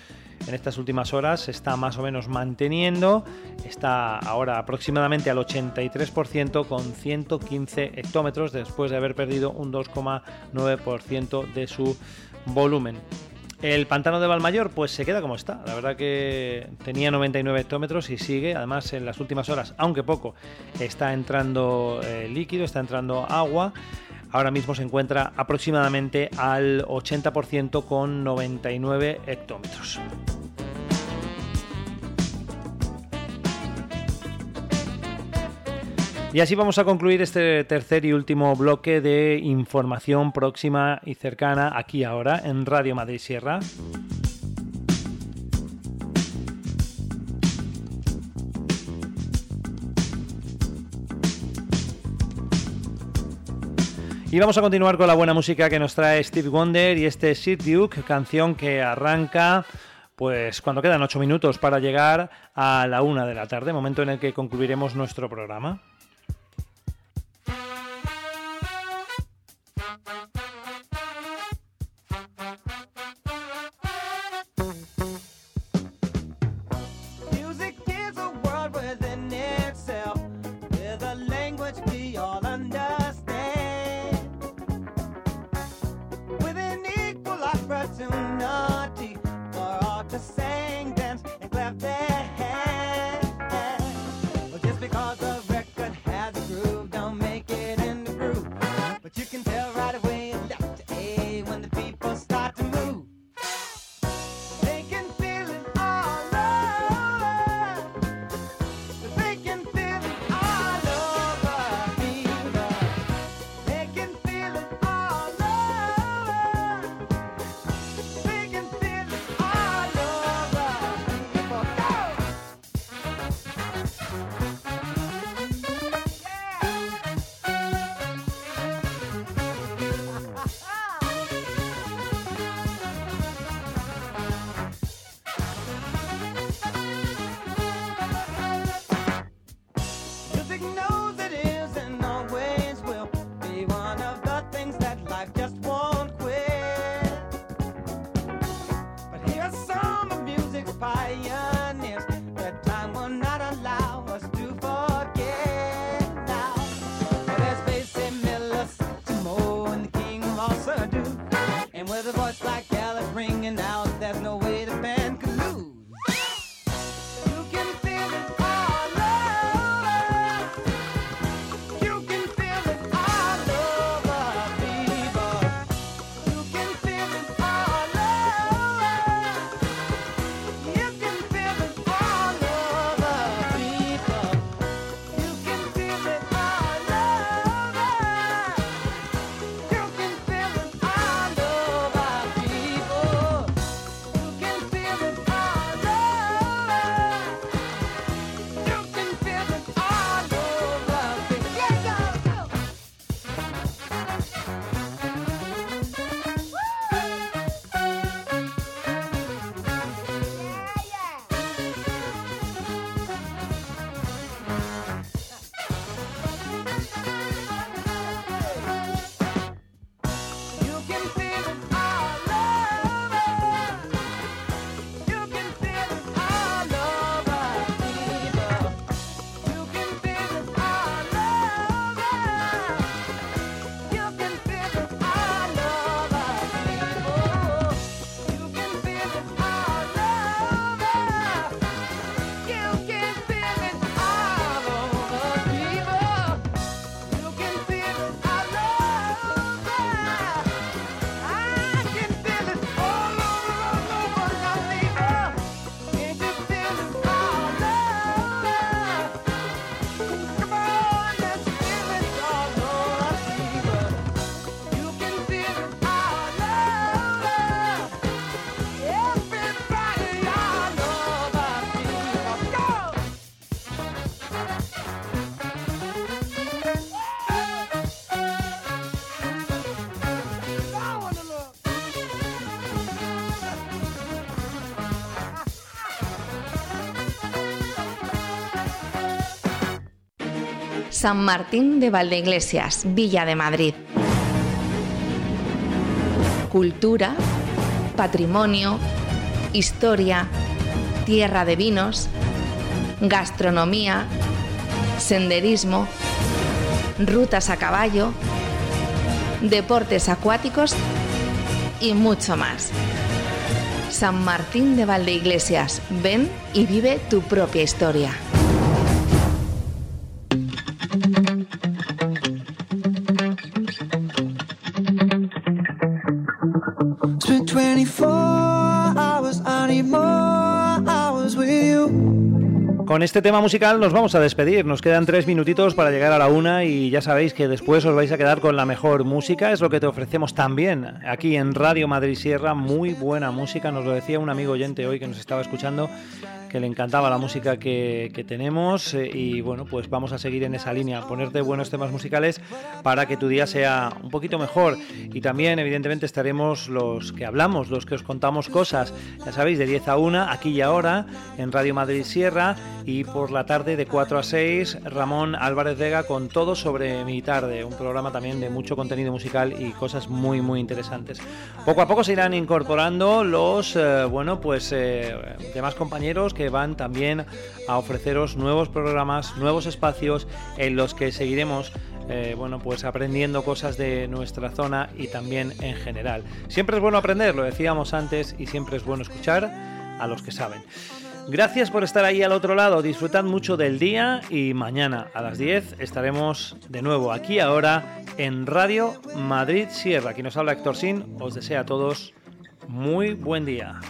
en estas últimas horas se está más o menos manteniendo, está ahora aproximadamente al 83% con 115 hectómetros después de haber perdido un 2,9% de su volumen. El pantano de Valmayor pues se queda como está. La verdad que tenía 99 hectómetros y sigue. Además en las últimas horas, aunque poco, está entrando eh, líquido, está entrando agua. Ahora mismo se encuentra aproximadamente al 80% con 99 hectómetros. Y así vamos a concluir este tercer y último bloque de información próxima y cercana aquí ahora en Radio Madrid Sierra. Y vamos a continuar con la buena música que nos trae Steve Wonder y este Sid Duke, canción que arranca pues cuando quedan 8 minutos para llegar a la una de la tarde, momento en el que concluiremos nuestro programa. San Martín de Valdeiglesias, Villa de Madrid. Cultura, patrimonio, historia, tierra de vinos, gastronomía, senderismo, rutas a caballo, deportes acuáticos y mucho más. San Martín de Valdeiglesias, ven y vive tu propia historia. Con este tema musical nos vamos a despedir. Nos quedan tres minutitos para llegar a la una y ya sabéis que después os vais a quedar con la mejor música. Es lo que te ofrecemos también aquí en Radio Madrid Sierra. Muy buena música. Nos lo decía un amigo oyente hoy que nos estaba escuchando que le encantaba la música que, que tenemos eh, y bueno, pues vamos a seguir en esa línea, ponerte buenos temas musicales para que tu día sea un poquito mejor y también evidentemente estaremos los que hablamos, los que os contamos cosas, ya sabéis, de 10 a 1, aquí y ahora, en Radio Madrid Sierra y por la tarde de 4 a 6, Ramón Álvarez Vega con todo sobre mi tarde, un programa también de mucho contenido musical y cosas muy muy interesantes. Poco a poco se irán incorporando los, eh, bueno, pues eh, demás compañeros que van también a ofreceros nuevos programas, nuevos espacios en los que seguiremos eh, bueno, pues aprendiendo cosas de nuestra zona y también en general. Siempre es bueno aprender, lo decíamos antes, y siempre es bueno escuchar a los que saben. Gracias por estar ahí al otro lado, disfrutad mucho del día y mañana a las 10 estaremos de nuevo aquí ahora en Radio Madrid Sierra. Aquí nos habla Héctor Sin, os desea a todos muy buen día.